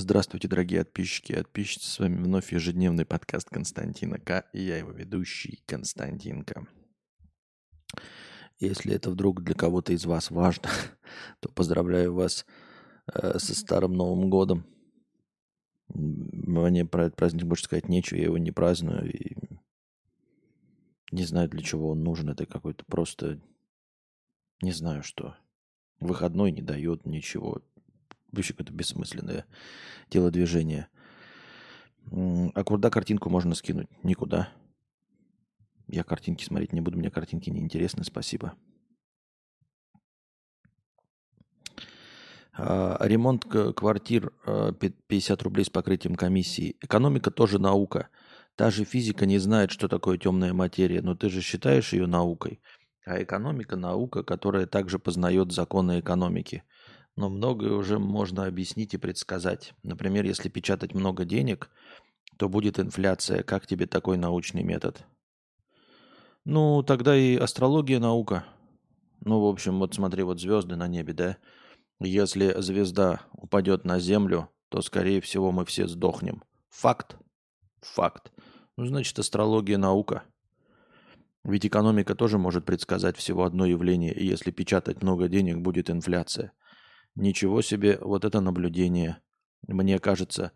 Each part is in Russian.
Здравствуйте, дорогие подписчики и подписчицы. С вами вновь ежедневный подкаст Константина К. И я его ведущий Константинка. Если это вдруг для кого-то из вас важно, то поздравляю вас э, со Старым Новым Годом. Мне про этот праздник больше сказать нечего, я его не праздную. И не знаю, для чего он нужен. Это какой-то просто... Не знаю что. Выходной не дает ничего. Вообще какое-то бессмысленное телодвижение. А куда картинку можно скинуть? Никуда. Я картинки смотреть не буду, мне картинки не интересны, спасибо. А, ремонт квартир 50 а, рублей с покрытием комиссии. Экономика тоже наука. Та же физика не знает, что такое темная материя, но ты же считаешь ее наукой. А экономика – наука, которая также познает законы экономики – но многое уже можно объяснить и предсказать. Например, если печатать много денег, то будет инфляция. Как тебе такой научный метод? Ну, тогда и астрология наука. Ну, в общем, вот смотри, вот звезды на небе, да? Если звезда упадет на Землю, то, скорее всего, мы все сдохнем. Факт? Факт. Ну, значит, астрология наука. Ведь экономика тоже может предсказать всего одно явление, и если печатать много денег, будет инфляция – Ничего себе вот это наблюдение. Мне кажется,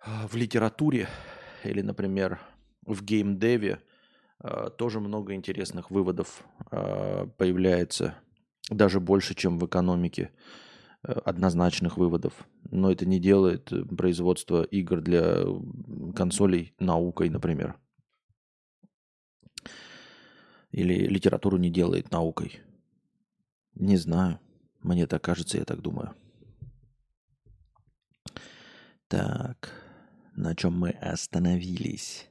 а, в литературе или, например, в геймдеве а, тоже много интересных выводов а, появляется. Даже больше, чем в экономике однозначных выводов. Но это не делает производство игр для консолей наукой, например. Или литературу не делает наукой. Не знаю. Мне так кажется, я так думаю. Так, на чем мы остановились?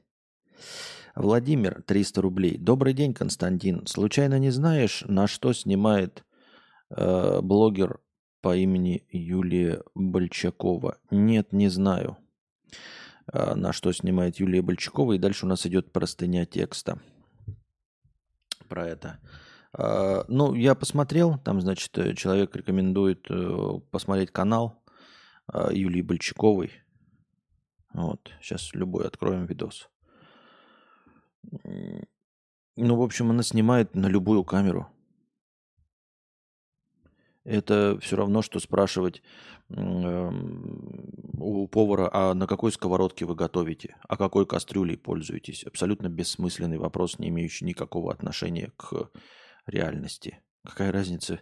Владимир, 300 рублей. Добрый день, Константин. Случайно не знаешь, на что снимает э, блогер по имени Юлия Больчакова? Нет, не знаю, э, на что снимает Юлия Больчакова. И дальше у нас идет простыня текста про это. А, ну, я посмотрел, там, значит, э, человек рекомендует э, посмотреть канал а, Юлии Бальчаковой. Вот, сейчас любой откроем видос. Ну, в общем, она снимает на любую камеру. Это все равно, что спрашивать эм, у повара, а на какой сковородке вы готовите, а какой кастрюлей пользуетесь. Абсолютно бессмысленный вопрос, не имеющий никакого отношения к реальности. Какая разница,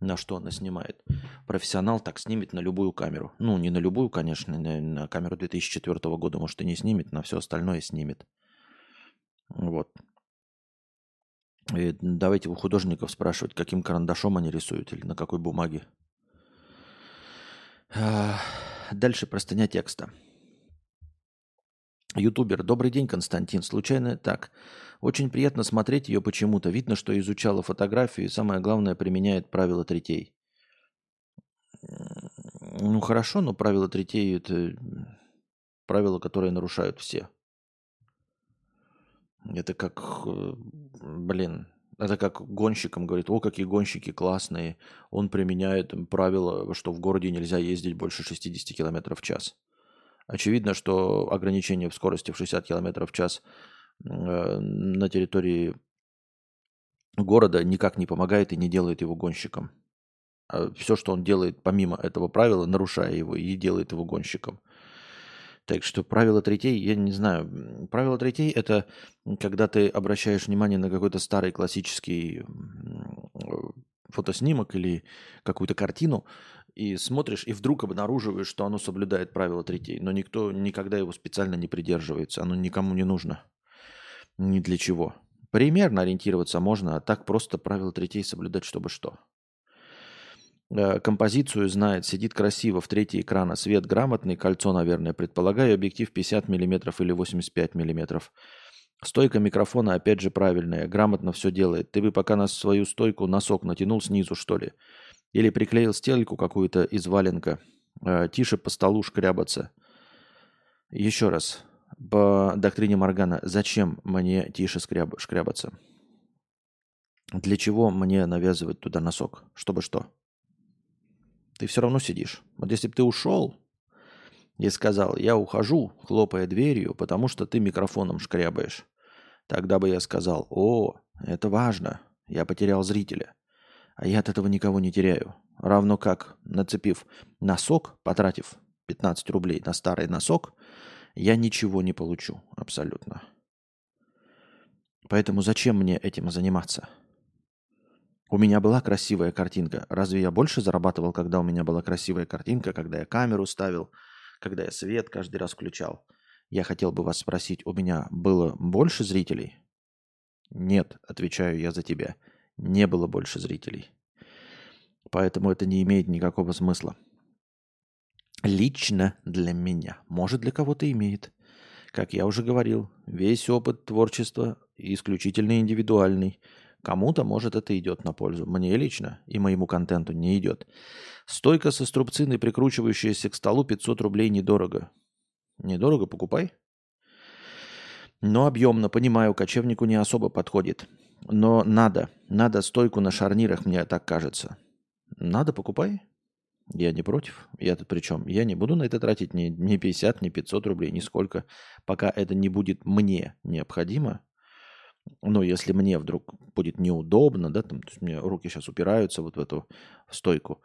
на что она снимает? Профессионал так снимет на любую камеру. Ну, не на любую, конечно, на, камеру 2004 года, может, и не снимет, на все остальное снимет. Вот. И давайте у художников спрашивать, каким карандашом они рисуют или на какой бумаге. Дальше простыня текста. Ютубер. Добрый день, Константин. Случайно так. Очень приятно смотреть ее почему-то. Видно, что изучала фотографию и, самое главное, применяет правила третей. Ну, хорошо, но правила третей – это правила, которые нарушают все. Это как, э, блин, это как гонщикам говорит, о, какие гонщики классные. Он применяет правило, что в городе нельзя ездить больше 60 км в час. Очевидно, что ограничение в скорости в 60 км в час э, на территории города никак не помогает и не делает его гонщиком. А все, что он делает помимо этого правила, нарушая его, и делает его гонщиком. Так что правило третей, я не знаю. Правило третей – это когда ты обращаешь внимание на какой-то старый классический фотоснимок или какую-то картину, и смотришь, и вдруг обнаруживаешь, что оно соблюдает правила третей, но никто никогда его специально не придерживается, оно никому не нужно, ни для чего. Примерно ориентироваться можно, а так просто правила третей соблюдать, чтобы что. Э, композицию знает, сидит красиво в третий экрана, свет грамотный, кольцо, наверное, предполагаю, объектив 50 мм или 85 мм. Стойка микрофона опять же правильная, грамотно все делает. Ты бы пока на свою стойку носок натянул снизу, что ли? Или приклеил стельку какую-то из валенка. Э, тише по столу шкрябаться. Еще раз. По доктрине Моргана. Зачем мне тише скряб... шкрябаться? Для чего мне навязывать туда носок? Чтобы что? Ты все равно сидишь. Вот если бы ты ушел, и сказал, я ухожу, хлопая дверью, потому что ты микрофоном шкрябаешь. Тогда бы я сказал, о, это важно, я потерял зрителя. А я от этого никого не теряю. Равно как, нацепив носок, потратив 15 рублей на старый носок, я ничего не получу абсолютно. Поэтому зачем мне этим заниматься? У меня была красивая картинка. Разве я больше зарабатывал, когда у меня была красивая картинка, когда я камеру ставил, когда я свет каждый раз включал? Я хотел бы вас спросить, у меня было больше зрителей? Нет, отвечаю я за тебя. Не было больше зрителей. Поэтому это не имеет никакого смысла. Лично для меня. Может, для кого-то имеет. Как я уже говорил, весь опыт творчества исключительно индивидуальный. Кому-то, может, это идет на пользу. Мне лично и моему контенту не идет. Стойка со струбциной, прикручивающаяся к столу, 500 рублей недорого. Недорого покупай. Но объемно, понимаю, кочевнику не особо подходит. Но надо, надо стойку на шарнирах, мне так кажется. Надо, покупай. Я не против. Я тут причем? Я не буду на это тратить ни, ни 50, ни 500 рублей, ни сколько, пока это не будет мне необходимо. Но если мне вдруг будет неудобно, да, там, есть мне руки сейчас упираются вот в эту стойку,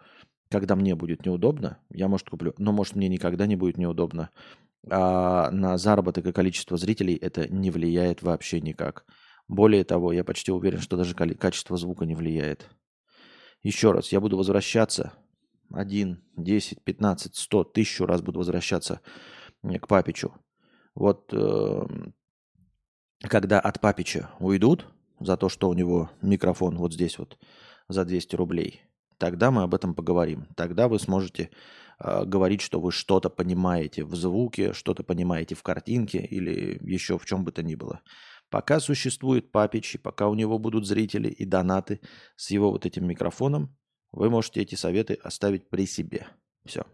когда мне будет неудобно, я, может, куплю. Но, может, мне никогда не будет неудобно. А на заработок и количество зрителей это не влияет вообще никак. Более того, я почти уверен, что даже качество звука не влияет. Еще раз, я буду возвращаться один, десять, пятнадцать, сто, тысячу раз буду возвращаться к Папичу. Вот э, когда от Папича уйдут за то, что у него микрофон вот здесь вот за 200 рублей, тогда мы об этом поговорим. Тогда вы сможете э, говорить, что вы что-то понимаете в звуке, что-то понимаете в картинке или еще в чем бы то ни было. Пока существует Папич, и пока у него будут зрители и донаты с его вот этим микрофоном, вы можете эти советы оставить при себе. Все.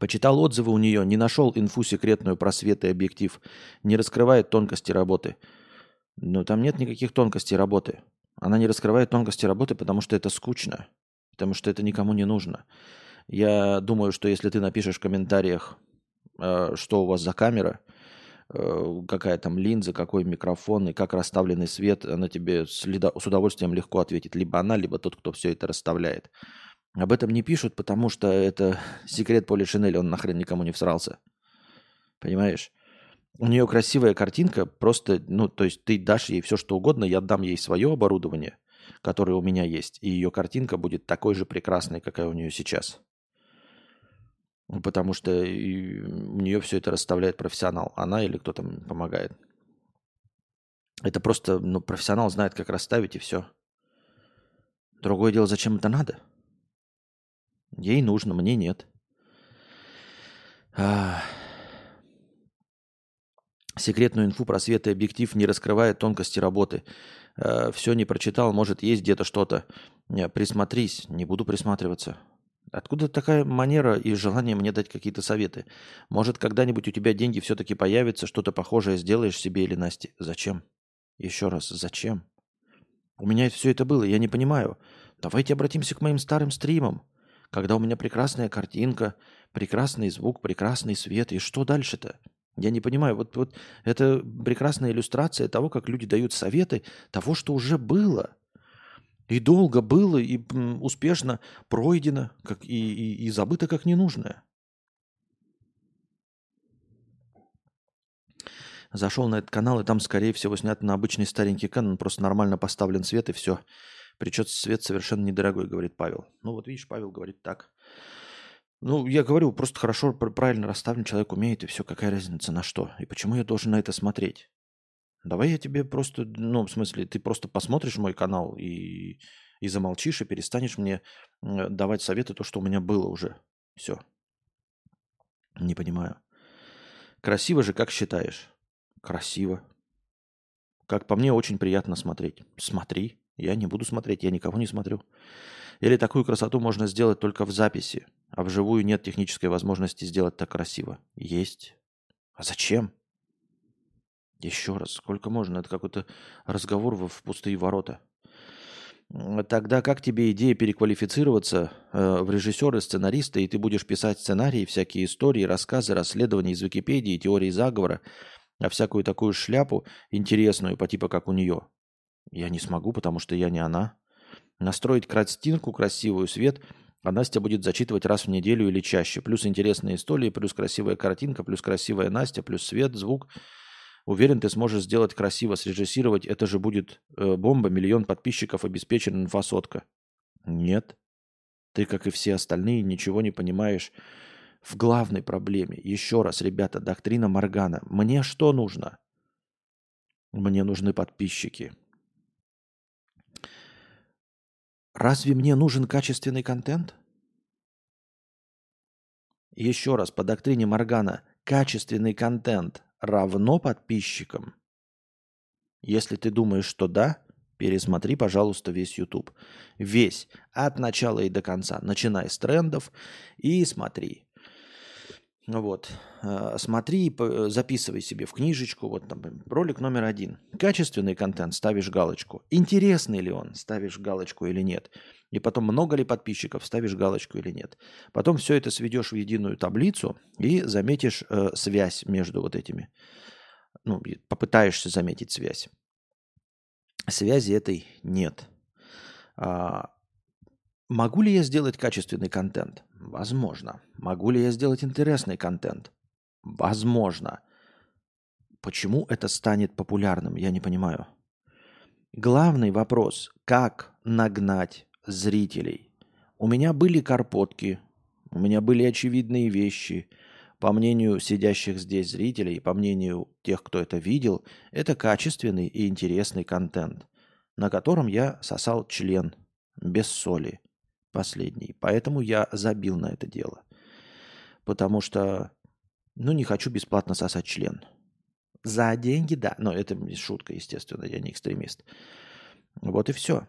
Почитал отзывы у нее, не нашел инфу секретную про свет и объектив, не раскрывает тонкости работы. Но там нет никаких тонкостей работы. Она не раскрывает тонкости работы, потому что это скучно, потому что это никому не нужно. Я думаю, что если ты напишешь в комментариях, что у вас за камера, Э, какая там линза, какой микрофон и как расставленный свет, она тебе с удовольствием легко ответит. Либо она, либо тот, кто все это расставляет. Об этом не пишут, потому что это секрет Поли Шинель, он нахрен никому не всрался. Понимаешь? У нее красивая картинка, просто, ну, то есть ты дашь ей все, что угодно, я дам ей свое оборудование, которое у меня есть, и ее картинка будет такой же прекрасной, какая у нее сейчас. Ну, потому что у нее все это расставляет профессионал. Она или кто там помогает. Это просто, ну, профессионал знает, как расставить, и все. Другое дело, зачем это надо? Ей нужно, мне нет. А... Секретную инфу про свет и объектив не раскрывает тонкости работы. А, все не прочитал, может, есть где-то что-то. Присмотрись, не буду присматриваться. Откуда такая манера и желание мне дать какие-то советы? Может, когда-нибудь у тебя деньги все-таки появятся, что-то похожее сделаешь себе или Насте? Зачем? Еще раз, зачем? У меня все это было, я не понимаю. Давайте обратимся к моим старым стримам, когда у меня прекрасная картинка, прекрасный звук, прекрасный свет. И что дальше-то? Я не понимаю. Вот, вот это прекрасная иллюстрация того, как люди дают советы того, что уже было. И долго было, и успешно пройдено, как и, и, и забыто как ненужное. Зашел на этот канал, и там, скорее всего, снят на обычный старенький Canon, просто нормально поставлен свет, и все. Причем свет совершенно недорогой, говорит Павел. Ну вот видишь, Павел говорит так. Ну, я говорю, просто хорошо, правильно расставлен, человек умеет, и все, какая разница на что. И почему я должен на это смотреть? Давай я тебе просто, ну, в смысле, ты просто посмотришь мой канал и, и замолчишь, и перестанешь мне давать советы, то, что у меня было уже. Все. Не понимаю. Красиво же, как считаешь? Красиво. Как по мне, очень приятно смотреть. Смотри. Я не буду смотреть, я никого не смотрю. Или такую красоту можно сделать только в записи, а вживую нет технической возможности сделать так красиво. Есть. А зачем? Еще раз, сколько можно? Это какой-то разговор в пустые ворота. Тогда как тебе идея переквалифицироваться э, в режиссера, сценариста, и ты будешь писать сценарии, всякие истории, рассказы, расследования из Википедии, теории заговора, а всякую такую шляпу интересную, по типу как у нее? Я не смогу, потому что я не она. Настроить картинку красивую, свет, а Настя будет зачитывать раз в неделю или чаще. Плюс интересные истории, плюс красивая картинка, плюс красивая Настя, плюс свет, звук – Уверен, ты сможешь сделать красиво, срежиссировать. Это же будет э, бомба, миллион подписчиков обеспечен, инфосотка. Нет. Ты, как и все остальные, ничего не понимаешь в главной проблеме. Еще раз, ребята, доктрина Моргана. Мне что нужно? Мне нужны подписчики. Разве мне нужен качественный контент? Еще раз, по доктрине Моргана, качественный контент равно подписчикам? Если ты думаешь, что да, пересмотри, пожалуйста, весь YouTube. Весь, от начала и до конца. Начинай с трендов и смотри. Вот. Э, смотри, записывай себе в книжечку. Вот там ролик номер один. Качественный контент, ставишь галочку. Интересный ли он, ставишь галочку или нет. И потом, много ли подписчиков, ставишь галочку или нет. Потом все это сведешь в единую таблицу и заметишь э, связь между вот этими. Ну, попытаешься заметить связь. Связи этой нет. А, могу ли я сделать качественный контент? Возможно. Могу ли я сделать интересный контент? Возможно. Почему это станет популярным, я не понимаю. Главный вопрос, как нагнать зрителей. У меня были карпотки, у меня были очевидные вещи. По мнению сидящих здесь зрителей, по мнению тех, кто это видел, это качественный и интересный контент, на котором я сосал член без соли последний. Поэтому я забил на это дело. Потому что, ну, не хочу бесплатно сосать член. За деньги, да. Но это шутка, естественно, я не экстремист. Вот и все.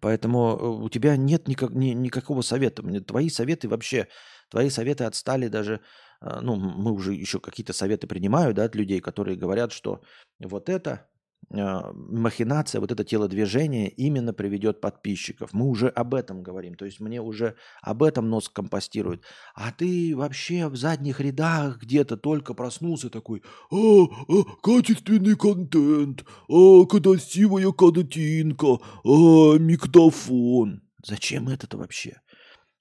Поэтому э, у тебя нет никак, ни, никакого совета. Твои советы вообще, твои советы отстали даже, э, ну, мы уже еще какие-то советы принимаю, да, от людей, которые говорят, что вот это махинация, вот это телодвижение именно приведет подписчиков. Мы уже об этом говорим. То есть мне уже об этом нос компостирует. А ты вообще в задних рядах где-то только проснулся такой, а, а качественный контент, а, красивая картинка, а, микрофон. Зачем это-то вообще?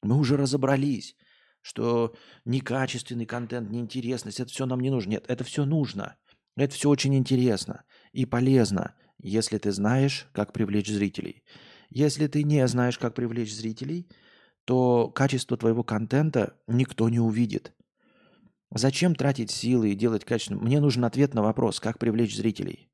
Мы уже разобрались, что некачественный контент, неинтересность, это все нам не нужно. Нет, это все нужно. Это все очень интересно и полезно, если ты знаешь, как привлечь зрителей. Если ты не знаешь, как привлечь зрителей, то качество твоего контента никто не увидит. Зачем тратить силы и делать качественно? Мне нужен ответ на вопрос, как привлечь зрителей.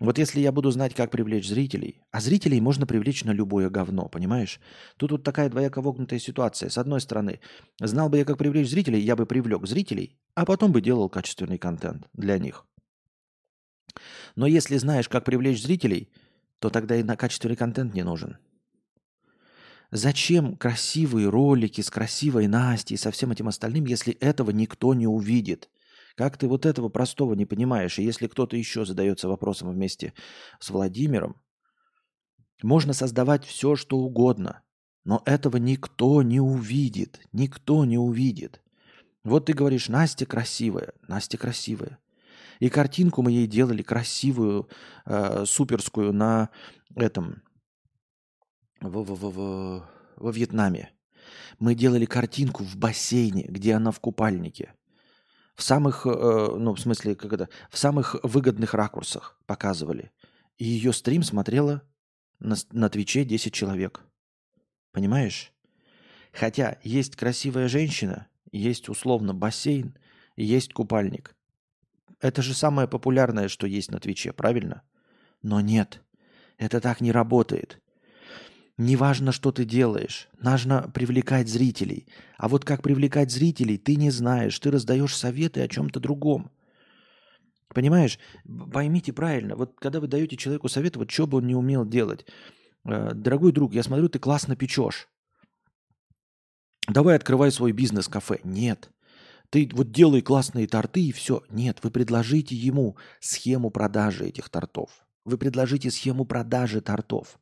Вот если я буду знать, как привлечь зрителей, а зрителей можно привлечь на любое говно, понимаешь? Тут вот такая двояко вогнутая ситуация. С одной стороны, знал бы я, как привлечь зрителей, я бы привлек зрителей, а потом бы делал качественный контент для них. Но если знаешь, как привлечь зрителей, то тогда и на качественный контент не нужен. Зачем красивые ролики с красивой Настей и со всем этим остальным, если этого никто не увидит? Как ты вот этого простого не понимаешь? И если кто-то еще задается вопросом вместе с Владимиром, можно создавать все, что угодно, но этого никто не увидит. Никто не увидит. Вот ты говоришь, Настя красивая, Настя красивая. И картинку мы ей делали красивую, э, суперскую на этом, в, в, в, в, во Вьетнаме. Мы делали картинку в бассейне, где она в купальнике. В самых, э, ну, в смысле, как это, в самых выгодных ракурсах показывали. И ее стрим смотрело на, на Твиче 10 человек. Понимаешь? Хотя есть красивая женщина, есть условно бассейн, есть купальник. Это же самое популярное, что есть на Твиче, правильно? Но нет, это так не работает. Неважно, что ты делаешь, нужно привлекать зрителей. А вот как привлекать зрителей, ты не знаешь, ты раздаешь советы о чем-то другом. Понимаешь? Поймите правильно, вот когда вы даете человеку совет, вот что бы он не умел делать. Э, дорогой друг, я смотрю, ты классно печешь. Давай открывай свой бизнес-кафе. Нет. Ты вот делай классные торты и все. Нет, вы предложите ему схему продажи этих тортов. Вы предложите схему продажи тортов.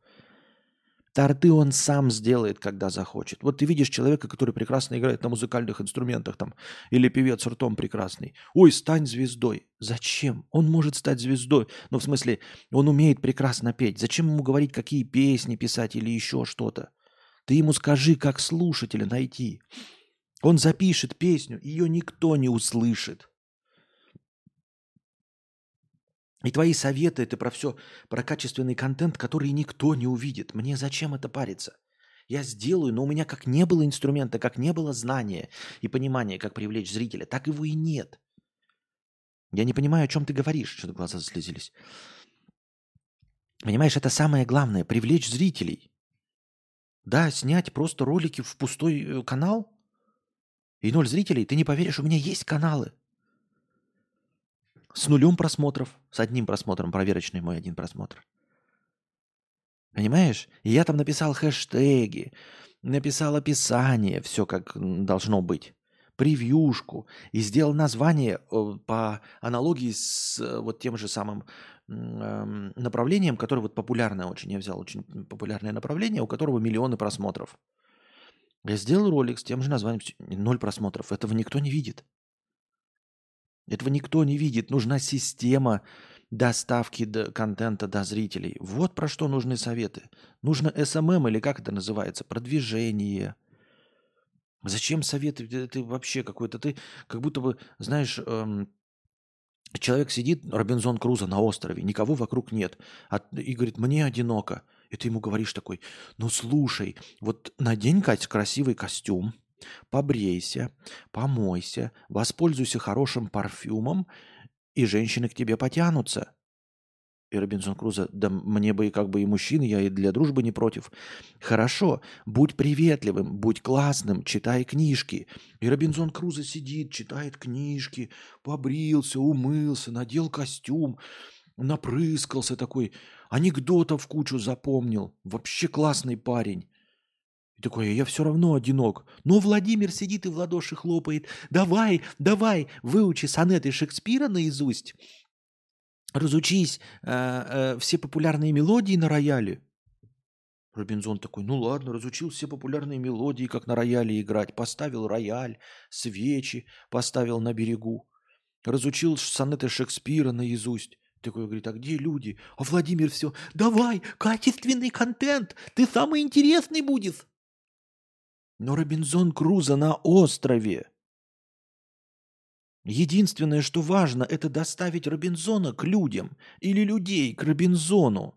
Торты он сам сделает, когда захочет. Вот ты видишь человека, который прекрасно играет на музыкальных инструментах там, или певец ртом прекрасный. Ой, стань звездой. Зачем? Он может стать звездой. Ну, в смысле, он умеет прекрасно петь. Зачем ему говорить, какие песни писать или еще что-то? Ты ему скажи, как слушателя найти. Он запишет песню, ее никто не услышит. И твои советы – это про все, про качественный контент, который никто не увидит. Мне зачем это париться? Я сделаю, но у меня как не было инструмента, как не было знания и понимания, как привлечь зрителя, так его и нет. Я не понимаю, о чем ты говоришь. Что-то глаза заслезились. Понимаешь, это самое главное – привлечь зрителей. Да, снять просто ролики в пустой э, канал и ноль зрителей. Ты не поверишь, у меня есть каналы – с нулем просмотров, с одним просмотром, проверочный мой один просмотр. Понимаешь? И я там написал хэштеги, написал описание, все как должно быть, превьюшку, и сделал название э, по аналогии с э, вот тем же самым эм, направлением, которое вот популярное очень. Я взял очень популярное направление, у которого миллионы просмотров. Я сделал ролик с тем же названием, ноль просмотров. Этого никто не видит. Этого никто не видит. Нужна система доставки до контента до зрителей. Вот про что нужны советы. Нужно SMM или как это называется? Продвижение. Зачем советы? Ты вообще какой-то... Ты как будто бы, знаешь, эм, человек сидит, Робинзон Крузо, на острове, никого вокруг нет. И говорит, мне одиноко. И ты ему говоришь такой, ну слушай, вот надень красивый костюм, Побрейся, помойся, воспользуйся хорошим парфюмом, и женщины к тебе потянутся. И Робинсон Крузо, да мне бы и как бы и мужчины, я и для дружбы не против. Хорошо, будь приветливым, будь классным, читай книжки. И Робинсон Крузо сидит, читает книжки, побрился, умылся, надел костюм, напрыскался такой, анекдотов кучу запомнил. Вообще классный парень. И такой, я все равно одинок. Но Владимир сидит и в ладоши хлопает. Давай, давай, выучи сонеты Шекспира наизусть. Разучись э, э, все популярные мелодии на рояле. Робинзон такой, ну ладно, разучил все популярные мелодии, как на рояле играть. Поставил рояль, свечи поставил на берегу. Разучил сонеты Шекспира наизусть. Такой говорит, а где люди? А Владимир все, давай, качественный контент, ты самый интересный будешь. Но Робинзон Крузо на острове. Единственное, что важно, это доставить Робинзона к людям или людей к Робинзону.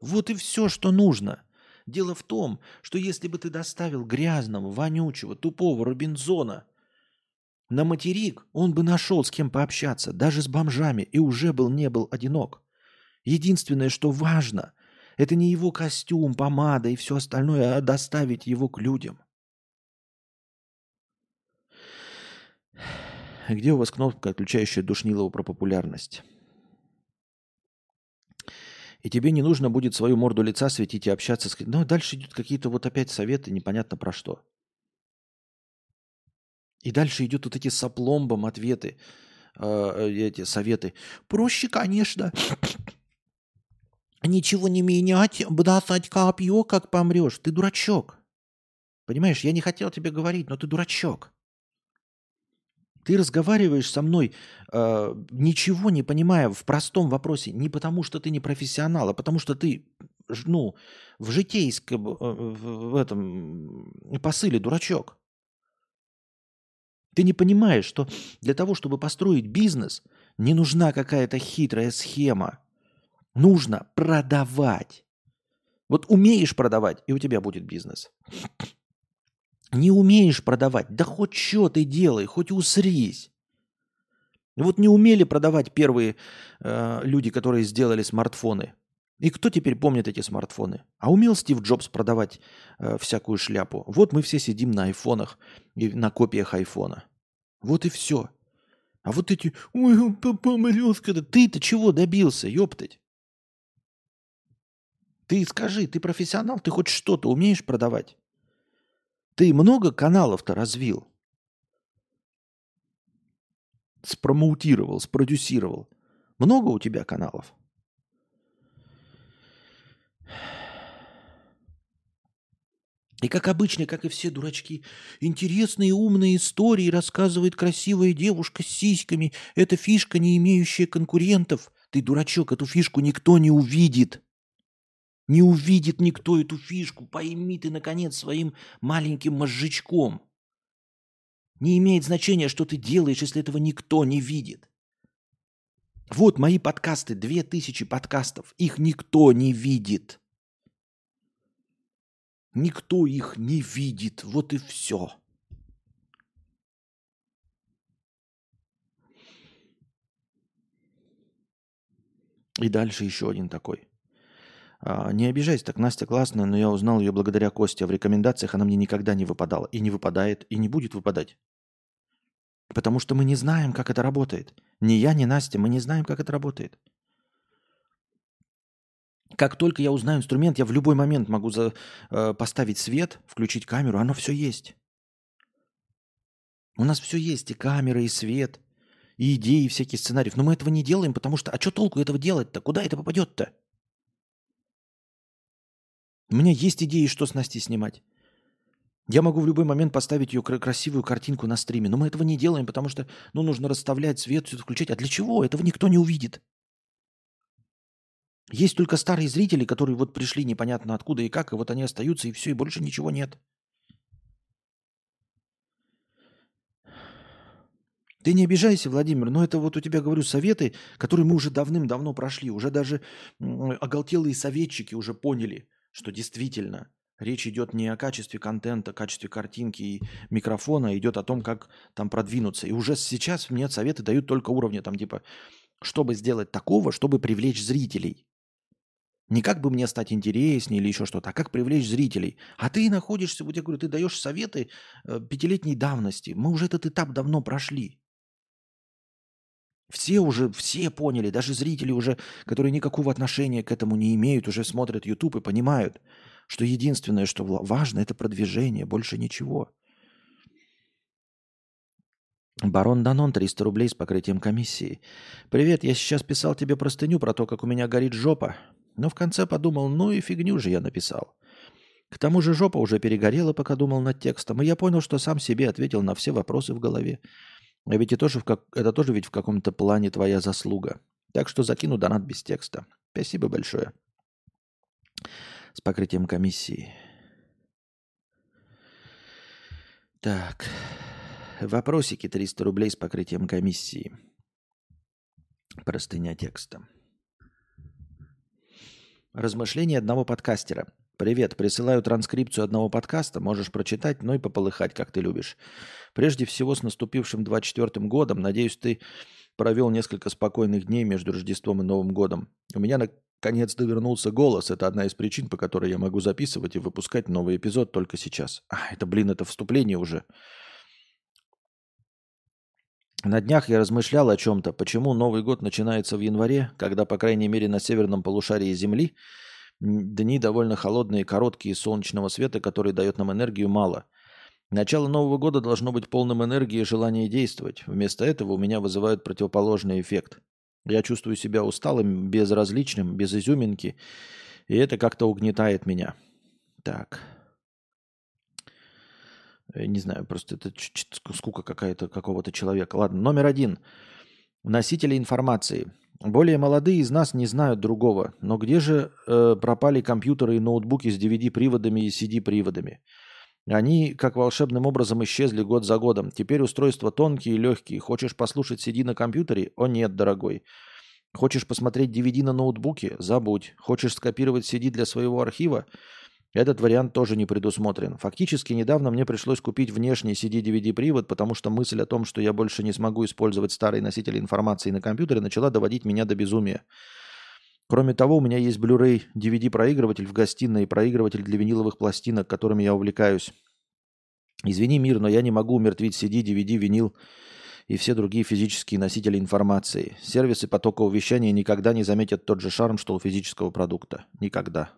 Вот и все, что нужно. Дело в том, что если бы ты доставил грязного, вонючего, тупого Робинзона на материк, он бы нашел с кем пообщаться, даже с бомжами, и уже был не был одинок. Единственное, что важно, это не его костюм, помада и все остальное, а доставить его к людям – Где у вас кнопка, отключающая Душнилову про популярность? И тебе не нужно будет свою морду лица светить и общаться с... Ну, дальше идут какие-то вот опять советы, непонятно про что. И дальше идут вот эти сопломбом ответы, э, эти советы. Проще, конечно, ничего не менять, бросать копье, как помрешь. Ты дурачок. Понимаешь, я не хотел тебе говорить, но ты дурачок. Ты разговариваешь со мной, э, ничего не понимая в простом вопросе, не потому что ты не профессионал, а потому что ты, ну, в житейском, э, в этом посыле дурачок. Ты не понимаешь, что для того, чтобы построить бизнес, не нужна какая-то хитрая схема. Нужно продавать. Вот умеешь продавать, и у тебя будет бизнес. Не умеешь продавать, да хоть что ты делай, хоть усрись. Вот не умели продавать первые э, люди, которые сделали смартфоны. И кто теперь помнит эти смартфоны? А умел Стив Джобс продавать э, всякую шляпу? Вот мы все сидим на айфонах и на копиях айфона. Вот и все. А вот эти, ой, помрешь когда. Ты-то чего добился, ёптать? Ты скажи, ты профессионал, ты хоть что-то умеешь продавать? Ты много каналов-то развил? Спромоутировал, спродюсировал. Много у тебя каналов? И как обычно, как и все дурачки, интересные умные истории рассказывает красивая девушка с сиськами. Это фишка, не имеющая конкурентов. Ты дурачок, эту фишку никто не увидит. Не увидит никто эту фишку. Пойми ты, наконец, своим маленьким мозжечком. Не имеет значения, что ты делаешь, если этого никто не видит. Вот мои подкасты, две тысячи подкастов. Их никто не видит. Никто их не видит. Вот и все. И дальше еще один такой. А, не обижайся, так Настя классная, но я узнал ее благодаря Косте. В рекомендациях она мне никогда не выпадала. И не выпадает, и не будет выпадать. Потому что мы не знаем, как это работает. Ни я, ни Настя, мы не знаем, как это работает. Как только я узнаю инструмент, я в любой момент могу за, э, поставить свет, включить камеру, оно все есть. У нас все есть, и камера, и свет, и идеи, и всякие сценарии. Но мы этого не делаем, потому что... А что толку этого делать-то? Куда это попадет-то? У меня есть идеи, что с Настей снимать. Я могу в любой момент поставить ее красивую картинку на стриме, но мы этого не делаем, потому что ну, нужно расставлять свет, все включать. А для чего? Этого никто не увидит. Есть только старые зрители, которые вот пришли непонятно откуда и как, и вот они остаются, и все, и больше ничего нет. Ты не обижайся, Владимир, но это вот у тебя, говорю, советы, которые мы уже давным-давно прошли. Уже даже оголтелые советчики уже поняли, что действительно речь идет не о качестве контента, качестве картинки и микрофона, а идет о том, как там продвинуться. И уже сейчас мне советы дают только уровня, там типа, чтобы сделать такого, чтобы привлечь зрителей. Не как бы мне стать интереснее или еще что-то, а как привлечь зрителей. А ты находишься, вот я говорю, ты даешь советы э, пятилетней давности. Мы уже этот этап давно прошли. Все уже, все поняли, даже зрители уже, которые никакого отношения к этому не имеют, уже смотрят YouTube и понимают, что единственное, что важно, это продвижение, больше ничего. Барон Данон, 300 рублей с покрытием комиссии. «Привет, я сейчас писал тебе простыню про то, как у меня горит жопа. Но в конце подумал, ну и фигню же я написал. К тому же жопа уже перегорела, пока думал над текстом, и я понял, что сам себе ответил на все вопросы в голове. А ведь и тоже в как... это тоже ведь в каком-то плане твоя заслуга. Так что закину донат без текста. Спасибо большое. С покрытием комиссии. Так. Вопросики 300 рублей с покрытием комиссии. Простыня текста. Размышления одного подкастера. Привет, присылаю транскрипцию одного подкаста, можешь прочитать, но и пополыхать, как ты любишь. Прежде всего, с наступившим 24 годом, надеюсь, ты провел несколько спокойных дней между Рождеством и Новым годом. У меня наконец-то вернулся голос. Это одна из причин, по которой я могу записывать и выпускать новый эпизод только сейчас. А, это, блин, это вступление уже. На днях я размышлял о чем-то, почему Новый год начинается в январе, когда, по крайней мере, на северном полушарии Земли дни довольно холодные, короткие, солнечного света, который дает нам энергию, мало. Начало Нового года должно быть полным энергии и желания действовать. Вместо этого у меня вызывает противоположный эффект. Я чувствую себя усталым, безразличным, без изюминки, и это как-то угнетает меня. Так. Я не знаю, просто это скука какая-то какого-то человека. Ладно, номер один. Носители информации. Более молодые из нас не знают другого. Но где же э, пропали компьютеры и ноутбуки с DVD-приводами и CD-приводами? Они как волшебным образом исчезли год за годом. Теперь устройства тонкие и легкие. Хочешь послушать CD на компьютере? О нет, дорогой. Хочешь посмотреть DVD на ноутбуке? Забудь. Хочешь скопировать CD для своего архива? Этот вариант тоже не предусмотрен. Фактически недавно мне пришлось купить внешний CD-DVD-привод, потому что мысль о том, что я больше не смогу использовать старые носители информации на компьютере, начала доводить меня до безумия. Кроме того, у меня есть Blu-ray DVD-проигрыватель в гостиной и проигрыватель для виниловых пластинок, которыми я увлекаюсь. Извини, мир, но я не могу умертвить CD, DVD, винил и все другие физические носители информации. Сервисы потокового вещания никогда не заметят тот же шарм, что у физического продукта. Никогда.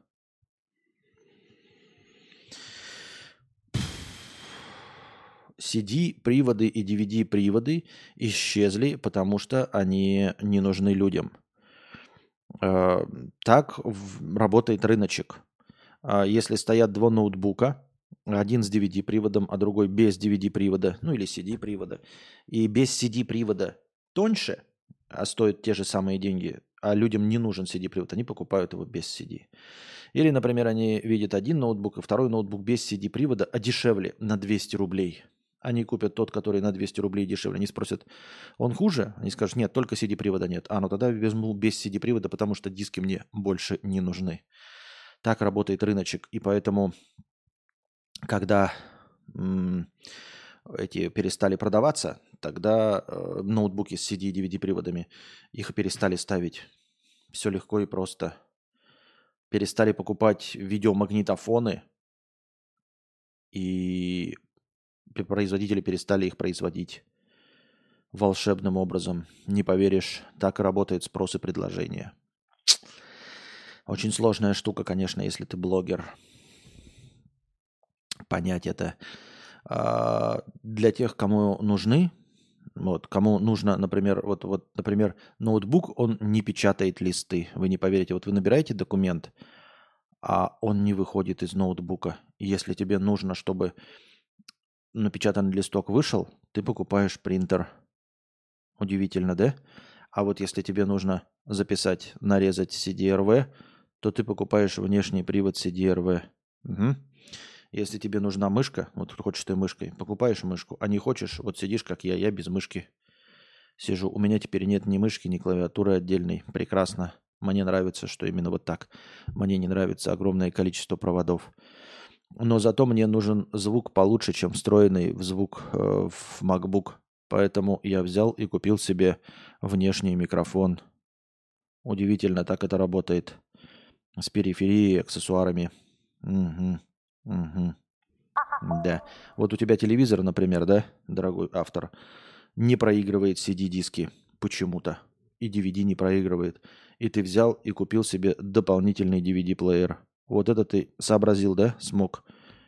CD-приводы и DVD-приводы исчезли, потому что они не нужны людям. Э, так работает рыночек. А если стоят два ноутбука, один с DVD-приводом, а другой без DVD-привода, ну или CD-привода, и без CD-привода тоньше, а стоит те же самые деньги, а людям не нужен CD-привод, они покупают его без CD. Или, например, они видят один ноутбук и второй ноутбук без CD-привода, а дешевле на 200 рублей. Они купят тот, который на 200 рублей дешевле. Они спросят, он хуже? Они скажут, нет, только CD-привода нет. А, ну тогда возьму без CD-привода, потому что диски мне больше не нужны. Так работает рыночек. И поэтому, когда м- эти перестали продаваться, тогда э, ноутбуки с CD и DVD приводами, их перестали ставить. Все легко и просто. Перестали покупать видеомагнитофоны, и производители перестали их производить волшебным образом. Не поверишь, так и работает спрос и предложение. Очень сложная штука, конечно, если ты блогер. Понять это. А, для тех, кому нужны, вот, кому нужно, например, вот, вот, например, ноутбук, он не печатает листы. Вы не поверите. Вот вы набираете документ, а он не выходит из ноутбука. Если тебе нужно, чтобы напечатанный листок вышел, ты покупаешь принтер. Удивительно, да? А вот если тебе нужно записать, нарезать CDRV, то ты покупаешь внешний привод CDRV. Угу. Если тебе нужна мышка, вот хочешь ты мышкой, покупаешь мышку, а не хочешь, вот сидишь, как я, я без мышки сижу. У меня теперь нет ни мышки, ни клавиатуры отдельной. Прекрасно. Мне нравится, что именно вот так. Мне не нравится огромное количество проводов. Но зато мне нужен звук получше, чем встроенный в звук э, в MacBook. Поэтому я взял и купил себе внешний микрофон. Удивительно, так это работает. С периферией, аксессуарами. Угу. Угу. Да. Вот у тебя телевизор, например, да, дорогой автор, не проигрывает CD-диски почему-то. И DVD не проигрывает. И ты взял и купил себе дополнительный DVD-плеер. Вот это ты сообразил, да? Смог.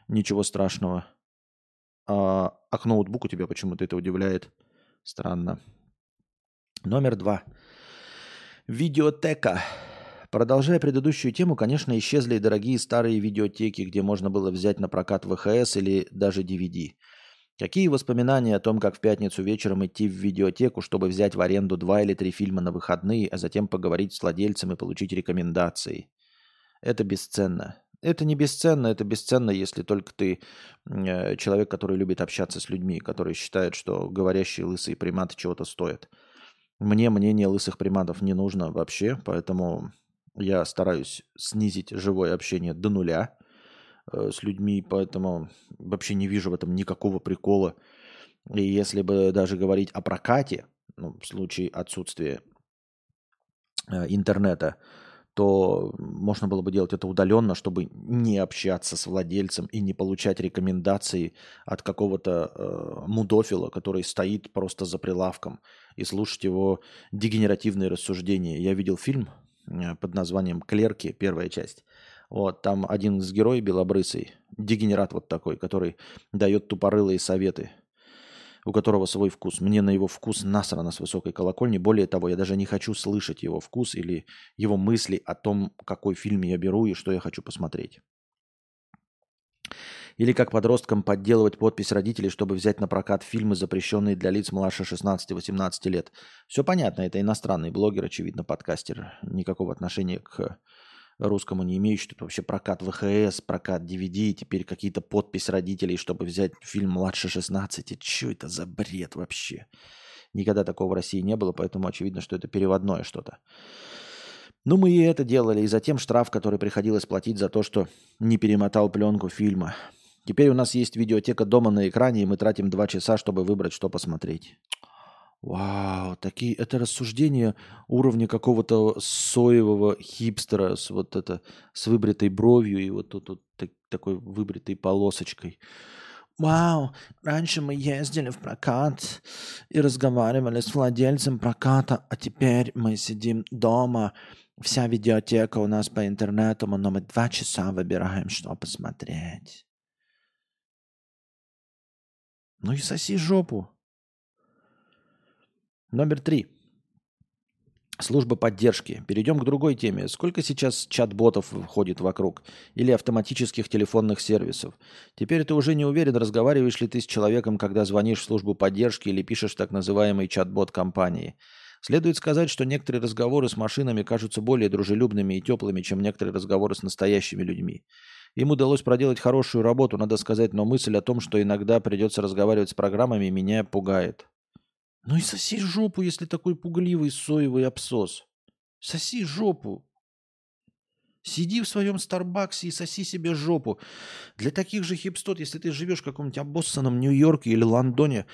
Ничего страшного. А, а к ноутбуку тебя почему-то это удивляет. Странно. Номер два. Видеотека. Продолжая предыдущую тему, конечно, исчезли дорогие старые видеотеки, где можно было взять на прокат ВХС или даже DVD. Какие воспоминания о том, как в пятницу вечером идти в видеотеку, чтобы взять в аренду два или три фильма на выходные, а затем поговорить с владельцем и получить рекомендации? Это бесценно. Это не бесценно, это бесценно, если только ты э, человек, который любит общаться с людьми, который считает, что говорящие лысые приматы чего-то стоят. Мне мнение лысых приматов не нужно вообще, поэтому я стараюсь снизить живое общение до нуля э, с людьми, поэтому вообще не вижу в этом никакого прикола. И если бы даже говорить о прокате, ну, в случае отсутствия э, интернета, то можно было бы делать это удаленно, чтобы не общаться с владельцем и не получать рекомендации от какого-то э, мудофила, который стоит просто за прилавком, и слушать его дегенеративные рассуждения. Я видел фильм Э, под названием «Клерки», первая часть. Вот, там один из героев белобрысый, дегенерат вот такой, который дает тупорылые советы, у которого свой вкус. Мне на его вкус насрано с высокой колокольни. Более того, я даже не хочу слышать его вкус или его мысли о том, какой фильм я беру и что я хочу посмотреть. Или как подросткам подделывать подпись родителей, чтобы взять на прокат фильмы, запрещенные для лиц младше 16-18 лет. Все понятно, это иностранный блогер, очевидно, подкастер. Никакого отношения к русскому не имеющий. Тут вообще прокат ВХС, прокат DVD, теперь какие-то подпись родителей, чтобы взять фильм младше 16. Что это за бред вообще? Никогда такого в России не было, поэтому очевидно, что это переводное что-то. Ну, мы и это делали, и затем штраф, который приходилось платить за то, что не перемотал пленку фильма. Теперь у нас есть видеотека дома на экране, и мы тратим два часа, чтобы выбрать, что посмотреть. Вау, такие, это рассуждения уровня какого-то соевого хипстера с вот это, с выбритой бровью и вот тут вот, так, такой выбритой полосочкой. Вау, раньше мы ездили в прокат и разговаривали с владельцем проката, а теперь мы сидим дома, вся видеотека у нас по интернету, но мы два часа выбираем, что посмотреть. Ну и соси жопу. Номер три. Служба поддержки. Перейдем к другой теме. Сколько сейчас чат-ботов входит вокруг? Или автоматических телефонных сервисов? Теперь ты уже не уверен, разговариваешь ли ты с человеком, когда звонишь в службу поддержки или пишешь так называемый чат-бот компании. Следует сказать, что некоторые разговоры с машинами кажутся более дружелюбными и теплыми, чем некоторые разговоры с настоящими людьми. Им удалось проделать хорошую работу, надо сказать, но мысль о том, что иногда придется разговаривать с программами, меня пугает. Ну и соси жопу, если такой пугливый соевый абсос. Соси жопу. Сиди в своем Старбаксе и соси себе жопу. Для таких же хипстот, если ты живешь в каком-нибудь обоссанном Нью-Йорке или Лондоне,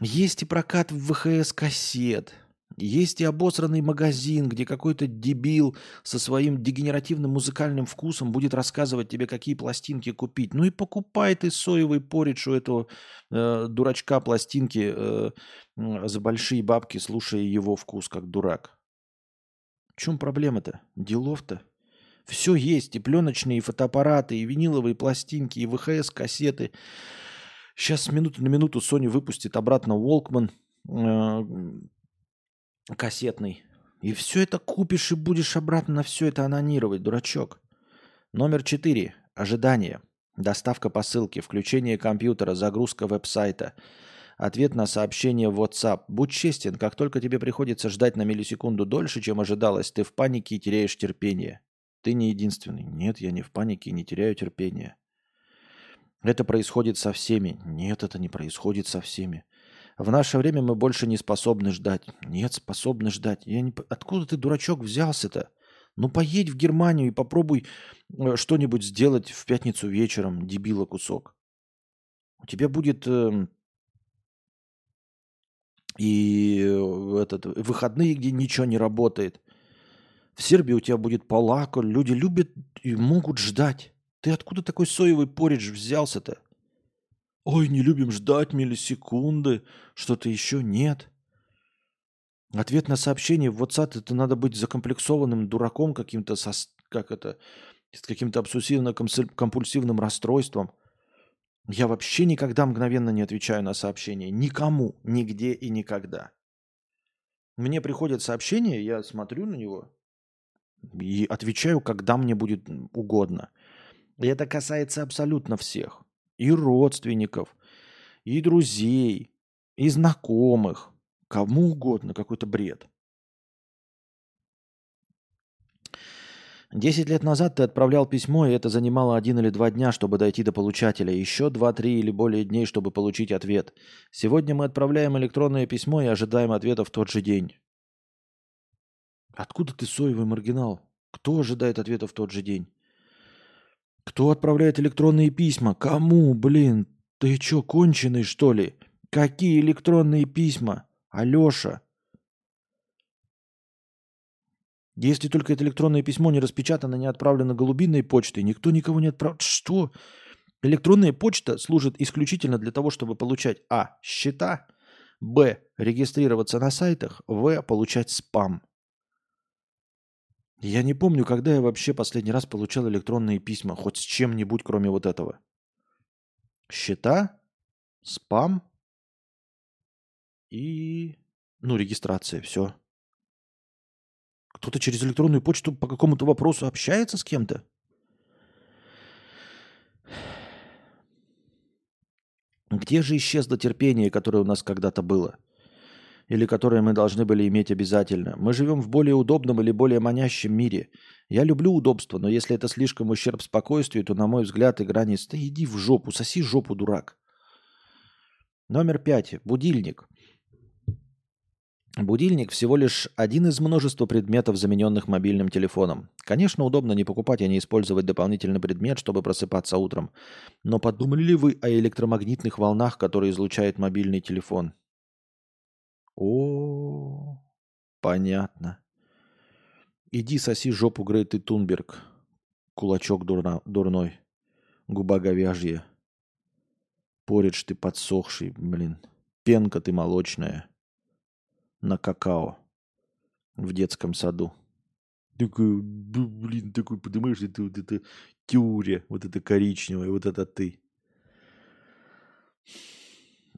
есть и прокат в ВХС-кассет – есть и обосранный магазин, где какой-то дебил со своим дегенеративным музыкальным вкусом будет рассказывать тебе, какие пластинки купить. Ну и покупай ты соевый поридж у этого э, дурачка пластинки э, за большие бабки, слушая его вкус как дурак. В чем проблема-то? Делов-то? Все есть, и пленочные, и фотоаппараты, и виниловые пластинки, и ВХС-кассеты. Сейчас с минуты на минуту Sony выпустит обратно Walkman, э, кассетный. И все это купишь и будешь обратно на все это анонировать, дурачок. Номер четыре. Ожидание. Доставка посылки, включение компьютера, загрузка веб-сайта. Ответ на сообщение в WhatsApp. Будь честен, как только тебе приходится ждать на миллисекунду дольше, чем ожидалось, ты в панике и теряешь терпение. Ты не единственный. Нет, я не в панике и не теряю терпения. Это происходит со всеми. Нет, это не происходит со всеми. В наше время мы больше не способны ждать. Нет, способны ждать. Я не... Откуда ты, дурачок, взялся-то? Ну, поедь в Германию и попробуй э, что-нибудь сделать в пятницу вечером, дебила кусок. У тебя будет э, и этот, выходные, где ничего не работает. В Сербии у тебя будет полако. Люди любят и могут ждать. Ты откуда такой соевый поридж взялся-то? Ой, не любим ждать миллисекунды, что-то еще нет. Ответ на сообщение в WhatsApp это надо быть закомплексованным дураком каким-то, со, как это, с каким-то обсессивно-компульсивным расстройством. Я вообще никогда мгновенно не отвечаю на сообщения. Никому, нигде и никогда. Мне приходит сообщение, я смотрю на него и отвечаю, когда мне будет угодно. И это касается абсолютно всех и родственников, и друзей, и знакомых, кому угодно, какой-то бред. Десять лет назад ты отправлял письмо, и это занимало один или два дня, чтобы дойти до получателя. Еще два-три или более дней, чтобы получить ответ. Сегодня мы отправляем электронное письмо и ожидаем ответа в тот же день. Откуда ты соевый маргинал? Кто ожидает ответа в тот же день? Кто отправляет электронные письма? Кому, блин? Ты чё, конченый, что ли? Какие электронные письма? Алёша? Если только это электронное письмо не распечатано, не отправлено голубиной почтой, никто никого не отправляет. Что? Электронная почта служит исключительно для того, чтобы получать а. счета, б. регистрироваться на сайтах, в. получать спам. Я не помню, когда я вообще последний раз получал электронные письма, хоть с чем-нибудь, кроме вот этого. Счета, спам и, ну, регистрация, все. Кто-то через электронную почту по какому-то вопросу общается с кем-то? Где же исчезло терпение, которое у нас когда-то было? Или которые мы должны были иметь обязательно. Мы живем в более удобном или более манящем мире. Я люблю удобство, но если это слишком ущерб спокойствию, то, на мой взгляд, игра не... Да иди в жопу, соси жопу, дурак. Номер пять. Будильник. Будильник всего лишь один из множества предметов, замененных мобильным телефоном. Конечно, удобно не покупать и не использовать дополнительный предмет, чтобы просыпаться утром. Но подумали ли вы о электромагнитных волнах, которые излучает мобильный телефон? О, понятно. Иди соси жопу Греты Тунберг. Кулачок дурна, дурной. Губа говяжья. Поридж ты подсохший, блин. Пенка ты молочная. На какао. В детском саду. Такой, блин, такой, понимаешь, это вот это тюря, вот это коричневое, вот это ты.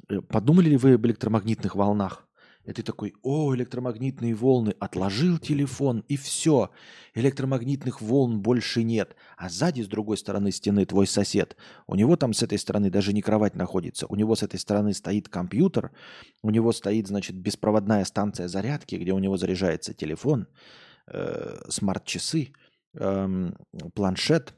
Э, подумали ли вы об электромагнитных волнах? И ты такой, о, электромагнитные волны, отложил телефон, и все. Электромагнитных волн больше нет. А сзади, с другой стороны стены, твой сосед. У него там с этой стороны даже не кровать находится. У него с этой стороны стоит компьютер. У него стоит, значит, беспроводная станция зарядки, где у него заряжается телефон, э, смарт-часы, э, планшет –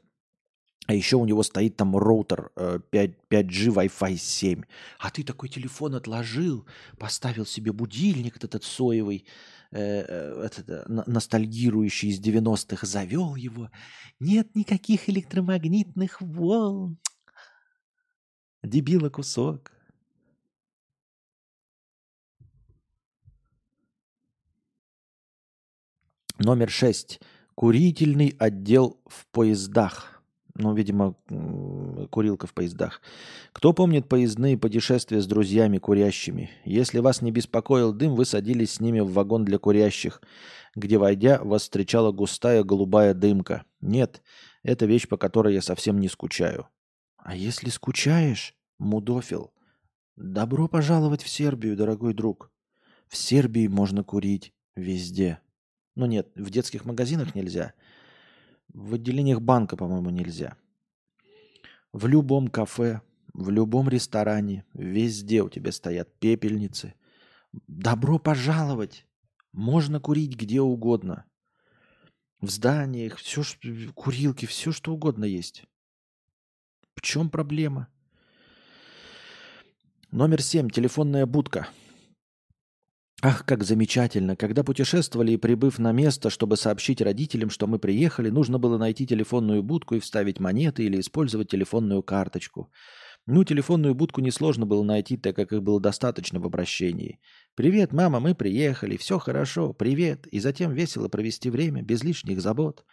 а еще у него стоит там роутер 5, 5G Wi-Fi 7. А ты такой телефон отложил, поставил себе будильник этот соевый, э, э этот, э, ностальгирующий из 90-х, завел его. Нет никаких электромагнитных волн. Дебила кусок. Номер шесть. Курительный отдел в поездах. Ну, видимо, курилка в поездах. Кто помнит поездные путешествия с друзьями курящими? Если вас не беспокоил дым, вы садились с ними в вагон для курящих, где, войдя, вас встречала густая голубая дымка. Нет, это вещь, по которой я совсем не скучаю. А если скучаешь, мудофил, добро пожаловать в Сербию, дорогой друг. В Сербии можно курить везде. Ну нет, в детских магазинах нельзя – в отделениях банка, по-моему, нельзя. В любом кафе, в любом ресторане, везде у тебя стоят пепельницы. Добро пожаловать! Можно курить где угодно. В зданиях, все, курилки, все что угодно есть. В чем проблема? Номер семь. Телефонная будка. Ах, как замечательно! Когда путешествовали и прибыв на место, чтобы сообщить родителям, что мы приехали, нужно было найти телефонную будку и вставить монеты или использовать телефонную карточку. Ну, телефонную будку несложно было найти, так как их было достаточно в обращении. «Привет, мама, мы приехали, все хорошо, привет!» И затем весело провести время, без лишних забот.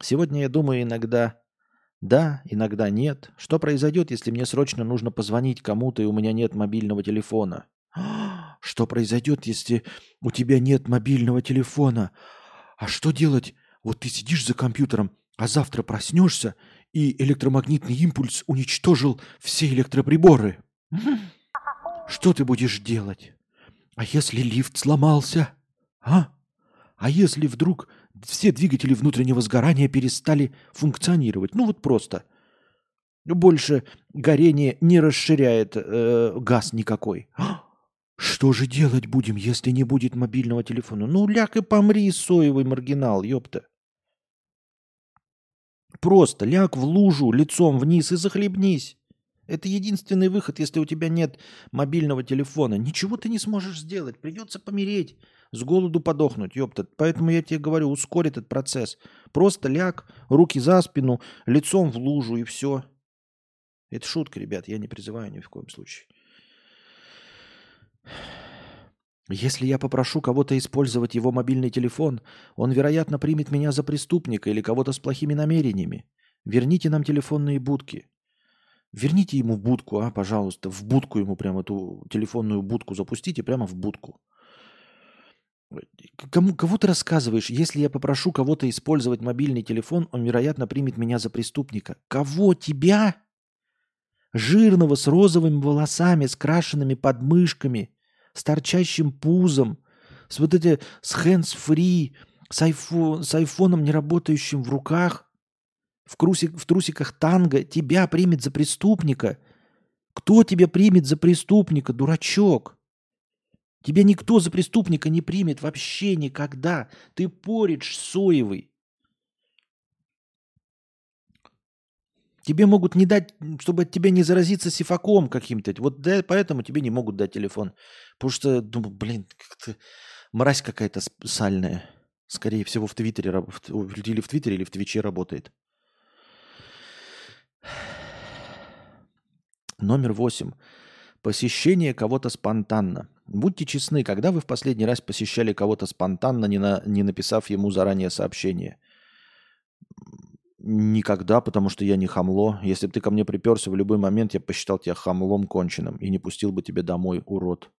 Сегодня я думаю иногда да, иногда нет. Что произойдет, если мне срочно нужно позвонить кому-то, и у меня нет мобильного телефона? Что произойдет, если у тебя нет мобильного телефона? А что делать? Вот ты сидишь за компьютером, а завтра проснешься, и электромагнитный импульс уничтожил все электроприборы. Что ты будешь делать? А если лифт сломался? А? А если вдруг все двигатели внутреннего сгорания перестали функционировать? Ну вот просто. Больше горение не расширяет э, газ никакой. А? Что же делать будем, если не будет мобильного телефона? Ну, ляг и помри, соевый маргинал, ёпта. Просто ляг в лужу лицом вниз и захлебнись. Это единственный выход, если у тебя нет мобильного телефона. Ничего ты не сможешь сделать. Придется помереть. С голоду подохнуть, ёпта. Поэтому я тебе говорю, ускорь этот процесс. Просто ляг, руки за спину, лицом в лужу и все. Это шутка, ребят. Я не призываю ни в коем случае. Если я попрошу кого-то использовать его мобильный телефон, он, вероятно, примет меня за преступника или кого-то с плохими намерениями. Верните нам телефонные будки. Верните ему будку, а, пожалуйста, в будку ему прямо эту телефонную будку запустите, прямо в будку. Кому, кого ты рассказываешь? Если я попрошу кого-то использовать мобильный телефон, он, вероятно, примет меня за преступника. Кого? Тебя? Жирного, с розовыми волосами, с крашенными подмышками – с торчащим пузом, с вот эти, с hands-free, с, айфон, с айфоном, не работающим в руках, в, крусик, в трусиках танго, тебя примет за преступника. Кто тебя примет за преступника, дурачок? Тебя никто за преступника не примет вообще никогда. Ты поридж соевый. Тебе могут не дать, чтобы от тебя не заразиться сифаком каким-то. Вот поэтому тебе не могут дать телефон. Потому что, думаю, блин, как-то мразь какая-то сальная. Скорее всего, в Твиттере, или в Твиттере, или в Твиче работает. Номер восемь. Посещение кого-то спонтанно. Будьте честны, когда вы в последний раз посещали кого-то спонтанно, не, на, не написав ему заранее сообщение? Никогда, потому что я не хамло. Если бы ты ко мне приперся в любой момент, я посчитал тебя хамлом конченым и не пустил бы тебя домой, урод.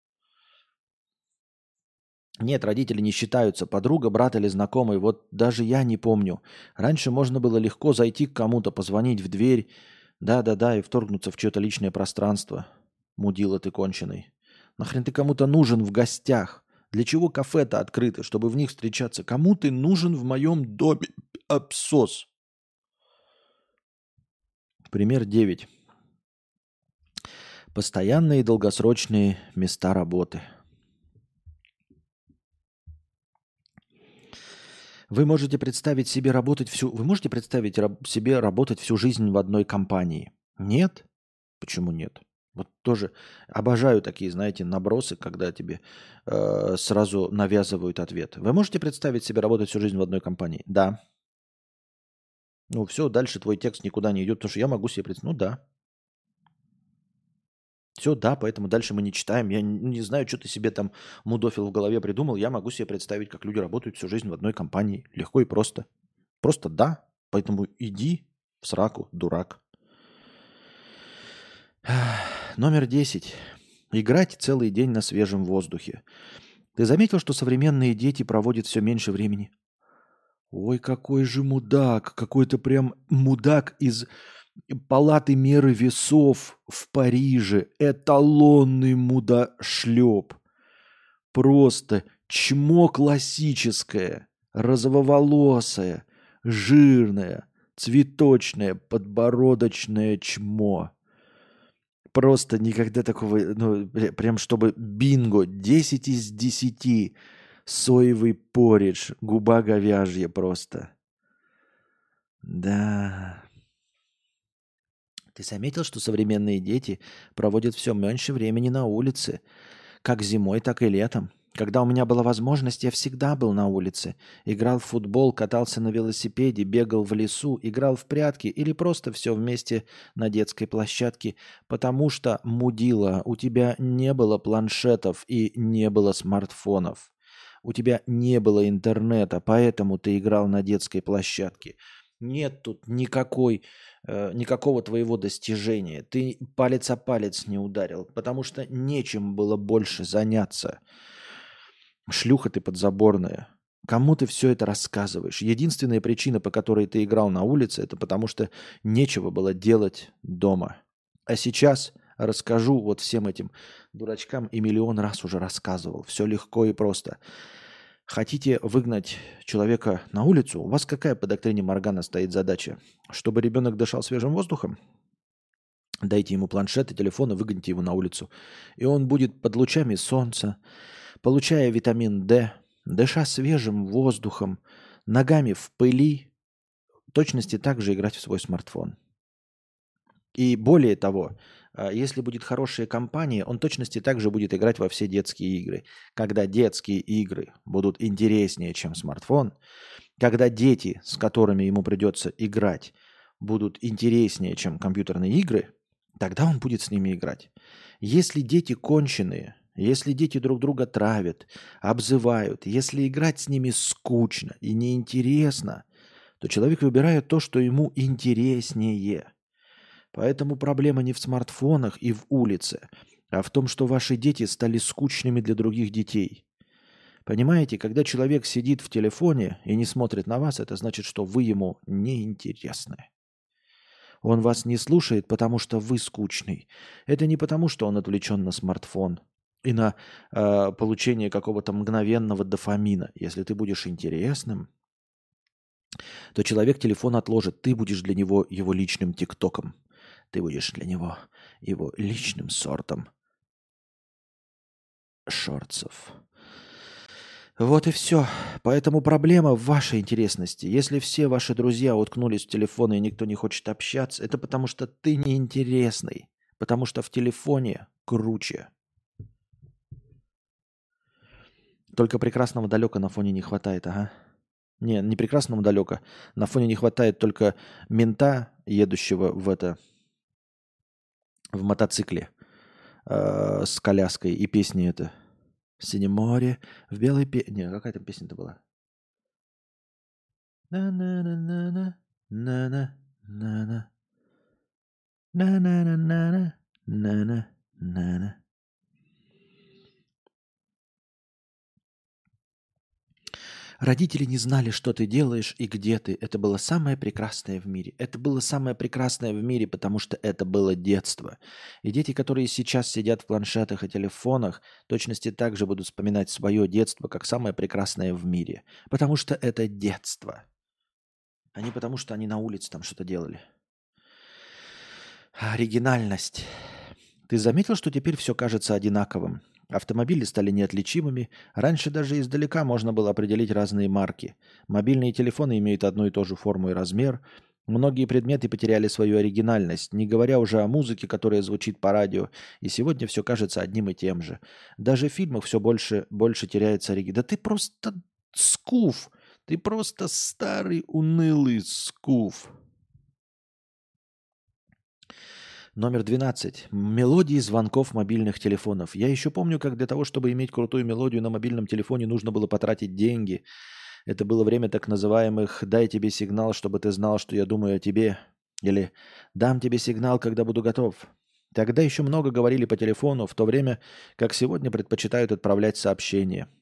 Нет, родители не считаются. Подруга, брат или знакомый. Вот даже я не помню. Раньше можно было легко зайти к кому-то, позвонить в дверь. Да-да-да, и вторгнуться в чье-то личное пространство. Мудила ты конченый. Нахрен ты кому-то нужен в гостях? Для чего кафе-то открыто? Чтобы в них встречаться. Кому ты нужен в моем доме? Абсос. Пример 9. Постоянные и долгосрочные места работы. Вы можете представить себе работать всю... Вы можете представить раб, себе работать всю жизнь в одной компании? Нет? Почему нет? Вот тоже обожаю такие, знаете, набросы, когда тебе э, сразу навязывают ответ. Вы можете представить себе работать всю жизнь в одной компании? Да. Ну все, дальше твой текст никуда не идет, потому что я могу себе представить. Ну да. Все, да, поэтому дальше мы не читаем. Я не, знаю, что ты себе там мудофил в голове придумал. Я могу себе представить, как люди работают всю жизнь в одной компании. Легко и просто. Просто да. Поэтому иди в сраку, дурак. Номер 10. Играть целый день на свежем воздухе. Ты заметил, что современные дети проводят все меньше времени? Ой, какой же мудак. Какой-то прям мудак из палаты меры весов в Париже. Эталонный мудашлеп. Просто чмо классическое, розововолосое, жирное, цветочное, подбородочное чмо. Просто никогда такого, ну, прям чтобы бинго, 10 из 10, соевый поридж, губа говяжья просто. Да. Ты заметил, что современные дети проводят все меньше времени на улице, как зимой, так и летом? Когда у меня была возможность, я всегда был на улице. Играл в футбол, катался на велосипеде, бегал в лесу, играл в прятки или просто все вместе на детской площадке, потому что, мудила, у тебя не было планшетов и не было смартфонов. У тебя не было интернета, поэтому ты играл на детской площадке. Нет тут никакой, э, никакого твоего достижения. Ты палец о палец не ударил, потому что нечем было больше заняться. Шлюха ты подзаборная. Кому ты все это рассказываешь? Единственная причина, по которой ты играл на улице, это потому что нечего было делать дома. А сейчас расскажу вот всем этим дурачкам и миллион раз уже рассказывал. Все легко и просто. Хотите выгнать человека на улицу? У вас какая по доктрине Моргана стоит задача? Чтобы ребенок дышал свежим воздухом? Дайте ему планшет и телефон и выгоните его на улицу. И он будет под лучами солнца, получая витамин D, дыша свежим воздухом, ногами в пыли, в точности также играть в свой смартфон. И более того, а, если будет хорошая компания, он точности также будет играть во все детские игры. Когда детские игры будут интереснее, чем смартфон, когда дети, с которыми ему придется играть, будут интереснее, чем компьютерные игры, тогда он будет с ними играть. Если дети конченые, если дети друг друга травят, обзывают, если играть с ними скучно и неинтересно, то человек выбирает то, что ему интереснее. Поэтому проблема не в смартфонах и в улице, а в том, что ваши дети стали скучными для других детей. Понимаете, когда человек сидит в телефоне и не смотрит на вас, это значит, что вы ему неинтересны. Он вас не слушает, потому что вы скучный. Это не потому, что он отвлечен на смартфон и на э, получение какого-то мгновенного дофамина. Если ты будешь интересным, то человек телефон отложит. Ты будешь для него его личным тиктоком. Ты будешь для него его личным сортом шорцев. Вот и все. Поэтому проблема в вашей интересности. Если все ваши друзья уткнулись в телефон и никто не хочет общаться, это потому что ты неинтересный. Потому что в телефоне круче. Только прекрасного далека на фоне не хватает, ага. Не, не прекрасного далека. На фоне не хватает только мента, едущего в это в мотоцикле э, с коляской и песни это. Синее море в белой пе... Не, какая там песня-то была? На-на-на-на-на, на-на-на-на. На-на-на-на-на, на-на-на-на. Родители не знали, что ты делаешь и где ты. Это было самое прекрасное в мире. Это было самое прекрасное в мире, потому что это было детство. И дети, которые сейчас сидят в планшетах и телефонах, точности также будут вспоминать свое детство как самое прекрасное в мире. Потому что это детство. А не потому, что они на улице там что-то делали. Оригинальность. Ты заметил, что теперь все кажется одинаковым? Автомобили стали неотличимыми. Раньше даже издалека можно было определить разные марки. Мобильные телефоны имеют одну и ту же форму и размер. Многие предметы потеряли свою оригинальность, не говоря уже о музыке, которая звучит по радио, и сегодня все кажется одним и тем же. Даже в фильмах все больше, больше теряется оригинальность. Да ты просто скуф! Ты просто старый унылый скуф. Номер 12. Мелодии звонков мобильных телефонов. Я еще помню, как для того, чтобы иметь крутую мелодию на мобильном телефоне, нужно было потратить деньги. Это было время так называемых «дай тебе сигнал, чтобы ты знал, что я думаю о тебе» или «дам тебе сигнал, когда буду готов». Тогда еще много говорили по телефону, в то время как сегодня предпочитают отправлять сообщения –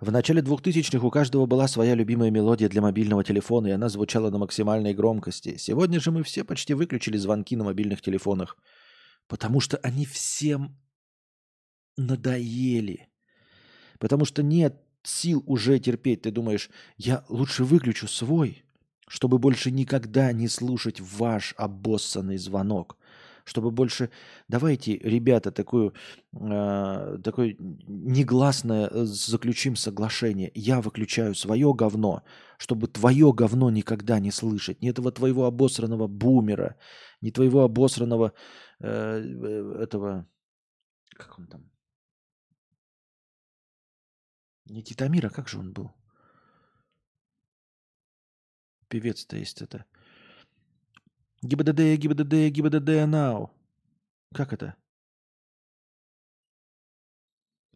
в начале 2000-х у каждого была своя любимая мелодия для мобильного телефона, и она звучала на максимальной громкости. Сегодня же мы все почти выключили звонки на мобильных телефонах, потому что они всем надоели. Потому что нет сил уже терпеть. Ты думаешь, я лучше выключу свой, чтобы больше никогда не слушать ваш обоссанный звонок чтобы больше... Давайте, ребята, такую, э, такое негласное э, заключим соглашение. Я выключаю свое говно, чтобы твое говно никогда не слышать. Ни этого твоего обосранного бумера, ни твоего обосранного э, э этого... Как он там? Не Титамира, как же он был? Певец-то есть это. ГИБДД, ГИБДД, ГИБДД нау. Как это?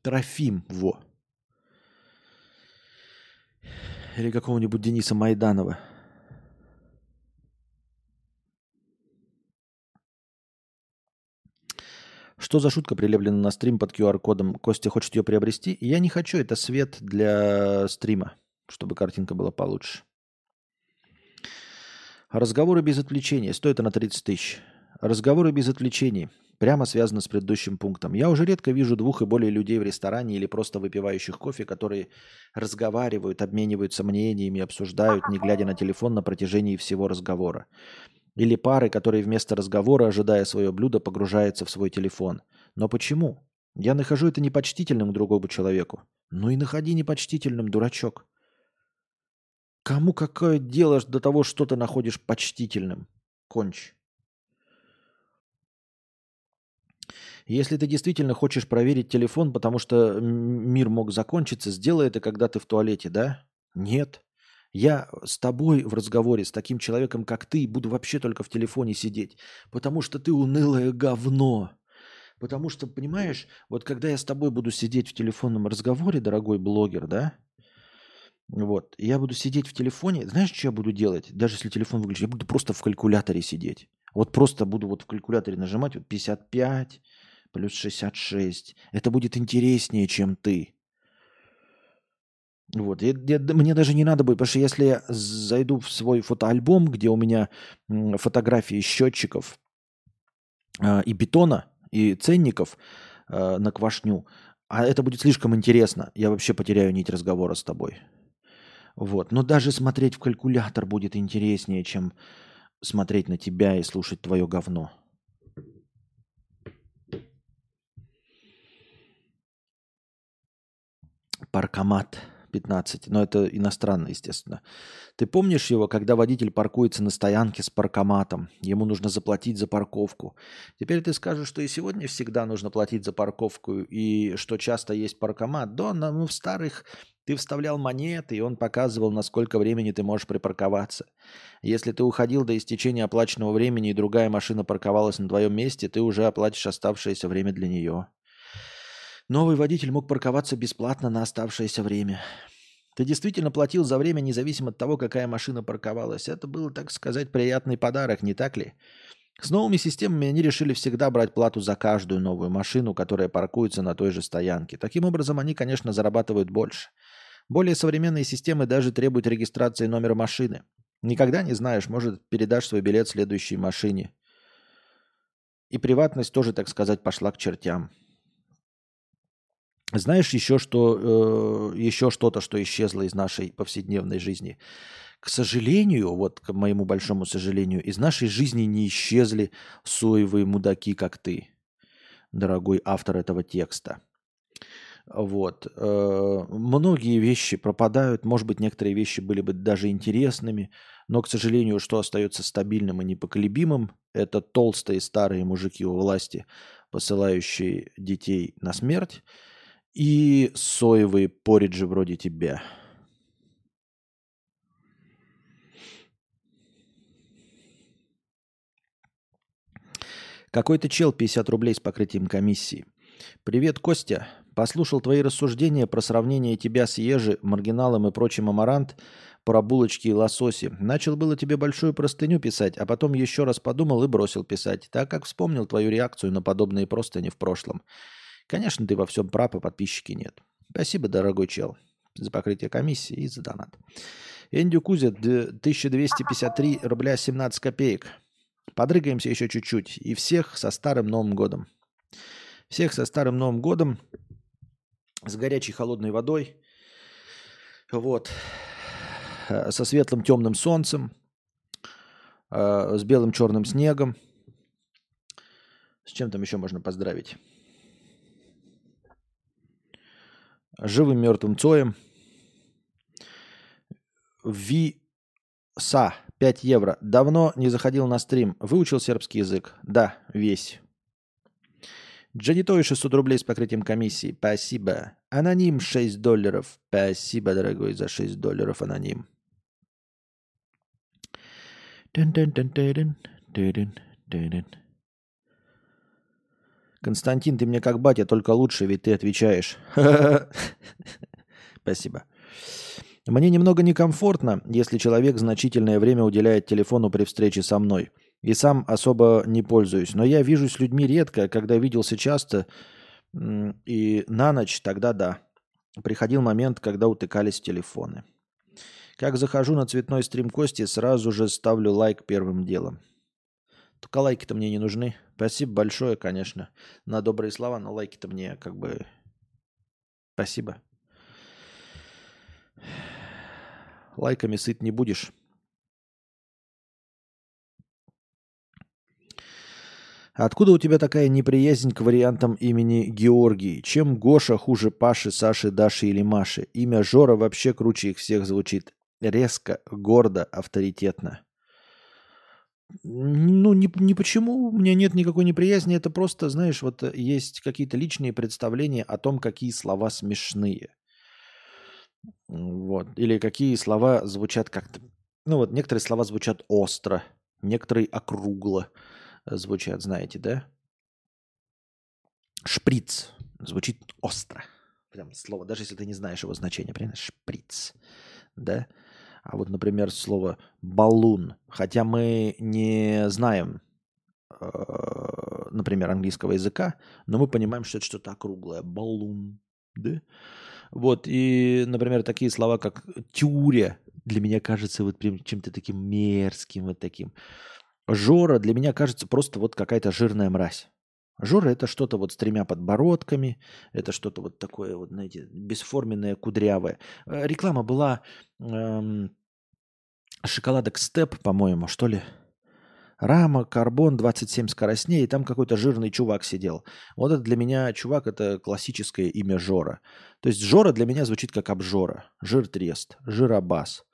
Трофим, во. Или какого-нибудь Дениса Майданова. Что за шутка прилеплена на стрим под QR-кодом? Костя хочет ее приобрести? Я не хочу, это свет для стрима, чтобы картинка была получше. Разговоры без отвлечения. Стоит она 30 тысяч. Разговоры без отвлечений. Прямо связано с предыдущим пунктом. Я уже редко вижу двух и более людей в ресторане или просто выпивающих кофе, которые разговаривают, обмениваются мнениями, обсуждают, не глядя на телефон на протяжении всего разговора. Или пары, которые вместо разговора, ожидая свое блюдо, погружаются в свой телефон. Но почему? Я нахожу это непочтительным другому человеку. Ну и находи непочтительным, дурачок. Кому какое дело до того, что ты находишь почтительным? Конч. Если ты действительно хочешь проверить телефон, потому что мир мог закончиться, сделай это, когда ты в туалете, да? Нет. Я с тобой в разговоре, с таким человеком, как ты, буду вообще только в телефоне сидеть, потому что ты унылое говно. Потому что, понимаешь, вот когда я с тобой буду сидеть в телефонном разговоре, дорогой блогер, да, вот. я буду сидеть в телефоне. Знаешь, что я буду делать? Даже если телефон выключить, я буду просто в калькуляторе сидеть. Вот просто буду вот в калькуляторе нажимать вот 55 плюс 66. Это будет интереснее, чем ты. Вот. Я, я, мне даже не надо будет, потому что если я зайду в свой фотоальбом, где у меня фотографии счетчиков э, и бетона, и ценников э, на квашню, а это будет слишком интересно, я вообще потеряю нить разговора с тобой. Вот. Но даже смотреть в калькулятор будет интереснее, чем смотреть на тебя и слушать твое говно. Паркомат 15. Но это иностранно, естественно. Ты помнишь его, когда водитель паркуется на стоянке с паркоматом? Ему нужно заплатить за парковку. Теперь ты скажешь, что и сегодня всегда нужно платить за парковку, и что часто есть паркомат. Да, ну, в старых ты вставлял монеты, и он показывал, на сколько времени ты можешь припарковаться. Если ты уходил до истечения оплаченного времени, и другая машина парковалась на твоем месте, ты уже оплатишь оставшееся время для нее. Новый водитель мог парковаться бесплатно на оставшееся время. Ты действительно платил за время, независимо от того, какая машина парковалась. Это был, так сказать, приятный подарок, не так ли? С новыми системами они решили всегда брать плату за каждую новую машину, которая паркуется на той же стоянке. Таким образом, они, конечно, зарабатывают больше – Более современные системы даже требуют регистрации номера машины. Никогда не знаешь, может, передашь свой билет следующей машине. И приватность тоже, так сказать, пошла к чертям. Знаешь еще, что, э, еще что-то, что исчезло из нашей повседневной жизни? К сожалению, вот к моему большому сожалению, из нашей жизни не исчезли соевые мудаки, как ты, дорогой автор этого текста. Вот. Э, многие вещи пропадают, может быть, некоторые вещи были бы даже интересными, но, к сожалению, что остается стабильным и непоколебимым, это толстые старые мужики у власти, посылающие детей на смерть, и соевые пориджи вроде тебя. Какой-то чел 50 рублей с покрытием комиссии. Привет, Костя. Послушал твои рассуждения про сравнение тебя с Ежи, маргиналом и прочим амарант, про булочки и лососи. Начал было тебе большую простыню писать, а потом еще раз подумал и бросил писать, так как вспомнил твою реакцию на подобные простыни в прошлом. Конечно, ты во всем прав, а подписчики нет. Спасибо, дорогой чел, за покрытие комиссии и за донат. Эндю Кузя, 1253 рубля 17 копеек. Подрыгаемся еще чуть-чуть. И всех со Старым Новым Годом. Всех со Старым Новым Годом с горячей холодной водой, вот, со светлым темным солнцем, э, с белым черным снегом. С чем там еще можно поздравить? Живым мертвым Цоем. Виса 5 евро. Давно не заходил на стрим. Выучил сербский язык? Да, весь. Джанитой 600 рублей с покрытием комиссии. Спасибо. Аноним 6 долларов. Спасибо, дорогой, за 6 долларов аноним. Константин, ты мне как батя, только лучше, ведь ты отвечаешь. Спасибо. Мне немного некомфортно, если человек значительное время уделяет телефону при встрече со мной – и сам особо не пользуюсь. Но я вижу с людьми редко, когда виделся часто и на ночь, тогда да. Приходил момент, когда утыкались телефоны. Как захожу на цветной стрим Кости, сразу же ставлю лайк первым делом. Только лайки-то мне не нужны. Спасибо большое, конечно, на добрые слова, но лайки-то мне как бы... Спасибо. Лайками сыт не будешь. Откуда у тебя такая неприязнь к вариантам имени Георгий? Чем Гоша хуже Паши, Саши, Даши или Маши? Имя Жора вообще круче их всех звучит. Резко, гордо, авторитетно. Ну, не, не почему, у меня нет никакой неприязни, это просто, знаешь, вот есть какие-то личные представления о том, какие слова смешные. Вот. Или какие слова звучат как-то... Ну вот, некоторые слова звучат остро, некоторые округло звучат, знаете, да? Шприц звучит остро. Прям слово, даже если ты не знаешь его значения, правильно? Шприц, да? А вот, например, слово баллон, хотя мы не знаем, э, например, английского языка, но мы понимаем, что это что-то округлое. Баллон, да? Вот, и, например, такие слова, как тюря, для меня кажется вот прям чем-то таким мерзким, вот таким. Жора для меня кажется просто вот какая-то жирная мразь. Жора это что-то вот с тремя подбородками, это что-то вот такое вот, знаете, бесформенное, кудрявое. Э, реклама была эм, шоколадок Степ, по-моему, что ли. Рама, карбон, 27 скоростней, и там какой-то жирный чувак сидел. Вот это для меня чувак, это классическое имя Жора. То есть Жора для меня звучит как обжора. Жир-трест, жиробас.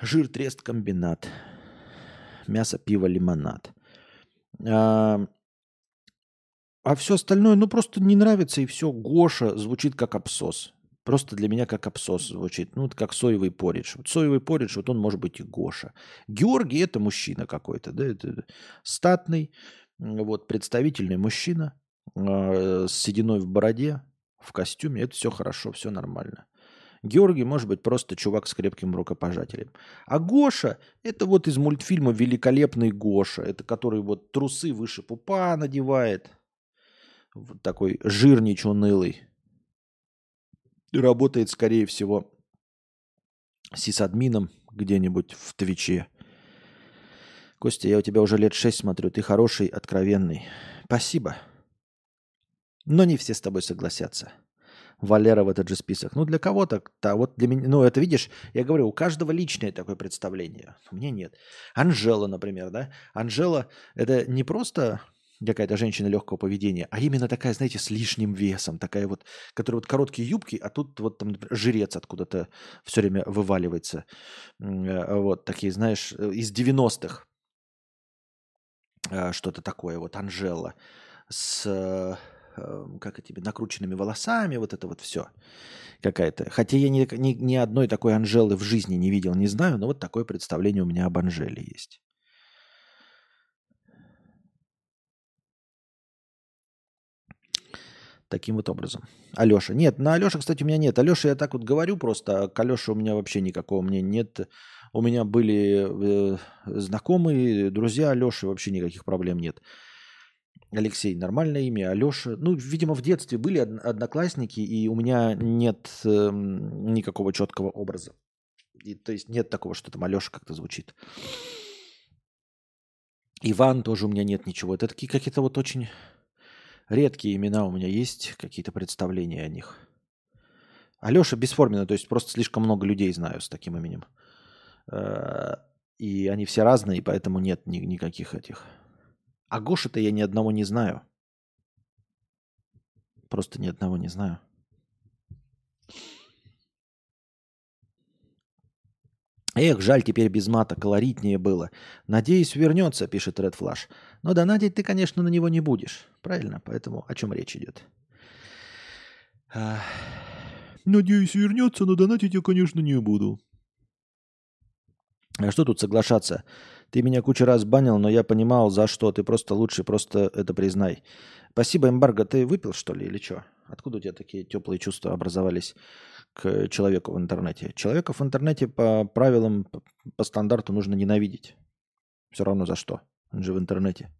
Жир-трест-комбинат мясо, пиво, лимонад. А, а все остальное, ну, просто не нравится, и все. Гоша звучит как абсос. Просто для меня как абсос звучит. Ну, как соевый поридж. Вот соевый поридж, вот он может быть и Гоша. Георгий – это мужчина какой-то, да, это статный, вот, представительный мужчина э, с сединой в бороде, в костюме. Это все хорошо, все нормально. Георгий может быть просто чувак с крепким рукопожатием. А Гоша – это вот из мультфильма «Великолепный Гоша». Это который вот трусы выше пупа надевает. Вот такой жирнич унылый. работает, скорее всего, сисадмином где-нибудь в Твиче. Костя, я у тебя уже лет шесть смотрю. Ты хороший, откровенный. Спасибо. Но не все с тобой согласятся. Валера в этот же список. Ну, для кого-то, да, вот для меня, ну, это видишь, я говорю, у каждого личное такое представление. У меня нет. Анжела, например, да? Анжела – это не просто какая-то женщина легкого поведения, а именно такая, знаете, с лишним весом, такая вот, которая вот короткие юбки, а тут вот там например, жрец откуда-то все время вываливается. Э, вот такие, знаешь, э, из 90-х э, что-то такое, вот Анжела с как эти накрученными волосами, вот это вот все какая-то. Хотя я ни, ни, ни одной такой Анжелы в жизни не видел, не знаю, но вот такое представление у меня об Анжеле есть. Таким вот образом. Алеша. Нет, на Алеша, кстати, у меня нет. Алеша я так вот говорю просто, а к Алеше у меня вообще никакого мне нет. У меня были э, знакомые, друзья Алеши, вообще никаких проблем нет. Алексей, нормальное имя. Алеша, ну, видимо, в детстве были одноклассники, и у меня нет э, никакого четкого образа. И, то есть нет такого, что там Алеша как-то звучит. Иван тоже у меня нет ничего. Это такие какие-то вот очень редкие имена у меня есть, какие-то представления о них. Алеша бесформенно, то есть просто слишком много людей знаю с таким именем. Э, и они все разные, поэтому нет ни, никаких этих. А Гоши-то я ни одного не знаю. Просто ни одного не знаю. Эх, жаль, теперь без мата колоритнее было. Надеюсь, вернется, пишет Red Flash. Но донатить ты, конечно, на него не будешь. Правильно? Поэтому о чем речь идет? Надеюсь, вернется, но донатить я, конечно, не буду. А что тут соглашаться? Ты меня кучу раз банил, но я понимал, за что. Ты просто лучше, просто это признай. Спасибо, эмбарго. Ты выпил, что ли, или что? Откуда у тебя такие теплые чувства образовались к человеку в интернете? Человека в интернете по правилам, по стандарту нужно ненавидеть. Все равно за что. Он же в интернете.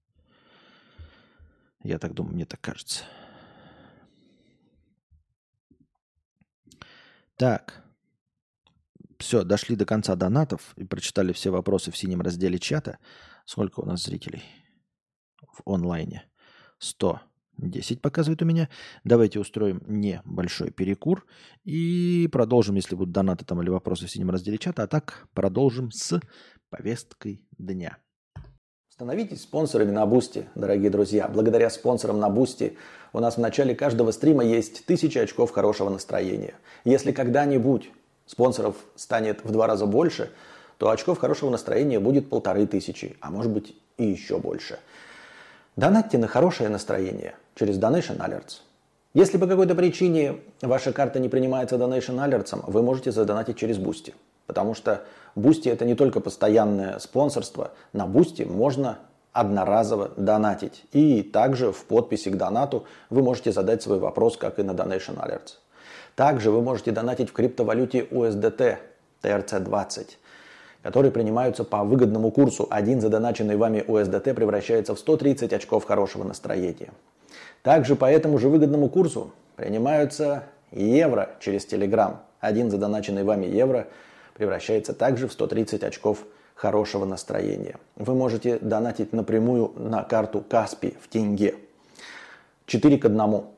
Я так думаю, мне так кажется. Так. Все, дошли до конца донатов и прочитали все вопросы в синем разделе чата. Сколько у нас зрителей в онлайне? 110 показывает у меня. Давайте устроим небольшой перекур и продолжим, если будут донаты там или вопросы в синем разделе чата. А так продолжим с повесткой дня. Становитесь спонсорами на Boosty, дорогие друзья. Благодаря спонсорам на Boosty у нас в начале каждого стрима есть тысячи очков хорошего настроения. Если когда-нибудь спонсоров станет в два раза больше, то очков хорошего настроения будет полторы тысячи, а может быть и еще больше. Донатьте на хорошее настроение через Donation Alerts. Если по какой-то причине ваша карта не принимается Donation Alerts, вы можете задонатить через Boosty. Потому что Boosty это не только постоянное спонсорство. На Boosty можно одноразово донатить. И также в подписи к донату вы можете задать свой вопрос, как и на Donation Alerts. Также вы можете донатить в криптовалюте USDT TRC20, которые принимаются по выгодному курсу. Один задоначенный вами USDT превращается в 130 очков хорошего настроения. Также по этому же выгодному курсу принимаются евро через Telegram. Один задоначенный вами евро – превращается также в 130 очков хорошего настроения. Вы можете донатить напрямую на карту Каспи в тенге. 4 к 1.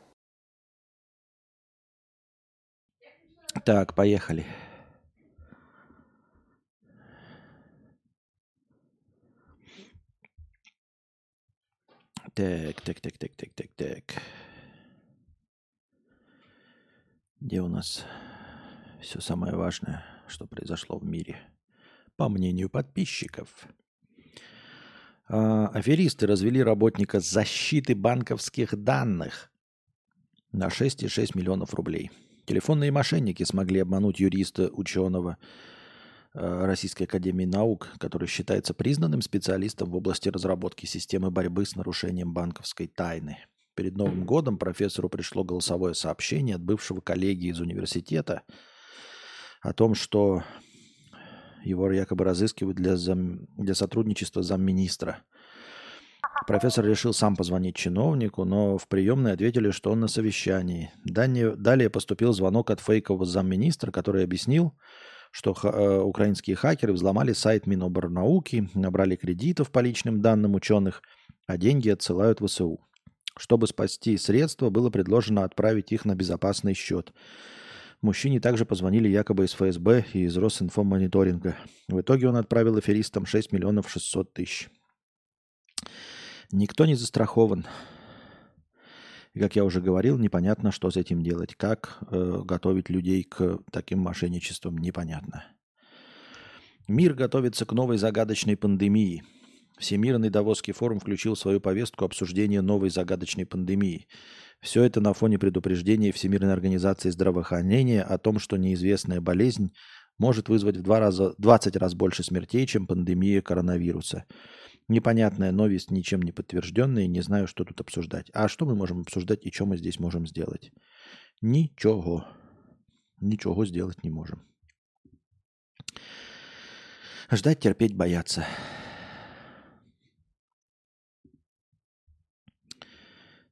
Так, поехали. Так, так, так, так, так, так, так. Где у нас все самое важное, что произошло в мире? По мнению подписчиков. А, аферисты развели работника защиты банковских данных на 6,6 миллионов рублей. Телефонные мошенники смогли обмануть юриста, ученого а, Российской Академии Наук, который считается признанным специалистом в области разработки системы борьбы с нарушением банковской тайны – Перед Новым годом профессору пришло голосовое сообщение от бывшего коллеги из университета о том, что его якобы разыскивают для, зам... для сотрудничества замминистра. Профессор решил сам позвонить чиновнику, но в приемной ответили, что он на совещании. Далее поступил звонок от фейкового замминистра, который объяснил, что э, украинские хакеры взломали сайт Миноборнауки, набрали кредитов по личным данным ученых, а деньги отсылают в ВСУ. Чтобы спасти средства, было предложено отправить их на безопасный счет. Мужчине также позвонили якобы из ФСБ и из Росинфомониторинга. В итоге он отправил аферистам 6 миллионов 600 тысяч. Никто не застрахован. И, как я уже говорил, непонятно, что с этим делать. Как э, готовить людей к таким мошенничествам, непонятно. Мир готовится к новой загадочной пандемии – Всемирный Давосский форум включил в свою повестку обсуждение новой загадочной пандемии. Все это на фоне предупреждения Всемирной организации здравоохранения о том, что неизвестная болезнь может вызвать в два раза, 20 раз больше смертей, чем пандемия коронавируса. Непонятная новость, ничем не подтвержденная, не знаю, что тут обсуждать. А что мы можем обсуждать и что мы здесь можем сделать? Ничего. Ничего сделать не можем. Ждать, терпеть, бояться.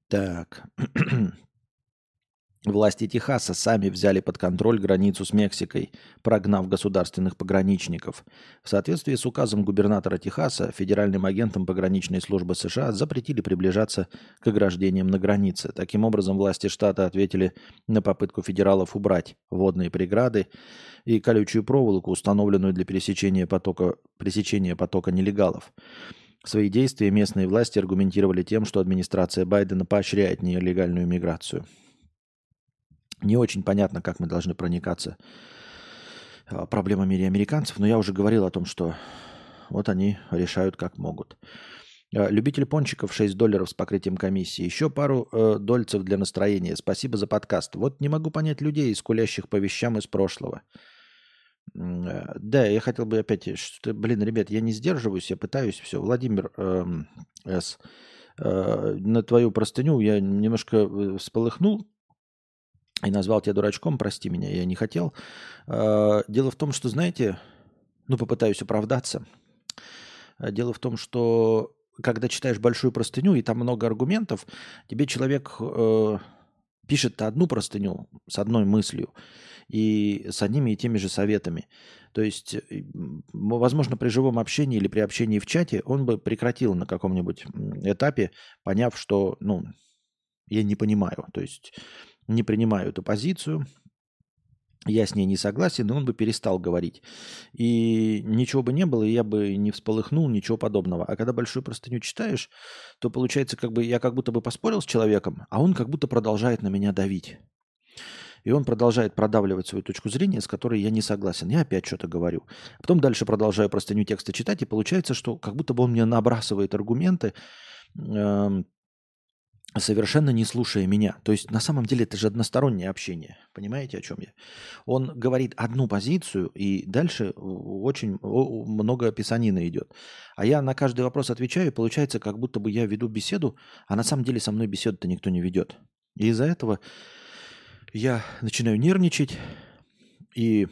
Так. Власти Техаса сами взяли под контроль границу с Мексикой, прогнав государственных пограничников. В соответствии с указом губернатора Техаса, федеральным агентам пограничной службы США запретили приближаться к ограждениям на границе. Таким образом, власти штата ответили на попытку федералов убрать водные преграды и колючую проволоку, установленную для пересечения потока, пресечения потока нелегалов. Свои действия местные власти аргументировали тем, что администрация Байдена поощряет нелегальную миграцию. Не очень понятно, как мы должны проникаться а, проблемами американцев, но я уже говорил о том, что вот они решают как могут. А, любитель пончиков 6 долларов с покрытием комиссии. Еще пару э, дольцев для настроения. Спасибо за подкаст. Вот не могу понять людей, скулящих по вещам из прошлого. Э, да, я хотел бы опять, что, блин, ребят, я не сдерживаюсь, я пытаюсь, все. Владимир э, С. Э, на твою простыню я немножко э, всполыхнул и назвал тебя дурачком, прости меня, я не хотел. Э, дело в том, что, знаете, ну, попытаюсь оправдаться. Дело в том, что когда читаешь большую простыню, и там много аргументов, тебе человек э, пишет одну простыню с одной мыслью, и с одними и теми же советами. То есть, э, возможно, при живом общении или при общении в чате он бы прекратил на каком-нибудь этапе, поняв, что, ну, я не понимаю, то есть не принимаю эту позицию, я с ней не согласен, и он бы перестал говорить. И ничего бы не было, и я бы не всполыхнул, ничего подобного. А когда большую простыню читаешь, то получается, как бы я как будто бы поспорил с человеком, а он как будто продолжает на меня давить. И он продолжает продавливать свою точку зрения, с которой я не согласен. Я опять что-то говорю. Потом дальше продолжаю простыню текста читать, и получается, что как будто бы он мне набрасывает аргументы, э, совершенно не слушая меня. То есть на самом деле это же одностороннее общение. Понимаете, о чем я? Он говорит одну позицию, и дальше очень много описанина идет. А я на каждый вопрос отвечаю, и получается, как будто бы я веду беседу, а на самом деле со мной беседу-то никто не ведет. И из-за этого я начинаю нервничать и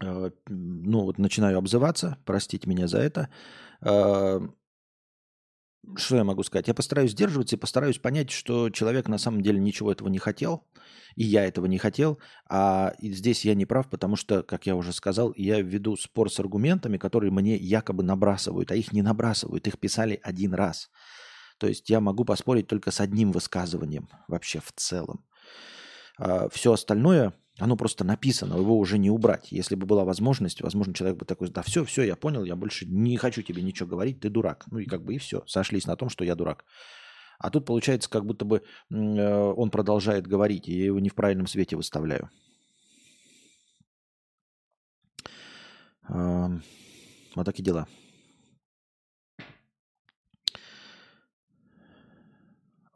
э, ну, вот начинаю обзываться, простите меня за это. Что я могу сказать? Я постараюсь сдерживаться и постараюсь понять, что человек на самом деле ничего этого не хотел, и я этого не хотел, а здесь я не прав, потому что, как я уже сказал, я веду спор с аргументами, которые мне якобы набрасывают, а их не набрасывают, их писали один раз. То есть я могу поспорить только с одним высказыванием вообще в целом. А все остальное оно просто написано, его уже не убрать. Если бы была возможность, возможно, человек бы такой, да все, все, я понял, я больше не хочу тебе ничего говорить, ты дурак. Ну и как бы и все, сошлись на том, что я дурак. А тут получается, как будто бы э, он продолжает говорить, и я его не в правильном свете выставляю. Вот такие дела.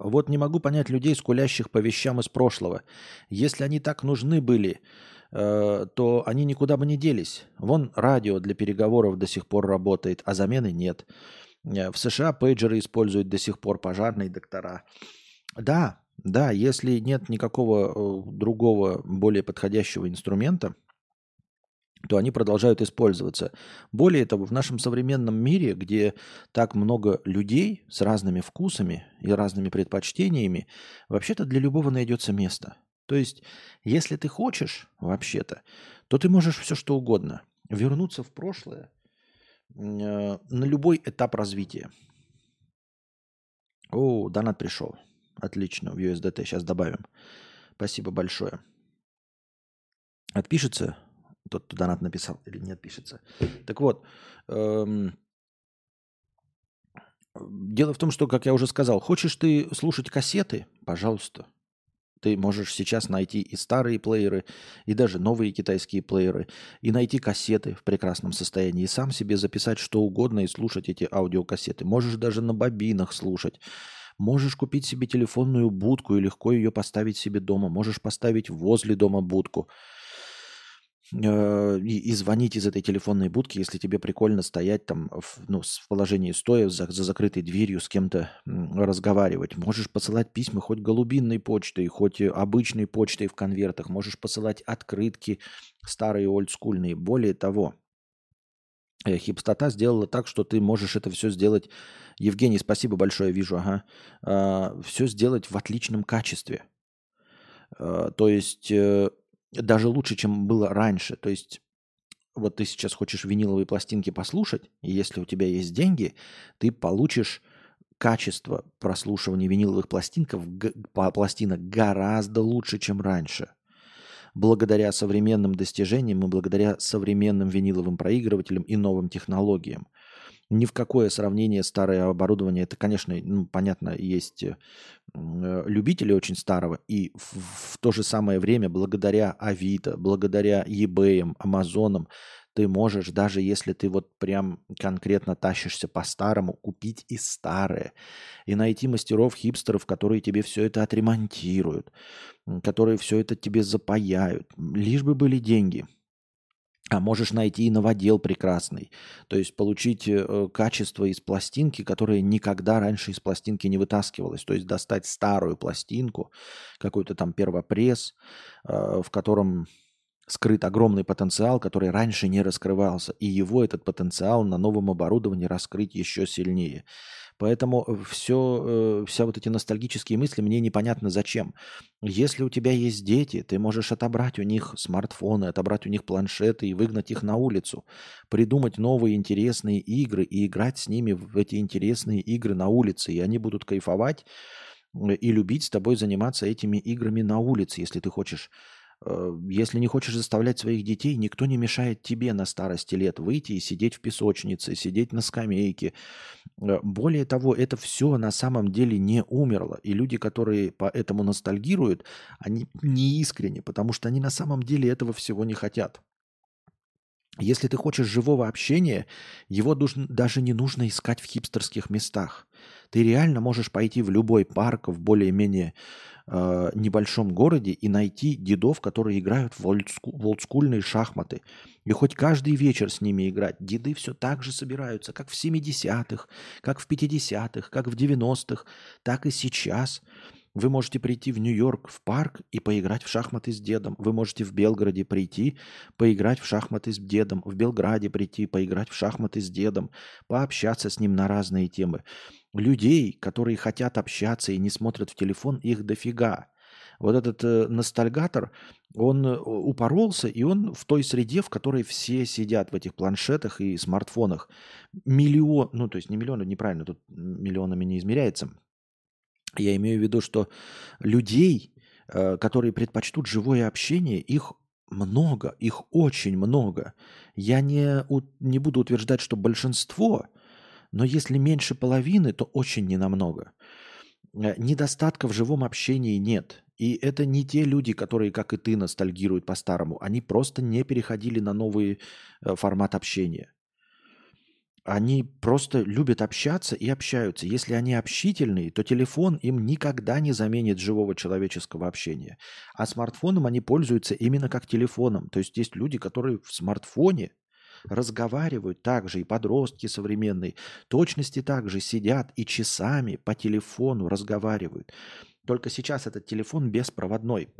Вот не могу понять людей, скулящих по вещам из прошлого. Если они так нужны были, э, то они никуда бы не делись. Вон радио для переговоров до сих пор работает, а замены нет. Э, в США пейджеры используют до сих пор пожарные доктора. Да, да, если нет никакого э, другого более подходящего инструмента, то они продолжают использоваться. Более того, в нашем современном мире, где так много людей с разными вкусами и разными предпочтениями, вообще-то для любого найдется место. То есть, если ты хочешь, вообще-то, то ты можешь все что угодно. Вернуться в прошлое э, на любой этап развития. О, донат пришел. Отлично, в USDT сейчас добавим. Спасибо большое. Отпишется тот, кто донат написал или не отпишется. Так вот, эм, дело в том, что, как я уже сказал, хочешь ты слушать кассеты, пожалуйста. Ты можешь сейчас найти и старые плееры, и даже новые китайские плееры, и найти кассеты в прекрасном состоянии, и сам себе записать что угодно и слушать эти аудиокассеты. Можешь даже на бобинах слушать. Можешь купить себе телефонную будку и легко ее поставить себе дома. Можешь поставить возле дома будку. Э, и, и звонить из этой телефонной будки, если тебе прикольно стоять там в, ну, в положении стоя за, за закрытой дверью с кем-то разговаривать. Можешь посылать письма хоть голубинной почтой, хоть обычной почтой в конвертах. Можешь посылать открытки старые, олдскульные. Более того, э, Хипстота сделала так, что ты можешь это все сделать. Евгений, спасибо большое, вижу, ага. А, все сделать в отличном качестве. А, то есть э, даже лучше, чем было раньше. То есть вот ты сейчас хочешь виниловые пластинки послушать, и если у тебя есть деньги, ты получишь качество прослушивания виниловых пластинков, пластинок гораздо лучше, чем раньше. Благодаря современным достижениям и благодаря современным виниловым проигрывателям и новым технологиям – ни в какое сравнение старое оборудование. Это, конечно, ну, понятно, есть э, любители очень старого. И в, в то же самое время, благодаря Авито, благодаря eBay, Амазонам, ты можешь, даже если ты вот прям конкретно тащишься по-старому, купить и старое. И найти мастеров, хипстеров, которые тебе все это отремонтируют, которые все это тебе запаяют. Лишь бы были деньги – а можешь найти и новодел прекрасный. То есть получить э, качество из пластинки, которое никогда раньше из пластинки не вытаскивалось. То есть достать старую пластинку, какой-то там первопресс, э, в котором скрыт огромный потенциал, который раньше не раскрывался. И его, этот потенциал, на новом оборудовании раскрыть еще сильнее. Поэтому все, э, вся вот эти ностальгические мысли мне непонятно зачем. Если у тебя есть дети, ты можешь отобрать у них смартфоны, отобрать у них планшеты и выгнать их на улицу, придумать новые интересные игры и играть с ними в эти интересные игры на улице, и они будут кайфовать э, и любить с тобой заниматься этими играми на улице, если ты хочешь Э, если не хочешь заставлять своих детей, никто не мешает тебе на старости лет выйти и сидеть в песочнице, сидеть на скамейке. Э, более того, это все на самом деле не умерло. И люди, которые по этому ностальгируют, они не искренне, потому что они на самом деле этого всего не хотят. Если ты хочешь живого общения, его даже не нужно искать в хипстерских местах. Ты реально можешь пойти в любой парк в более-менее э, небольшом городе и найти дедов, которые играют в, олдску, в олдскульные шахматы. И хоть каждый вечер с ними играть. Деды все так же собираются, как в 70-х, как в 50-х, как в 90-х, так и сейчас. Вы можете прийти в Нью-Йорк в парк и поиграть в шахматы с дедом. Вы можете в Белгороде прийти, поиграть в шахматы с дедом. В Белграде прийти, поиграть в шахматы с дедом. Пообщаться с ним на разные темы. Людей, которые хотят общаться и не смотрят в телефон, их дофига. Вот этот э, ностальгатор, он э, упоролся, и он в той среде, в которой все сидят в этих планшетах и смартфонах. Миллион, ну то есть не миллионы, неправильно, тут миллионами не измеряется. Я имею в виду, что людей, э, которые предпочтут живое общение, их много, их очень много. Я не, не буду утверждать, что большинство, но если меньше половины, то очень ненамного. Э, недостатка в живом общении нет. И это не те люди, которые, как и ты, ностальгируют по-старому. Они просто не переходили на новый э, формат общения. Они просто любят общаться и общаются. Если они общительные, то телефон им никогда не заменит живого человеческого общения. А смартфоном они пользуются именно как телефоном. То есть есть люди, которые в смартфоне разговаривают также и подростки современные, точности также сидят и часами по телефону разговаривают. Только сейчас этот телефон беспроводной.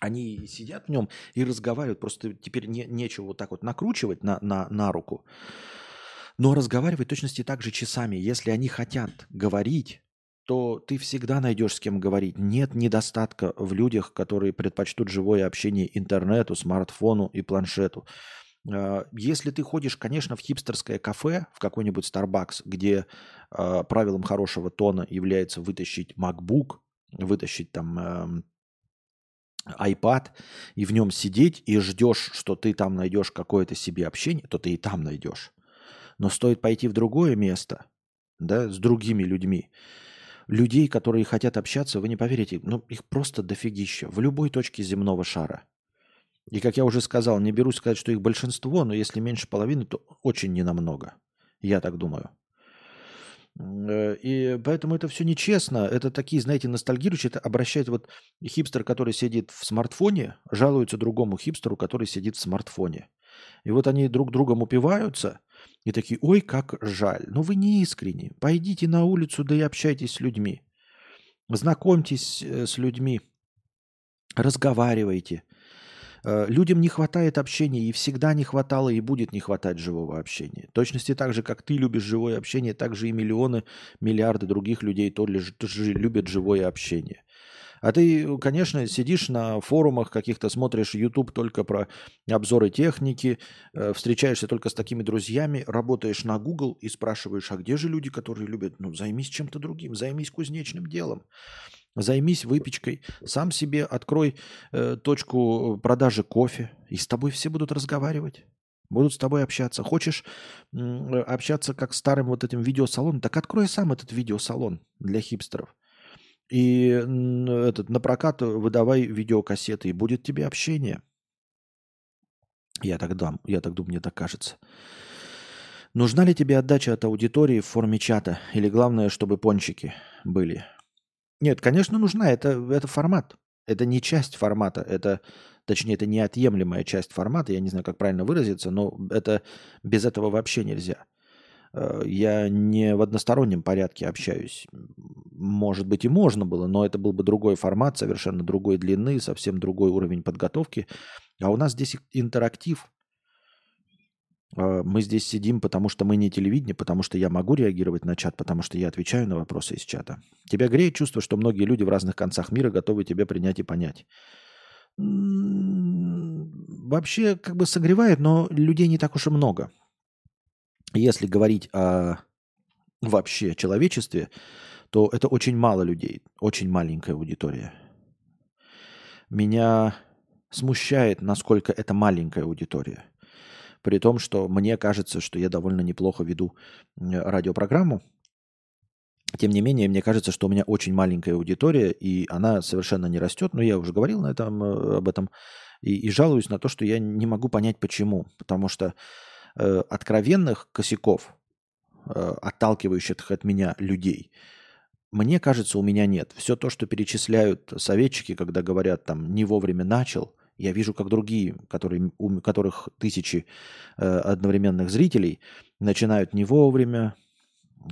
Они сидят в нем и разговаривают, просто теперь не, нечего вот так вот накручивать на, на, на руку. Но разговаривать точности так же часами. Если они хотят говорить, то ты всегда найдешь с кем говорить. Нет недостатка в людях, которые предпочтут живое общение интернету, смартфону и планшету. А, если ты ходишь, конечно, в хипстерское кафе, в какой-нибудь Starbucks, где э, правилом хорошего тона является вытащить MacBook, вытащить там э, iPad и в нем сидеть и ждешь, что ты там найдешь какое-то себе общение, то ты и там найдешь. Но стоит пойти в другое место, да, с другими людьми. Людей, которые хотят общаться, вы не поверите, ну, их просто дофигища в любой точке земного шара. И, как я уже сказал, не берусь сказать, что их большинство, но если меньше половины, то очень ненамного. Я так думаю. Э, и поэтому это все нечестно. Это такие, знаете, ностальгирующие. Это обращает вот хипстер, который сидит в смартфоне, жалуется другому хипстеру, который сидит в смартфоне. И вот они друг другом упиваются и такие, ой, как жаль. Но вы не искренне. Пойдите на улицу, да и общайтесь с людьми. Знакомьтесь э, с людьми, разговаривайте. Э, людям не хватает общения, и всегда не хватало, и будет не хватать живого общения. точности так же, как ты любишь живое общение, так же и миллионы, миллиарды других людей тоже любят живое общение. А ты, конечно, сидишь на форумах каких-то, смотришь YouTube только про обзоры техники, э, встречаешься только с такими друзьями, работаешь на Google и спрашиваешь, а где же люди, которые любят? Ну, займись чем-то другим, займись кузнечным делом. Займись выпечкой, сам себе открой э, точку продажи кофе, и с тобой все будут разговаривать. Будут с тобой общаться. Хочешь общаться как старым вот этим видеосалоном, так открой сам этот видеосалон для хипстеров. И этот, на прокат выдавай видеокассеты, и будет тебе общение. Я так, дам, я так думаю, мне так кажется. Нужна ли тебе отдача от аудитории в форме чата? Или главное, чтобы пончики были? Нет, конечно, нужна. Это, это формат. Это не часть формата. Это, точнее, это неотъемлемая часть формата. Я не знаю, как правильно выразиться, но это без этого вообще нельзя. Э, я не в одностороннем порядке общаюсь. Может быть и можно было, но это был бы другой формат, совершенно другой длины, совсем другой уровень подготовки. А у нас здесь интерактив. Э, мы здесь сидим, потому что мы не телевидение, потому что я могу реагировать на чат, потому что я отвечаю на вопросы из чата. Тебя греет чувство, что многие люди в разных концах мира готовы тебя принять и понять. Вообще как бы согревает, но людей не так уж и много. Если говорить о вообще человечестве, то это очень мало людей, очень маленькая аудитория. Меня смущает, насколько это маленькая аудитория. При том, что мне кажется, что я довольно неплохо веду радиопрограмму. Тем не менее, мне кажется, что у меня очень маленькая аудитория, и она совершенно не растет. Но я уже говорил на этом, э, об этом и, и жалуюсь на то, что я не могу понять, почему. Потому что э, откровенных косяков, э, отталкивающих от меня людей, мне кажется, у меня нет. Все то, что перечисляют советчики, когда говорят там «не вовремя начал», я вижу, как другие, которые, у которых тысячи э, одновременных зрителей, начинают не вовремя,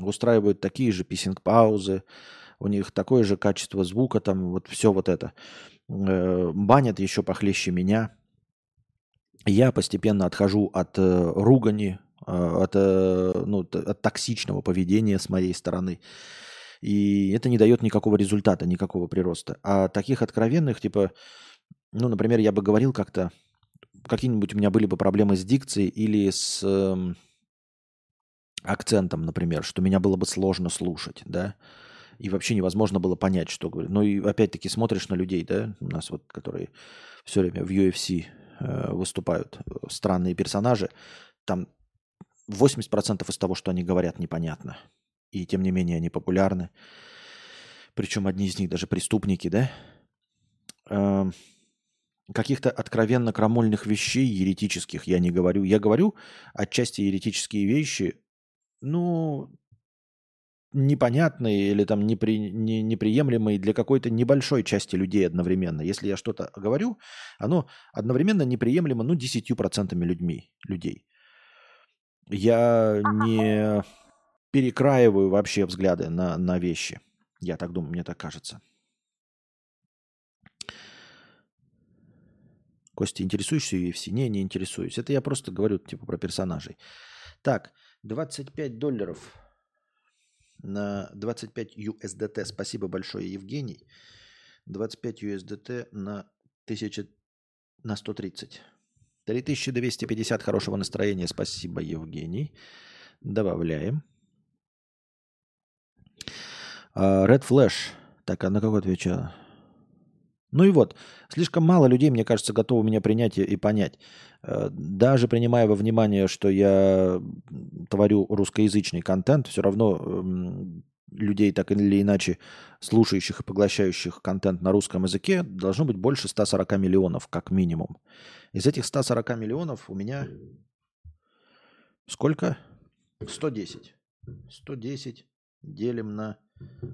устраивают такие же писинг-паузы, у них такое же качество звука, там вот все вот это. Э, банят еще похлеще меня. Я постепенно отхожу от э, ругани, э, от, э, ну, от токсичного поведения с моей стороны. И это не дает никакого результата, никакого прироста. А таких откровенных, типа, ну, например, я бы говорил как-то, какие-нибудь у меня были бы проблемы с дикцией или с э, акцентом, например, что меня было бы сложно слушать, да, и вообще невозможно было понять, что говорю. Ну и опять-таки смотришь на людей, да, у нас вот, которые все время в UFC выступают, э, странные персонажи, там 80% из того, что они говорят, непонятно. И тем не менее они популярны. Причем одни из них даже преступники, да. Э, каких-то откровенно крамольных вещей еретических я не говорю. Я говорю отчасти еретические вещи, ну, непонятные или там непри, не, неприемлемые для какой-то небольшой части людей одновременно. Если я что-то говорю, оно одновременно неприемлемо, ну, 10% людьми, людей. Я не перекраиваю вообще взгляды на, на вещи. Я так думаю, мне так кажется. Костя, интересуешься UFC? Не, не интересуюсь. Это я просто говорю типа про персонажей. Так, 25 долларов на 25 USDT. Спасибо большое, Евгений. 25 USDT на 1000 на 130. 3250 хорошего настроения. Спасибо, Евгений. Добавляем. А, Red Flash. Так, а на какой отвечаю? Ну и вот, слишком мало людей, мне кажется, готовы меня принять и, понять. Э, даже принимая во внимание, что я творю русскоязычный контент, все равно эм, людей так или иначе слушающих и поглощающих контент на русском языке должно быть больше 140 миллионов, как минимум. Из этих 140 миллионов у меня сколько? 110. 110 делим на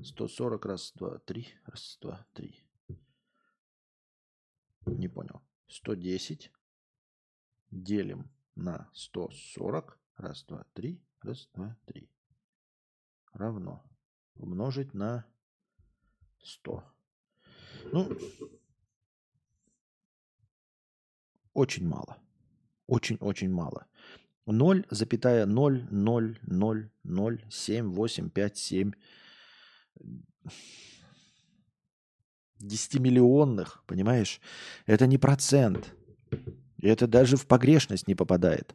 140 раз, два, три, раз, два, три. Не понял. 110 делим на 140. Раз, два, три. Раз, два, три. Равно. Умножить на 100. Ну, очень мало. Очень-очень мало. 0, запятая 0, 0, 0, 0, 7, 8, 5, 7. 10-миллионных, понимаешь? Это не процент. Это даже в погрешность не попадает.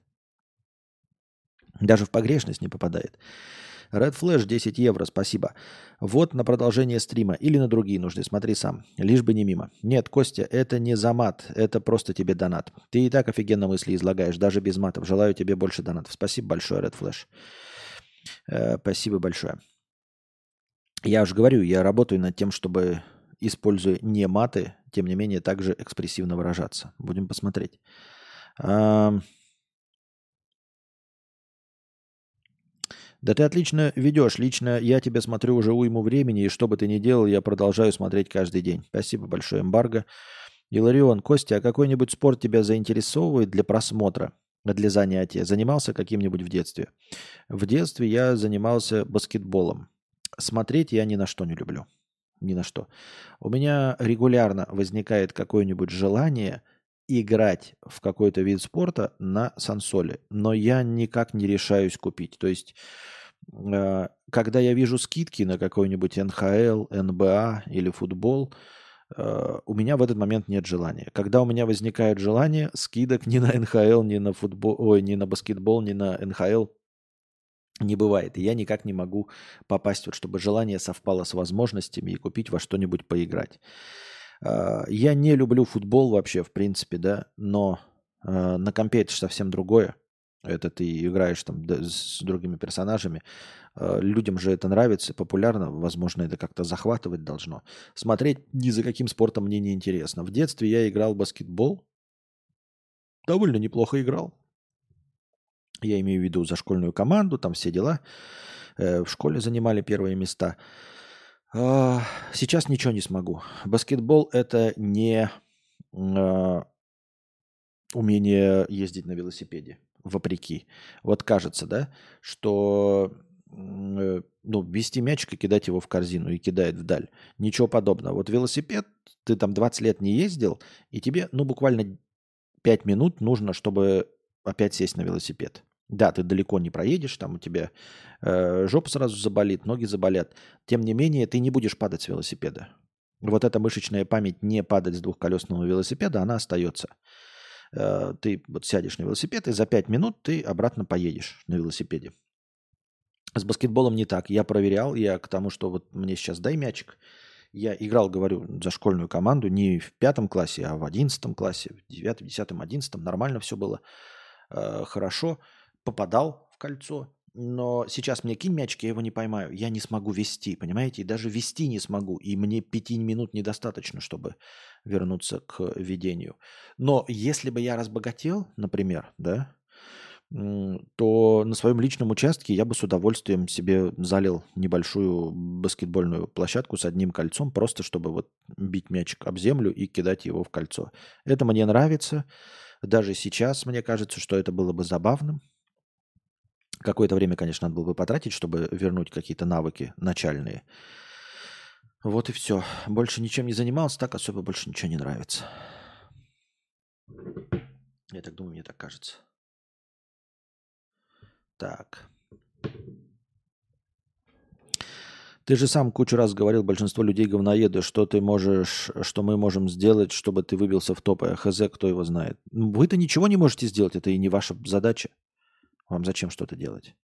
Даже в погрешность не попадает. Red Flash 10 евро, спасибо. Вот на продолжение стрима или на другие нужды, смотри сам. Лишь бы не мимо. Нет, Костя, это не за мат, это просто тебе донат. Ты и так офигенно мысли излагаешь, даже без матов. Желаю тебе больше донатов. Спасибо большое, Red Flash. Э, спасибо большое. Я уже говорю, я работаю над тем, чтобы используя не маты, тем не менее также экспрессивно выражаться. Будем посмотреть. Да ты отлично ведешь. Лично я тебя смотрю уже уйму времени, и что бы ты ни делал, я продолжаю смотреть каждый день. Спасибо большое, эмбарго. Иларион, Костя, а какой-нибудь спорт тебя заинтересовывает для просмотра, для занятия? Занимался каким-нибудь в детстве? В детстве я занимался баскетболом. Смотреть я ни на что не люблю ни на что. У меня регулярно возникает какое-нибудь желание играть в какой-то вид спорта на сансоле, но я никак не решаюсь купить. То есть, э, когда я вижу скидки на какой-нибудь НХЛ, НБА или футбол, э, у меня в этот момент нет желания. Когда у меня возникает желание, скидок ни на НХЛ, ни на футбол, ой, ни на баскетбол, ни на НХЛ не бывает. И я никак не могу попасть, вот, чтобы желание совпало с возможностями и купить во что-нибудь поиграть. А, я не люблю футбол вообще, в принципе, да, но а, на компе это совсем другое. Это ты играешь там с другими персонажами. Э, людям же это нравится, популярно. Возможно, это как-то захватывать должно. Смотреть ни за каким спортом мне не интересно. В детстве я играл в баскетбол. Довольно неплохо играл. Я имею в виду за школьную команду, там все дела. Э, в школе занимали первые места. А, сейчас ничего не смогу. Баскетбол это не а, умение ездить на велосипеде, вопреки. Вот кажется, да, что э, ну, вести мячик и кидать его в корзину и кидает вдаль. Ничего подобного. Вот велосипед, ты там 20 лет не ездил, и тебе, ну, буквально 5 минут нужно, чтобы опять сесть на велосипед. Да, ты далеко не проедешь, там у тебя э, жопа сразу заболит, ноги заболят. Тем не менее, ты не будешь падать с велосипеда. Вот эта мышечная память не падать с двухколесного велосипеда, она остается. Э, ты вот сядешь на велосипед, и за 5 минут ты обратно поедешь на велосипеде. С баскетболом не так. Я проверял, я к тому, что вот мне сейчас дай мячик. Я играл, говорю, за школьную команду не в пятом классе, а в одиннадцатом классе, в девятом, десятом, одиннадцатом. Нормально все было, э, хорошо попадал в кольцо, но сейчас мне кинь мячик, я его не поймаю. Я не смогу вести, понимаете? И даже вести не смогу. И мне пяти минут недостаточно, чтобы вернуться к ведению. Но если бы я разбогател, например, да, то на своем личном участке я бы с удовольствием себе залил небольшую баскетбольную площадку с одним кольцом, просто чтобы вот бить мячик об землю и кидать его в кольцо. Это мне нравится. Даже сейчас мне кажется, что это было бы забавным. Какое-то время, конечно, надо было бы потратить, чтобы вернуть какие-то навыки начальные. Вот и все. Больше ничем не занимался, так особо больше ничего не нравится. Я так думаю, мне так кажется. Так. Ты же сам кучу раз говорил, большинство людей говноеды, что ты можешь, что мы можем сделать, чтобы ты выбился в топы. Хз, кто его знает. Вы-то ничего не можете сделать, это и не ваша задача. Вам зачем что-то делать?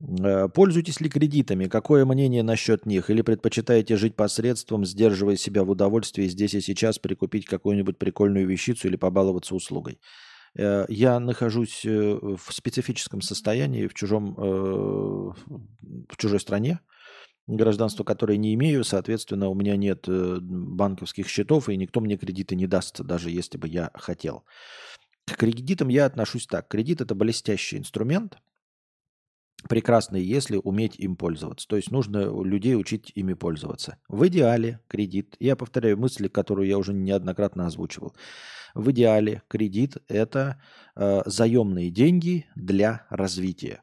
Э, пользуетесь ли кредитами? Какое мнение насчет них? Или предпочитаете жить посредством, сдерживая себя в удовольствии здесь и сейчас, прикупить какую-нибудь прикольную вещицу или побаловаться услугой? Э, я нахожусь э, в специфическом состоянии, в, чужом, в чужой стране, гражданство которое не имею, соответственно, у меня нет банковских счетов, и никто мне кредиты не даст, даже если бы я хотел. К кредитам я отношусь так. Кредит – это блестящий инструмент, прекрасный, если уметь им пользоваться. То есть нужно людей учить ими пользоваться. В идеале кредит, я повторяю мысли, которую я уже неоднократно озвучивал. В идеале кредит – это э, заемные деньги для развития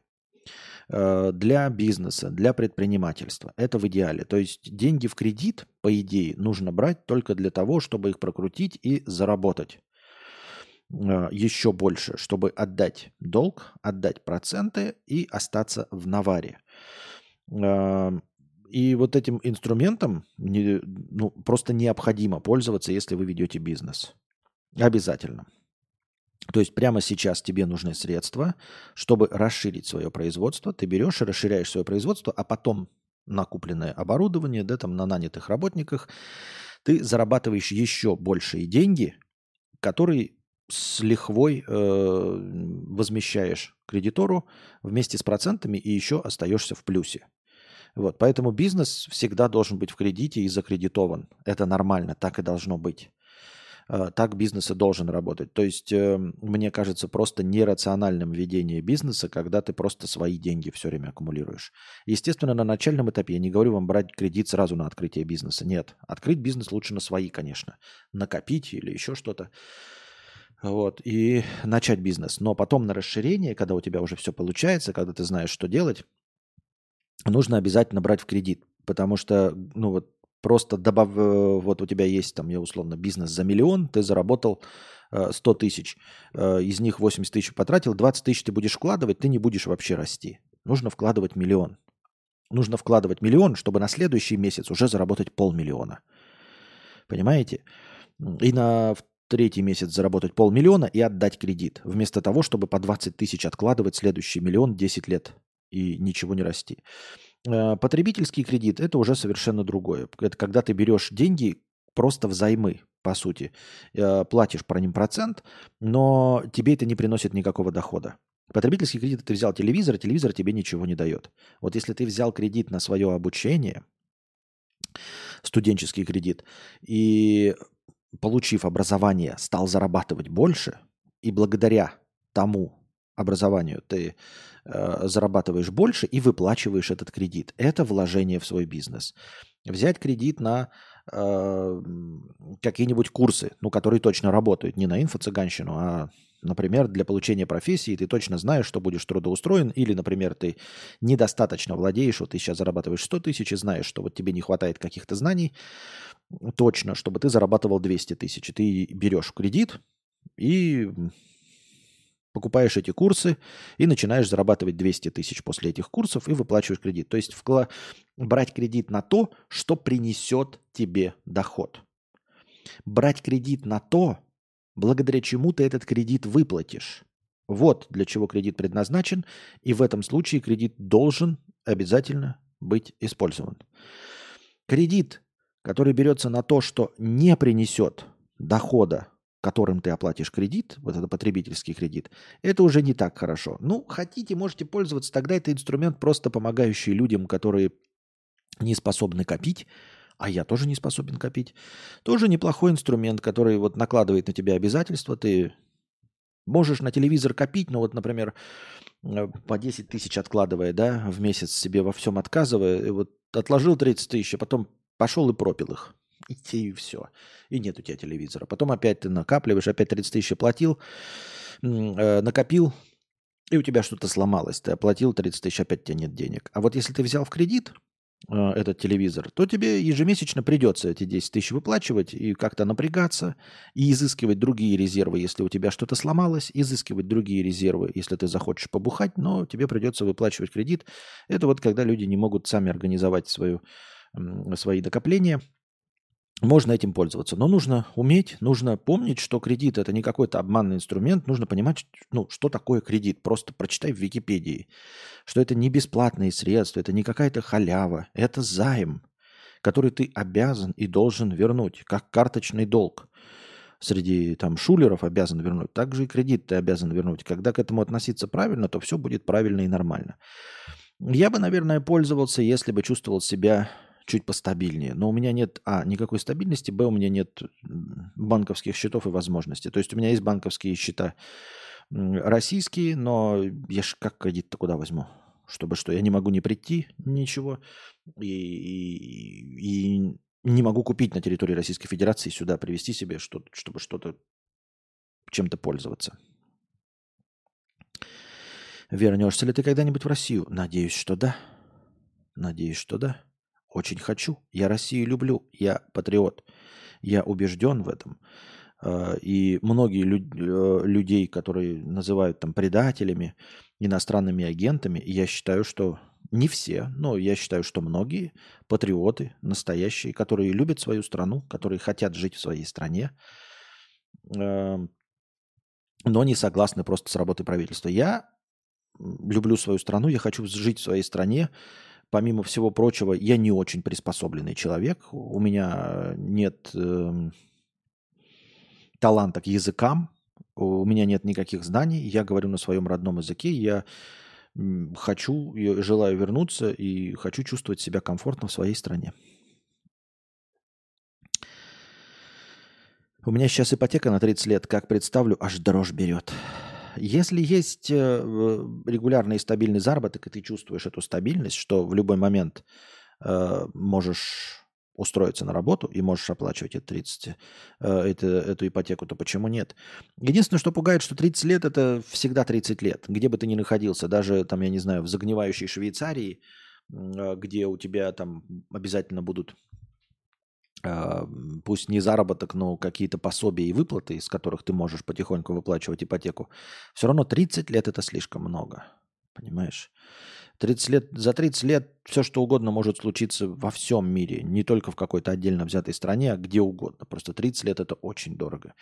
э, для бизнеса, для предпринимательства. Это в идеале. То есть деньги в кредит, по идее, нужно брать только для того, чтобы их прокрутить и заработать. Э, еще больше, чтобы отдать долг, отдать проценты и остаться в наваре. Э, и вот этим инструментом не, ну, просто необходимо пользоваться, если вы ведете бизнес. Обязательно. То есть прямо сейчас тебе нужны средства, чтобы расширить свое производство. Ты берешь и расширяешь свое производство, а потом накупленное оборудование, да, там на нанятых работниках, ты зарабатываешь еще большие деньги, которые с лихвой э, возмещаешь кредитору вместе с процентами и еще остаешься в плюсе. Вот, поэтому бизнес всегда должен быть в кредите и закредитован. Это нормально, так и должно быть. Э, так бизнес и должен работать. То есть, э, мне кажется, просто нерациональным ведение бизнеса, когда ты просто свои деньги все время аккумулируешь. Естественно, на начальном этапе я не говорю вам брать кредит сразу на открытие бизнеса. Нет, открыть бизнес лучше на свои, конечно. Накопить или еще что-то вот, и начать бизнес. Но потом на расширение, когда у тебя уже все получается, когда ты знаешь, что делать, нужно обязательно брать в кредит. Потому что, ну вот, просто добав... Э, вот у тебя есть там, я условно, бизнес за миллион, ты заработал 100 э, тысяч, э, из них 80 тысяч потратил, 20 тысяч ты будешь вкладывать, ты не будешь вообще расти. Нужно вкладывать миллион. Нужно вкладывать миллион, чтобы на следующий месяц уже заработать полмиллиона. Понимаете? И на третий месяц заработать полмиллиона и отдать кредит, вместо того, чтобы по 20 тысяч откладывать следующий миллион 10 лет и ничего не расти. Э, потребительский кредит – это уже совершенно другое. Это когда ты берешь деньги просто взаймы. по сути, э, платишь про ним процент, но тебе это не приносит никакого дохода. Потребительский кредит, ты взял телевизор, телевизор тебе ничего не дает. Вот если ты взял кредит на свое обучение, студенческий кредит, и получив образование, стал зарабатывать больше, и благодаря тому образованию ты э, зарабатываешь больше и выплачиваешь этот кредит. Это вложение в свой бизнес. Взять кредит на э, какие-нибудь курсы, ну, которые точно работают, не на инфо-цыганщину, а Например, для получения профессии ты точно знаешь, что будешь трудоустроен, или, например, ты недостаточно владеешь, вот ты сейчас зарабатываешь 100 тысяч и знаешь, что вот тебе не хватает каких-то знаний, точно, чтобы ты зарабатывал 200 тысяч. Ты берешь кредит и покупаешь эти курсы и начинаешь зарабатывать 200 тысяч после этих курсов и выплачиваешь кредит. То есть вкла... брать кредит на то, что принесет тебе доход. Брать кредит на то, благодаря чему ты этот кредит выплатишь. Вот для чего кредит предназначен, и в этом случае кредит должен обязательно быть использован. Кредит, который берется на то, что не принесет дохода, которым ты оплатишь кредит, вот это потребительский кредит, это уже не так хорошо. Ну, хотите, можете пользоваться, тогда это инструмент, просто помогающий людям, которые не способны копить, а я тоже не способен копить. Тоже неплохой инструмент, который вот накладывает на тебя обязательства. Ты можешь на телевизор копить, но вот, например, э, по 10 тысяч откладывая, да, в месяц себе во всем отказывая, и вот отложил 30 тысяч, а потом пошел и пропил их. И, и все. И нет у тебя телевизора. Потом опять ты накапливаешь, опять 30 тысяч оплатил, э, накопил, и у тебя что-то сломалось. Ты оплатил 30 тысяч, опять у тебя нет денег. А вот если ты взял в кредит, этот телевизор, то тебе ежемесячно придется эти 10 тысяч выплачивать и как-то напрягаться, и изыскивать другие резервы, если у тебя что-то сломалось, изыскивать другие резервы, если ты захочешь побухать, но тебе придется выплачивать кредит. Это вот когда люди не могут сами организовать свою, свои накопления – можно этим пользоваться. Но нужно уметь, нужно помнить, что кредит это не какой-то обманный инструмент. Нужно понимать, ну, что такое кредит. Просто прочитай в Википедии, что это не бесплатные средства, это не какая-то халява, это займ, который ты обязан и должен вернуть, как карточный долг. Среди там шулеров обязан вернуть, также и кредит ты обязан вернуть. Когда к этому относиться правильно, то все будет правильно и нормально. Я бы, наверное, пользовался, если бы чувствовал себя чуть постабильнее. Но у меня нет, а, никакой стабильности, б, у меня нет банковских счетов и возможностей. То есть у меня есть банковские счета российские, но я ж как кредит-то куда возьму? Чтобы что, я не могу не прийти, ничего, и, и, и не могу купить на территории Российской Федерации сюда, привезти себе, что, чтобы что-то, чем-то пользоваться. Вернешься ли ты когда-нибудь в Россию? Надеюсь, что да. Надеюсь, что да. Очень хочу. Я Россию люблю. Я патриот. Я убежден в этом. А, и многие лю- э, людей, которые называют там предателями, иностранными агентами, я считаю, что не все, но я считаю, что многие патриоты настоящие, которые любят свою страну, которые хотят жить в своей стране, но не согласны просто с работой правительства. Я люблю свою страну, я хочу жить в своей стране, помимо всего прочего, я не очень приспособленный человек. У меня нет э, таланта к языкам, у меня нет никаких знаний. Я говорю на своем родном языке. Я хочу, я желаю вернуться и хочу чувствовать себя комфортно в своей стране. У меня сейчас ипотека на 30 лет. Как представлю, аж дрожь берет. Если есть э, регулярный и стабильный заработок, и ты чувствуешь эту стабильность, что в любой момент э, можешь устроиться на работу и можешь оплачивать эти 30, э, эту ипотеку, то почему нет? Единственное, что пугает, что 30 лет – это всегда 30 лет. Где бы ты ни находился, даже там, я не знаю, в загнивающей Швейцарии, э, где у тебя там обязательно будут пусть не заработок, но какие-то пособия и выплаты, из которых ты можешь потихоньку выплачивать ипотеку, все равно 30 лет это слишком много. Понимаешь? 30 лет, за 30 лет все что угодно может случиться во всем мире, не только в какой-то отдельно взятой стране, а где угодно. Просто 30 лет это очень дорого.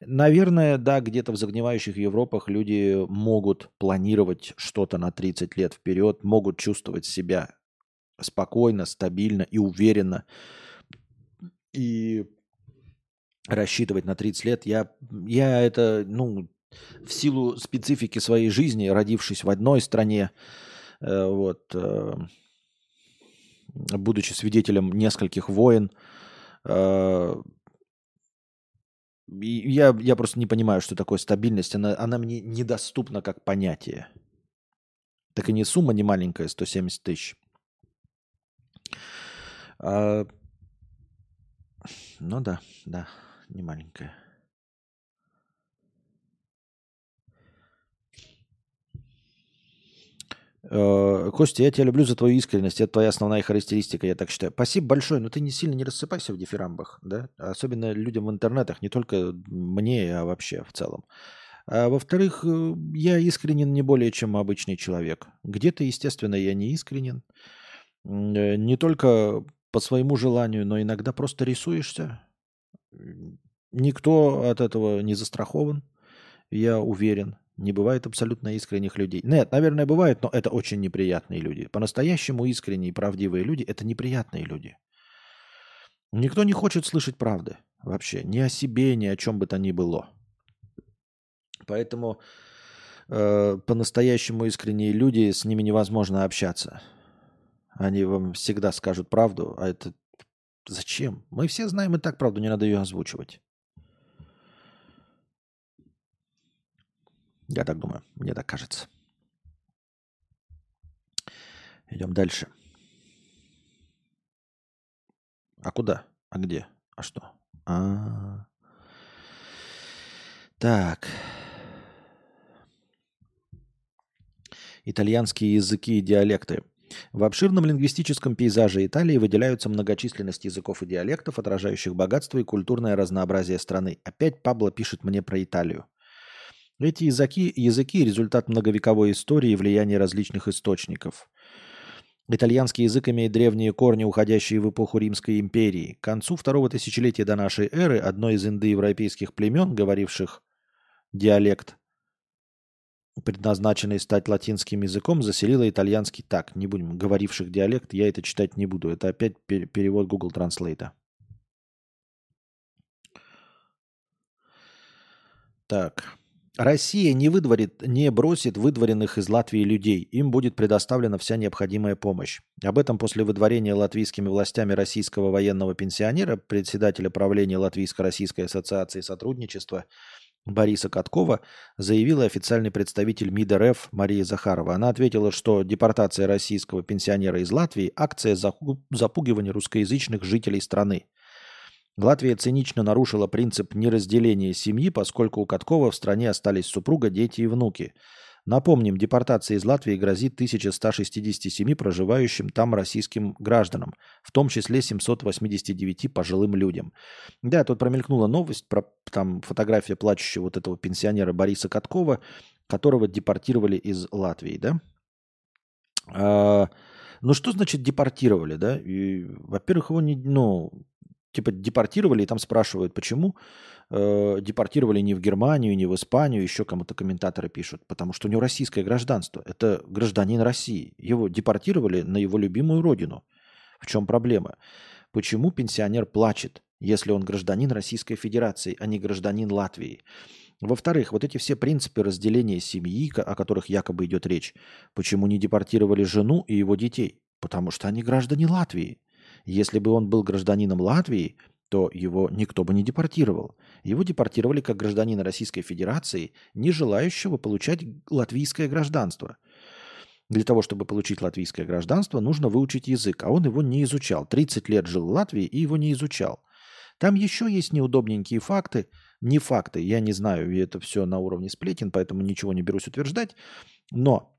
Наверное, да, где-то в загнивающих Европах люди могут планировать что-то на 30 лет вперед, могут чувствовать себя спокойно, стабильно и уверенно, и рассчитывать на 30 лет. Я, я это, ну, в силу специфики своей жизни, родившись в одной стране, э, вот, э, будучи свидетелем нескольких войн, э, я, я просто не понимаю, что такое стабильность. Она, она мне недоступна как понятие. Так и не сумма не маленькая, 170 тысяч. А, ну да, да, не маленькая. Э, Костя, я тебя люблю за твою искренность. Это твоя основная характеристика, я так считаю. Спасибо большое, но ты не сильно не рассыпайся в дифирамбах, да? Особенно людям в интернетах, не только мне, а вообще в целом. А во-вторых, э, я искренен не более, чем обычный человек. Где-то, естественно, я не искренен. Э, не только по своему желанию, но иногда просто рисуешься. Никто от этого не застрахован, я уверен. Не бывает абсолютно искренних людей. Нет, наверное, бывает, но это очень неприятные люди. По-настоящему искренние и правдивые люди – это неприятные люди. Никто не хочет слышать правды вообще. Ни о себе, ни о чем бы то ни было. Поэтому э, по-настоящему искренние люди, с ними невозможно общаться. Они вам всегда скажут правду, а это зачем? Мы все знаем и так правду, не надо ее озвучивать. Я так думаю, мне так кажется. Идем дальше. А куда? А где? А что? А. Так. Итальянские языки и диалекты. В обширном лингвистическом пейзаже Италии выделяются многочисленность языков и диалектов, отражающих богатство и культурное разнообразие страны. Опять Пабло пишет мне про Италию. Эти языки, языки – результат многовековой истории и влияния различных источников. Итальянский язык имеет древние корни, уходящие в эпоху Римской империи. К концу второго тысячелетия до нашей эры одно из индоевропейских племен, говоривших диалект, предназначенный стать латинским языком, заселило итальянский так. Не будем говоривших диалект, я это читать не буду. Это опять перевод Google Translate. Так. Россия не выдворит, не бросит выдворенных из Латвии людей. Им будет предоставлена вся необходимая помощь. Об этом после выдворения латвийскими властями российского военного пенсионера, председателя правления Латвийско-Российской ассоциации сотрудничества Бориса Каткова заявила официальный представитель МИД РФ Мария Захарова. Она ответила, что депортация российского пенсионера из Латвии – акция запугивания русскоязычных жителей страны. Латвия цинично нарушила принцип неразделения семьи, поскольку у Каткова в стране остались супруга, дети и внуки. Напомним, депортация из Латвии грозит 1167 проживающим там российским гражданам, в том числе 789 пожилым людям. Да, тут промелькнула новость про там фотография плачущего вот этого пенсионера Бориса Каткова, которого депортировали из Латвии, да? А, ну что значит депортировали, да? Во-первых, его не, ну, типа депортировали, и там спрашивают, почему э, депортировали не в Германию, не в Испанию, еще кому-то комментаторы пишут, потому что у него российское гражданство, это гражданин России, его депортировали на его любимую родину. В чем проблема? Почему пенсионер плачет, если он гражданин Российской Федерации, а не гражданин Латвии? Во-вторых, вот эти все принципы разделения семьи, о которых якобы идет речь, почему не депортировали жену и его детей? Потому что они граждане Латвии. Если бы он был гражданином Латвии, то его никто бы не депортировал. Его депортировали как гражданина Российской Федерации, не желающего получать латвийское гражданство. Для того, чтобы получить латвийское гражданство, нужно выучить язык, а он его не изучал. 30 лет жил в Латвии и его не изучал. Там еще есть неудобненькие факты. Не факты, я не знаю, и это все на уровне сплетен, поэтому ничего не берусь утверждать. Но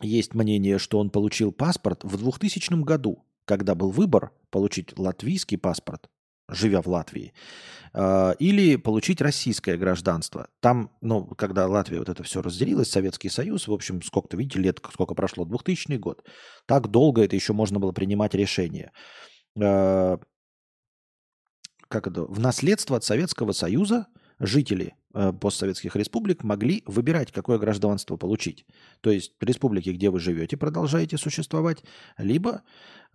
есть мнение, что он получил паспорт в 2000 году когда был выбор получить латвийский паспорт, живя в Латвии, а, или получить российское гражданство. Там, ну, когда Латвия вот это все разделилась, Советский Союз, в общем, сколько-то, видите, лет, сколько прошло, 2000 год, так долго это еще можно было принимать решение. А, как это? В наследство от Советского Союза жители э, постсоветских республик могли выбирать, какое гражданство получить. То есть в республике, где вы живете, продолжаете существовать, либо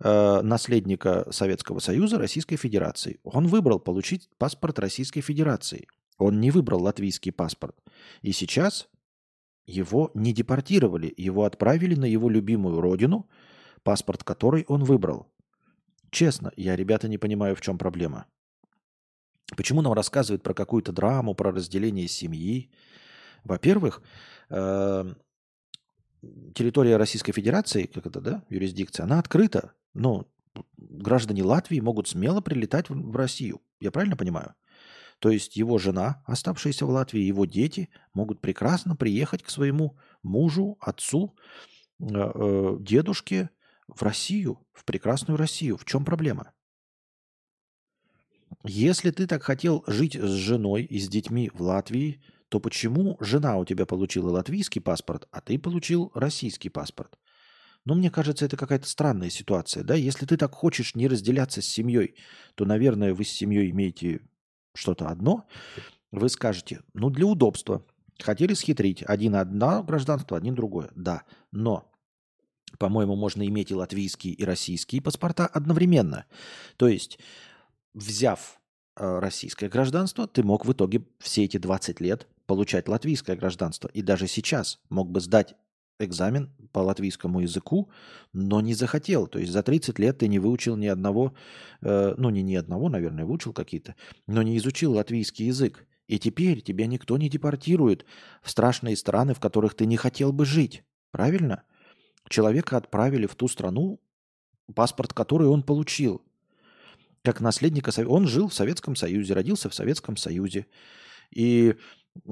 э, наследника Советского Союза Российской Федерации. Он выбрал получить паспорт Российской Федерации. Он не выбрал латвийский паспорт. И сейчас его не депортировали, его отправили на его любимую родину, паспорт которой он выбрал. Честно, я, ребята, не понимаю, в чем проблема. Почему нам рассказывают про какую-то драму, про разделение семьи? Во-первых, э, территория Российской Федерации, как это, да, юрисдикция, она открыта. Но граждане Латвии могут смело прилетать в Россию. Я правильно понимаю? То есть его жена, оставшаяся в Латвии, его дети могут прекрасно приехать к своему мужу, отцу, э, э, дедушке в Россию, в прекрасную Россию. В чем проблема? Если ты так хотел жить с женой и с детьми в Латвии, то почему жена у тебя получила латвийский паспорт, а ты получил российский паспорт? Ну, мне кажется, это какая-то странная ситуация, да? Если ты так хочешь не разделяться с семьей, то, наверное, вы с семьей имеете что-то одно. Вы скажете, ну, для удобства. Хотели схитрить. Один одно гражданство, один другое. Да, но по-моему, можно иметь и латвийские, и российские паспорта одновременно. То есть взяв э, российское гражданство, ты мог в итоге все эти 20 лет получать латвийское гражданство. И даже сейчас мог бы сдать экзамен по латвийскому языку, но не захотел. То есть за 30 лет ты не выучил ни одного, э, ну не ни одного, наверное, выучил какие-то, но не изучил латвийский язык. И теперь тебя никто не депортирует в страшные страны, в которых ты не хотел бы жить. Правильно? Человека отправили в ту страну, паспорт который он получил как наследника, он жил в Советском Союзе, родился в Советском Союзе. И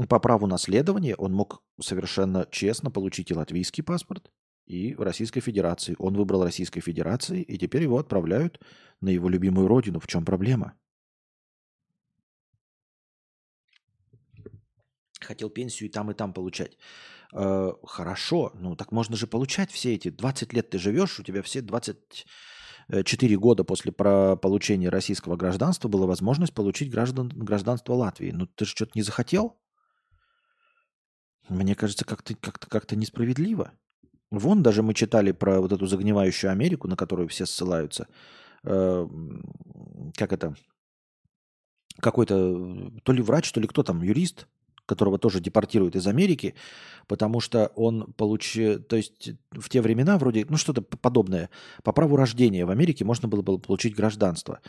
по праву наследования он мог совершенно честно получить и латвийский паспорт, и в Российской Федерации. Он выбрал Российской Федерации, и теперь его отправляют на его любимую родину. В чем проблема? Хотел пенсию и там, и там получать. Э, хорошо, ну так можно же получать все эти 20 лет ты живешь, у тебя все 20 4 года после получения российского гражданства была возможность получить граждан, гражданство Латвии. Ну ты же что-то не захотел? Мне кажется, как-то как как несправедливо. Вон даже мы читали про вот эту загнивающую Америку, на которую все ссылаются. Э, как это? Какой-то то ли врач, то ли кто там, юрист, которого тоже депортируют из Америки, потому что он получил, то есть в те времена вроде, ну что-то подобное, по праву рождения в Америке можно было, было получить гражданство.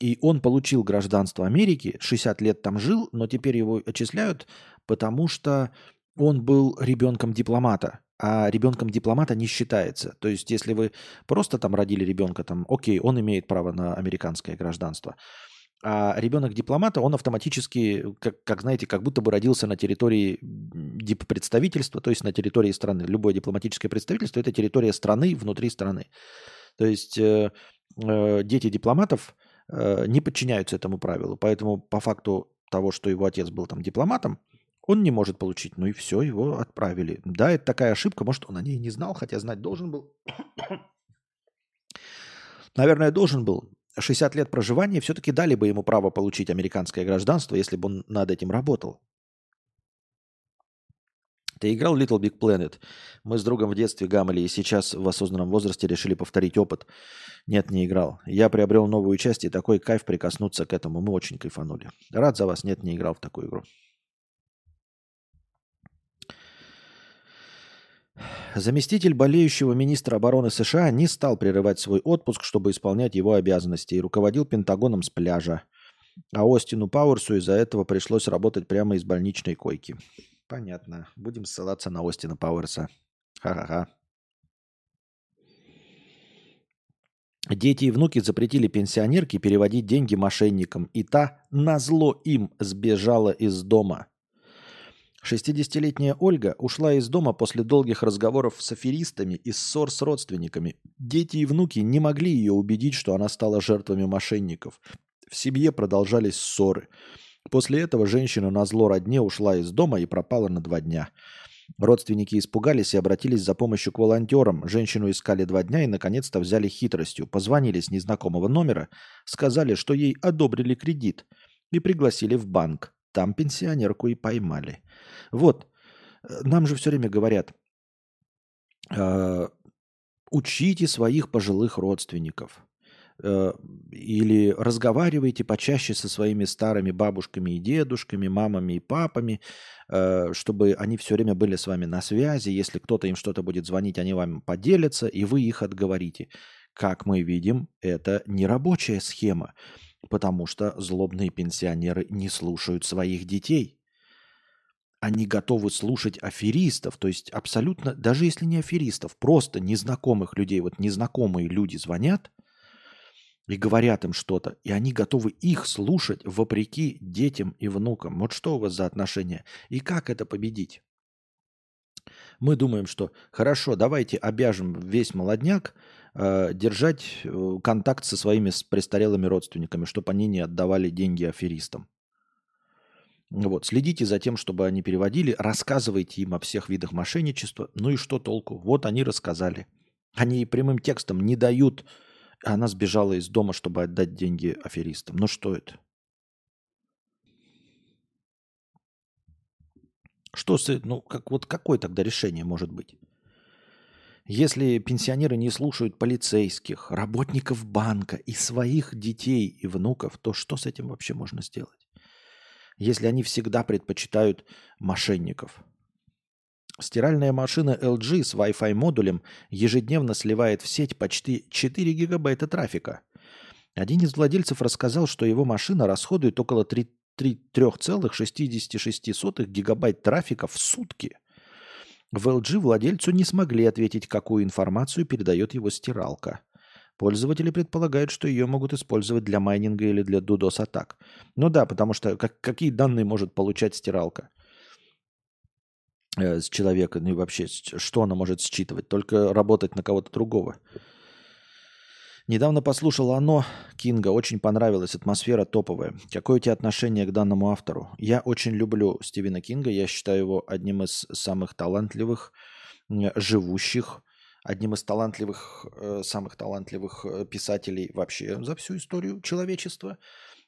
И он получил гражданство Америки, 60 лет там жил, но теперь его отчисляют, потому что он был ребенком дипломата, а ребенком дипломата не считается. То есть, если вы просто там родили ребенка, там, окей, он имеет право на американское гражданство. А ребенок дипломата, он автоматически, как, как знаете, как будто бы родился на территории представительства, то есть на территории страны. Любое дипломатическое представительство – это территория страны внутри страны. То есть э, э, дети дипломатов э, не подчиняются этому правилу. Поэтому по факту того, что его отец был там дипломатом, он не может получить. Ну и все, его отправили. Да, это такая ошибка. Может, он о ней не знал, хотя знать должен был. Наверное, должен был. 60 лет проживания все-таки дали бы ему право получить американское гражданство, если бы он над этим работал. Ты играл Little Big Planet? Мы с другом в детстве гамали и сейчас в осознанном возрасте решили повторить опыт. Нет, не играл. Я приобрел новую часть и такой кайф прикоснуться к этому. Мы очень кайфанули. Рад за вас. Нет, не играл в такую игру. Заместитель болеющего министра обороны США не стал прерывать свой отпуск, чтобы исполнять его обязанности, и руководил Пентагоном с пляжа. А Остину Пауэрсу из-за этого пришлось работать прямо из больничной койки. Понятно. Будем ссылаться на Остина Пауэрса. Ха-ха-ха. Дети и внуки запретили пенсионерке переводить деньги мошенникам, и та, назло им, сбежала из дома – 60-летняя Ольга ушла из дома после долгих разговоров с аферистами и ссор с родственниками. Дети и внуки не могли ее убедить, что она стала жертвами мошенников. В семье продолжались ссоры. После этого женщина на зло родне ушла из дома и пропала на два дня. Родственники испугались и обратились за помощью к волонтерам. Женщину искали два дня и наконец-то взяли хитростью. Позвонили с незнакомого номера, сказали, что ей одобрили кредит и пригласили в банк. Там пенсионерку и поймали. Вот, э, нам же все время говорят, э, учите своих пожилых родственников э, или разговаривайте почаще со своими старыми бабушками и дедушками, мамами и папами, э, чтобы они все время были с вами на связи. Если кто-то им что-то будет звонить, они вам поделятся, и вы их отговорите. Как мы видим, это не рабочая схема, потому что злобные пенсионеры не слушают своих детей. Они готовы слушать аферистов, то есть абсолютно, даже если не аферистов, просто незнакомых людей. Вот незнакомые люди звонят и говорят им что-то, и они готовы их слушать вопреки детям и внукам. Вот что у вас за отношения? И как это победить? Мы думаем, что хорошо, давайте обяжем весь молодняк держать э, контакт со своими престарелыми родственниками, чтобы они не отдавали деньги аферистам. Вот, следите за тем, чтобы они переводили, рассказывайте им о всех видах мошенничества. Ну и что толку? Вот они рассказали. Они прямым текстом не дают. Она сбежала из дома, чтобы отдать деньги аферистам. Ну что это? Что с, ну, как, вот какое тогда решение может быть? Если пенсионеры не слушают полицейских, работников банка и своих детей и внуков, то что с этим вообще можно сделать? Если они всегда предпочитают мошенников. Стиральная машина LG с Wi-Fi модулем ежедневно сливает в сеть почти 4 гигабайта трафика. Один из владельцев рассказал, что его машина расходует около 3 3,66 гигабайт трафика в сутки. В LG владельцу не смогли ответить, какую информацию передает его стиралка. Пользователи предполагают, что ее могут использовать для майнинга или для DDoS-атак. Ну да, потому что как, какие данные может получать стиралка э, с человека, ну и вообще, что она может считывать? Только работать на кого-то другого. Недавно послушал «Оно» Кинга. Очень понравилась. Атмосфера топовая. Какое у тебя отношение к данному автору? Я очень люблю Стивена Кинга. Я считаю его одним из самых талантливых, живущих, одним из талантливых, э, самых талантливых э, писателей вообще за всю историю человечества.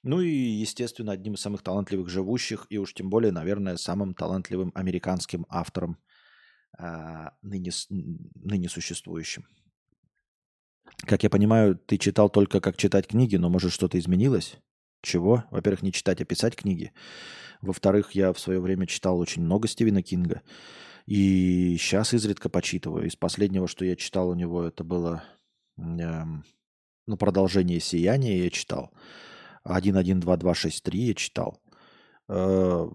Ну и, естественно, одним из самых талантливых живущих, и уж тем более, наверное, самым талантливым американским автором а, ныне, ныне существующим. Как я понимаю, ты читал только как читать книги, но может что-то изменилось? Чего? Во-первых, не читать, а писать книги. Во-вторых, я в свое время читал очень много Стивена Кинга. И сейчас изредка почитываю. Из последнего, что я читал у него, это было э, ну, продолжение «Сияния» я читал. 1.1.2.2.6.3 я читал. Э,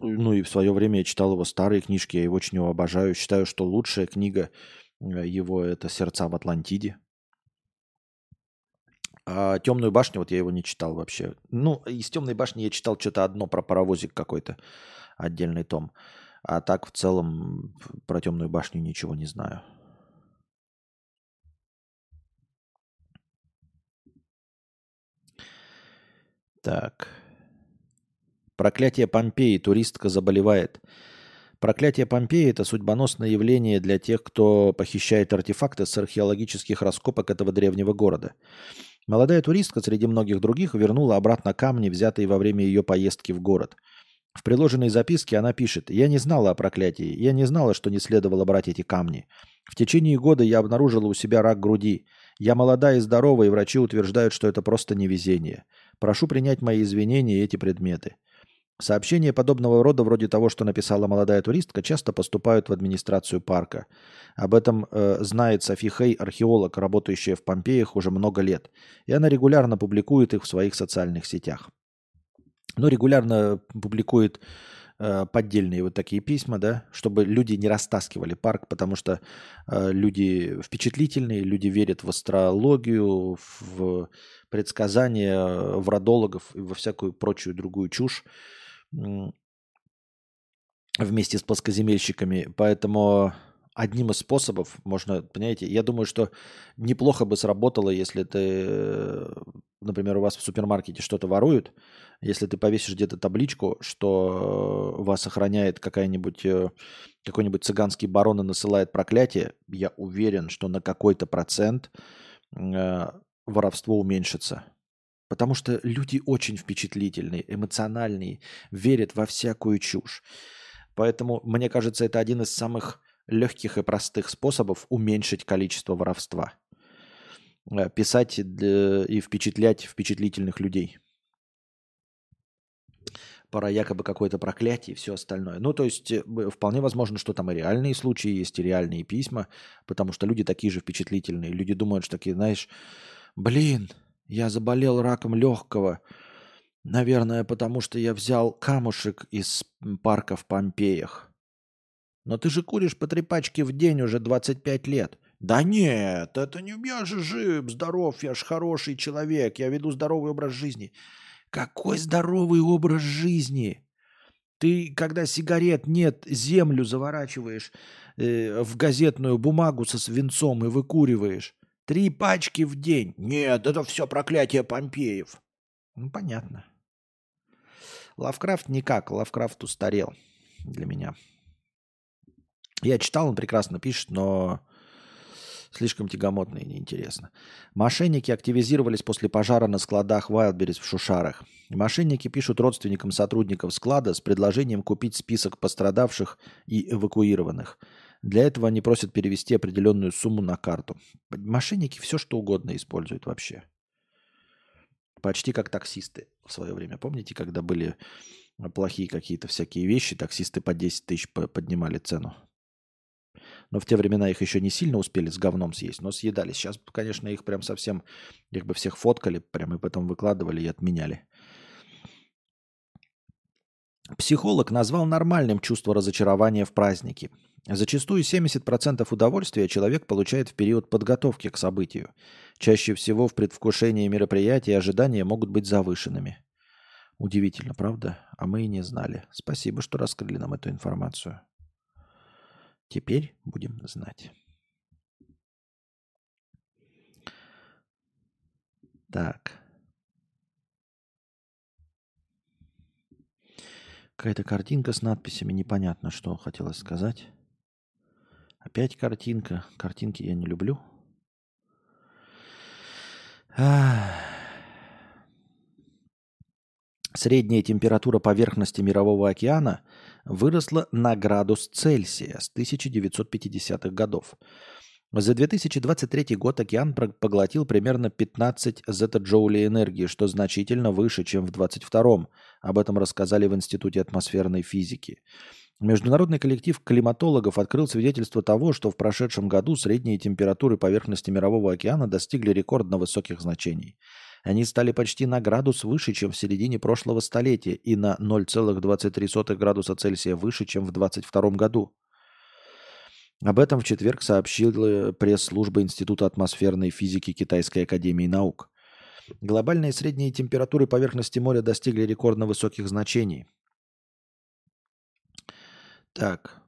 ну и в свое время я читал его старые книжки, я его очень его обожаю. Считаю, что лучшая книга э, его это «Сердца в Атлантиде». А «Темную башню» вот я его не читал вообще. Ну, из «Темной башни» я читал что-то одно про паровозик какой-то, отдельный том. А так в целом про темную башню ничего не знаю. Так. Проклятие Помпеи. Туристка заболевает. Проклятие Помпеи – это судьбоносное явление для тех, кто похищает артефакты с археологических раскопок этого древнего города. Молодая туристка среди многих других вернула обратно камни, взятые во время ее поездки в город – в приложенной записке она пишет «Я не знала о проклятии. Я не знала, что не следовало брать эти камни. В течение года я обнаружила у себя рак груди. Я молода и здорова, и врачи утверждают, что это просто невезение. Прошу принять мои извинения и эти предметы». Сообщения подобного рода, вроде того, что написала молодая туристка, часто поступают в администрацию парка. Об этом э, знает Софи Хей, археолог, работающая в Помпеях уже много лет, и она регулярно публикует их в своих социальных сетях но регулярно публикует э, поддельные вот такие письма, да, чтобы люди не растаскивали парк, потому что э, люди впечатлительные, люди верят в астрологию, в предсказания, в родологов и во всякую прочую другую чушь вместе с плоскоземельщиками. Поэтому одним из способов можно, понимаете, я думаю, что неплохо бы сработало, если ты, например, у вас в супермаркете что-то воруют, если ты повесишь где-то табличку, что вас охраняет какая-нибудь, э, какой-нибудь цыганский барон и насылает проклятие, я уверен, что на какой-то процент э, воровство уменьшится. Потому что люди очень впечатлительные, эмоциональные, верят во всякую чушь. Поэтому, мне кажется, это один из самых легких и простых способов уменьшить количество воровства. Э, писать и впечатлять впечатлительных людей. Пора якобы какое-то проклятие и все остальное. Ну, то есть, э, вполне возможно, что там и реальные случаи есть, и реальные письма, потому что люди такие же впечатлительные. Люди думают, что такие, знаешь, блин, я заболел раком легкого. Наверное, потому что я взял камушек из парка в Помпеях. Но ты же куришь по три пачки в день уже 25 лет. Да нет, это не я же жив, здоров, я же хороший человек, я веду здоровый образ жизни. Какой здоровый образ жизни? Ты, когда сигарет нет, землю заворачиваешь э, в газетную бумагу со свинцом и выкуриваешь. Три пачки в день. Нет, это все проклятие Помпеев. Ну, понятно. Лавкрафт никак. Лавкрафт устарел для меня. Я читал, он прекрасно пишет, но слишком тягомотно и неинтересно. Мошенники активизировались после пожара на складах Wildberries в Шушарах. Мошенники пишут родственникам сотрудников склада с предложением купить список пострадавших и эвакуированных – для этого они просят перевести определенную сумму на карту. Мошенники все что угодно используют вообще. Почти как таксисты в свое время. Помните, когда были плохие какие-то всякие вещи, таксисты по 10 тысяч поднимали цену. Но в те времена их еще не сильно успели с говном съесть, но съедали. Сейчас, конечно, их прям совсем, их бы всех фоткали, прям и потом выкладывали и отменяли. Психолог назвал нормальным чувство разочарования в празднике. Зачастую 70% удовольствия человек получает в период подготовки к событию. Чаще всего в предвкушении мероприятия ожидания могут быть завышенными. Удивительно, правда? А мы и не знали. Спасибо, что раскрыли нам эту информацию. Теперь будем знать. Так. Какая-то картинка с надписями, непонятно, что хотелось сказать. Опять картинка. Картинки я не люблю. Средняя температура поверхности Мирового океана выросла на градус Цельсия с 1950-х годов. За 2023 год океан поглотил примерно 15 зета-джоулей энергии, что значительно выше, чем в 2022. Об этом рассказали в Институте атмосферной физики. Международный коллектив климатологов открыл свидетельство того, что в прошедшем году средние температуры поверхности Мирового океана достигли рекордно высоких значений. Они стали почти на градус выше, чем в середине прошлого столетия, и на 0,23 градуса Цельсия выше, чем в 2022 году. Об этом в четверг сообщила пресс-служба Института атмосферной физики Китайской академии наук. Глобальные средние температуры поверхности моря достигли рекордно высоких значений. Так.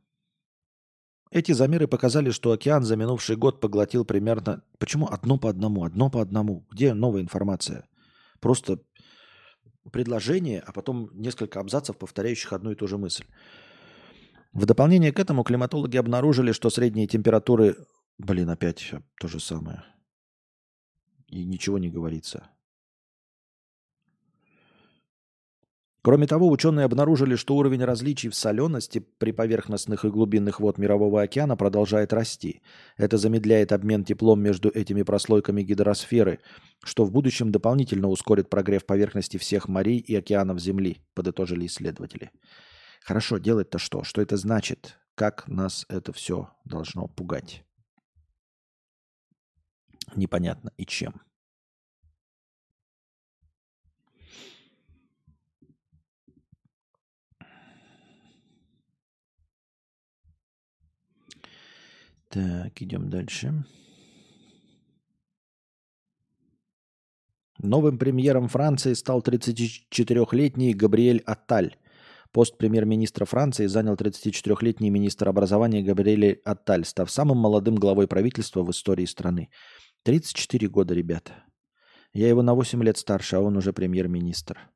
Эти замеры показали, что океан за минувший год поглотил примерно... Почему одно по одному? Одно по одному. Где новая информация? Просто предложение, а потом несколько абзацев, повторяющих одну и ту же мысль. В дополнение к этому климатологи обнаружили, что средние температуры... Блин, опять то же самое. И ничего не говорится. Кроме того, ученые обнаружили, что уровень различий в солености при поверхностных и глубинных вод Мирового океана продолжает расти. Это замедляет обмен теплом между этими прослойками гидросферы, что в будущем дополнительно ускорит прогрев поверхности всех морей и океанов Земли, подытожили исследователи. Хорошо, делать-то что? Что это значит? Как нас это все должно пугать? Непонятно и чем. Так, идем дальше. Новым премьером Франции стал 34-летний Габриэль Атталь. Пост премьер-министра Франции занял 34-летний министр образования Габриэль Атталь, став самым молодым главой правительства в истории страны. 34 года, ребята. Я его на 8 лет старше, а он уже премьер-министр.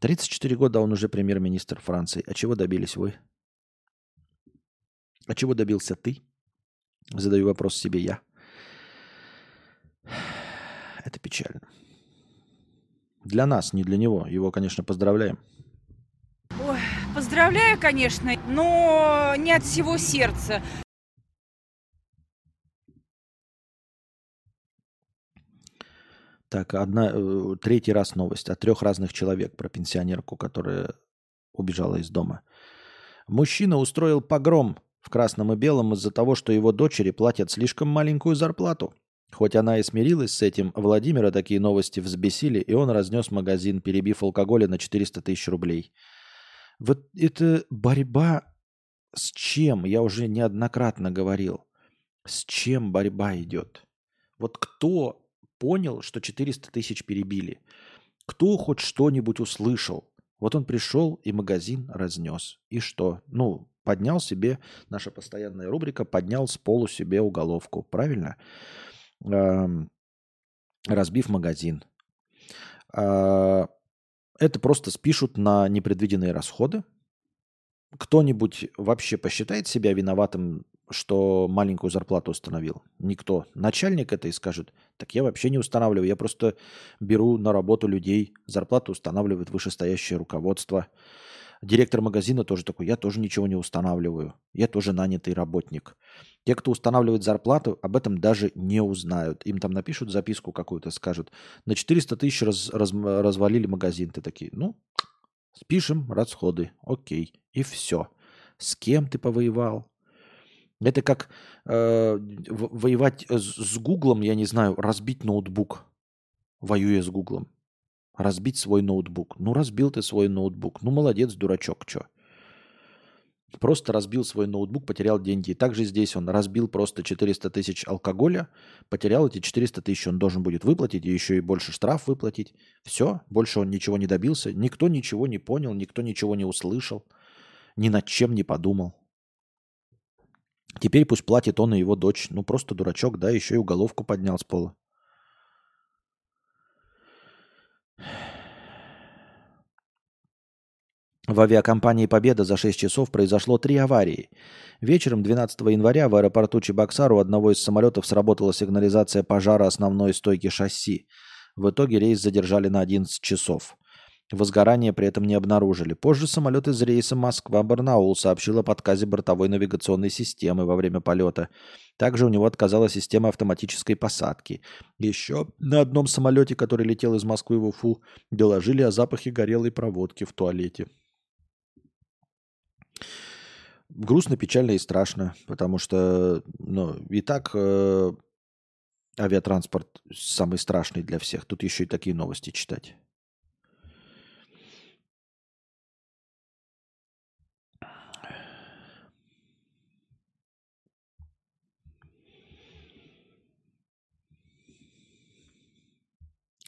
34 года, а он уже премьер-министр Франции. А чего добились вы? А чего добился ты? Задаю вопрос себе я. Это печально. Для нас, не для него. Его, конечно, поздравляем. Ой, поздравляю, конечно, но не от всего сердца. Так, одна, э, третий раз новость от трех разных человек про пенсионерку, которая убежала из дома. Мужчина устроил погром в красном и белом из-за того, что его дочери платят слишком маленькую зарплату. Хоть она и смирилась с этим, Владимира такие новости взбесили, и он разнес магазин, перебив алкоголя на 400 тысяч рублей. Вот это борьба с чем? Я уже неоднократно говорил. С чем борьба идет? Вот кто понял, что 400 тысяч перебили? Кто хоть что-нибудь услышал? Вот он пришел и магазин разнес. И что? Ну, поднял себе, наша постоянная рубрика, поднял с полу себе уголовку. Правильно? разбив магазин. А, это просто спишут на непредвиденные расходы. Кто-нибудь вообще посчитает себя виноватым, что маленькую зарплату установил? Никто. Начальник это и скажет, так я вообще не устанавливаю, я просто беру на работу людей, зарплату устанавливает вышестоящее руководство. Директор магазина тоже такой, я тоже ничего не устанавливаю, я тоже нанятый работник. Те, кто устанавливает зарплату, об этом даже не узнают. Им там напишут записку какую-то, скажут, на 400 тысяч раз, раз, развалили магазин. Ты такие, ну, спишем расходы, окей, и все. С кем ты повоевал? Это как э, воевать с Гуглом, я не знаю, разбить ноутбук, воюя с Гуглом. Разбить свой ноутбук. Ну, разбил ты свой ноутбук. Ну, молодец, дурачок, что? Просто разбил свой ноутбук, потерял деньги. И также здесь он разбил просто 400 тысяч алкоголя, потерял эти 400 тысяч, он должен будет выплатить, и еще и больше штраф выплатить. Все, больше он ничего не добился. Никто ничего не понял, никто ничего не услышал, ни над чем не подумал. Теперь пусть платит он и его дочь. Ну, просто дурачок, да, еще и уголовку поднял с пола. В авиакомпании «Победа» за 6 часов произошло три аварии. Вечером 12 января в аэропорту Чебоксар у одного из самолетов сработала сигнализация пожара основной стойки шасси. В итоге рейс задержали на 11 часов. Возгорание при этом не обнаружили. Позже самолет из рейса Москва-Барнаул сообщил о подказе бортовой навигационной системы во время полета. Также у него отказала система автоматической посадки. Еще на одном самолете, который летел из Москвы в Уфу, доложили о запахе горелой проводки в туалете. Грустно, печально и страшно, потому что ну, и так э, авиатранспорт самый страшный для всех. Тут еще и такие новости читать.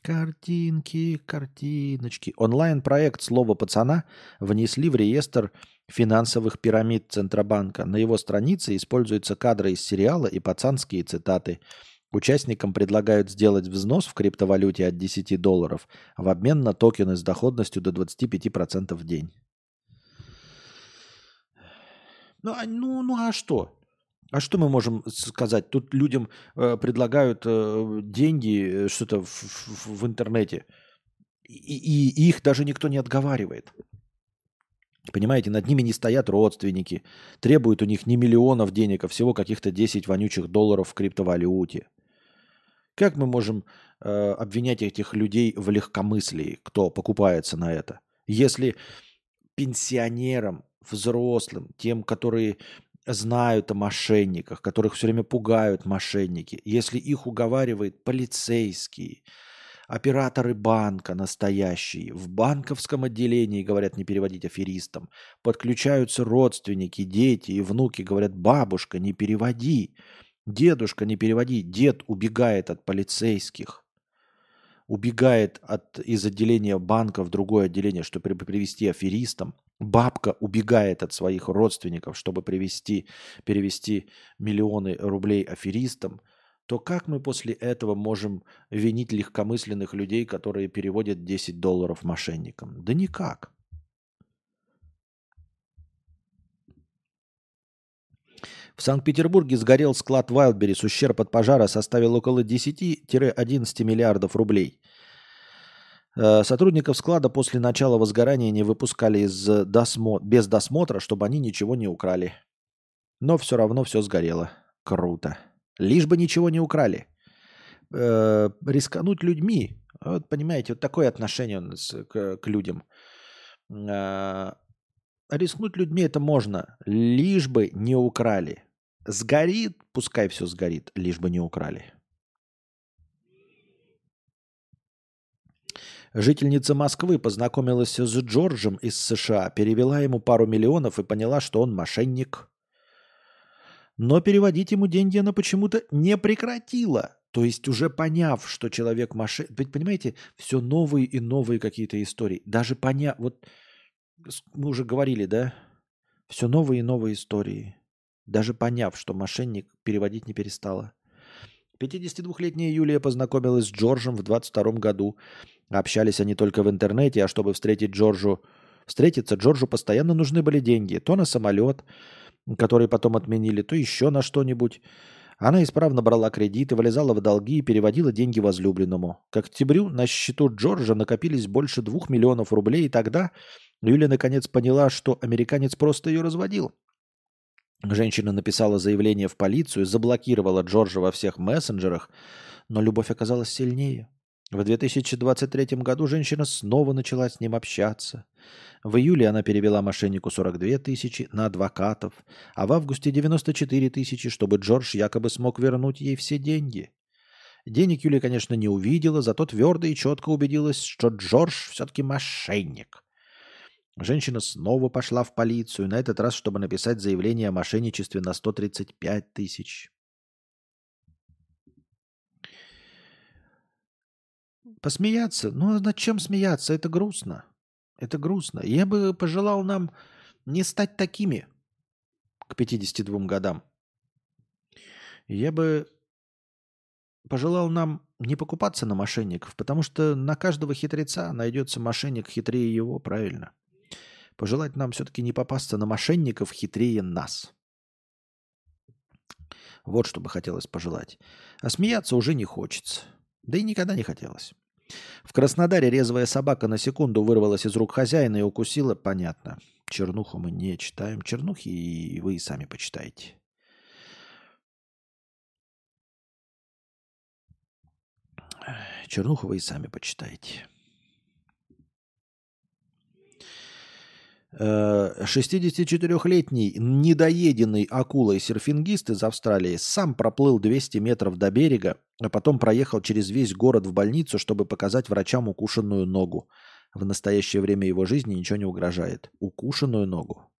Картинки, картиночки. Онлайн-проект «Слово пацана» внесли в реестр финансовых пирамид Центробанка. На его странице используются кадры из сериала и пацанские цитаты. Участникам предлагают сделать взнос в криптовалюте от 10 долларов в обмен на токены с доходностью до 25% в день. Ну, а, ну, ну а что? А что мы можем сказать? Тут людям э, предлагают э, деньги, э, что-то в, в, в интернете, и, и их даже никто не отговаривает. Понимаете, над ними не стоят родственники, требуют у них не миллионов денег, а всего каких-то 10 вонючих долларов в криптовалюте. Как мы можем э, обвинять этих людей в легкомыслии, кто покупается на это? Если пенсионерам, взрослым, тем, которые знают о мошенниках, которых все время пугают мошенники, если их уговаривает полицейский, операторы банка настоящие, в банковском отделении говорят не переводить аферистам, подключаются родственники, дети и внуки, говорят, бабушка, не переводи, дедушка, не переводи, дед убегает от полицейских, убегает от, из отделения банка в другое отделение, чтобы привести аферистам, бабка убегает от своих родственников, чтобы привести, перевести миллионы рублей аферистам, то как мы после этого можем винить легкомысленных людей, которые переводят 10 долларов мошенникам? Да никак. В Санкт-Петербурге сгорел склад Wildberries. Ущерб от пожара составил около 10-11 миллиардов рублей. Э, Сотрудников склада после начала возгорания не выпускали из досмо... без досмотра, чтобы они ничего не украли. Но все равно все сгорело. Круто. Лишь бы ничего не украли. Э, рискануть людьми. Вот понимаете, вот такое отношение у нас к, к людям. Э, рискнуть людьми это можно, лишь бы не украли. Сгорит, пускай все сгорит, лишь бы не украли. Жительница Москвы познакомилась с Джорджем из США, перевела ему пару миллионов и поняла, что он мошенник. Но переводить ему деньги она почему-то не прекратила. То есть уже поняв, что человек мошенник... Ведь понимаете, все новые и новые какие-то истории. Даже поняв... Вот мы уже говорили, да? Все новые и новые истории. Даже поняв, что мошенник переводить не перестала. 52-летняя Юлия познакомилась с Джорджем в 22 году. Общались они только в интернете, а чтобы встретить Джорджу, встретиться, Джорджу постоянно нужны были деньги. То на самолет, который потом отменили, то еще на что-нибудь. Она исправно брала кредиты, вылезала в долги и переводила деньги возлюбленному. К октябрю на счету Джорджа накопились больше двух миллионов рублей, и тогда Юля наконец поняла, что американец просто ее разводил. Женщина написала заявление в полицию, заблокировала Джорджа во всех мессенджерах, но любовь оказалась сильнее. В 2023 году женщина снова начала с ним общаться. В июле она перевела мошеннику 42 тысячи на адвокатов, а в августе 94 тысячи, чтобы Джордж якобы смог вернуть ей все деньги. Денег Юлия, конечно, не увидела, зато твердо и четко убедилась, что Джордж все-таки мошенник. Женщина снова пошла в полицию, на этот раз, чтобы написать заявление о мошенничестве на 135 тысяч. Посмеяться? Ну, а над чем смеяться? Это грустно. Это грустно. Я бы пожелал нам не стать такими к 52 годам. Я бы пожелал нам не покупаться на мошенников, потому что на каждого хитреца найдется мошенник хитрее его, правильно? Пожелать нам все-таки не попасться на мошенников хитрее нас. Вот что бы хотелось пожелать. А смеяться уже не хочется. Да и никогда не хотелось. В Краснодаре резвая собака на секунду вырвалась из рук хозяина и укусила, понятно. Чернуху мы не читаем. Чернухи и вы и сами почитаете. Чернуху вы и сами почитаете. 64-летний недоеденный акулой-серфингист из Австралии сам проплыл 200 метров до берега, а потом проехал через весь город в больницу, чтобы показать врачам укушенную ногу. В настоящее время его жизни ничего не угрожает. Укушенную ногу.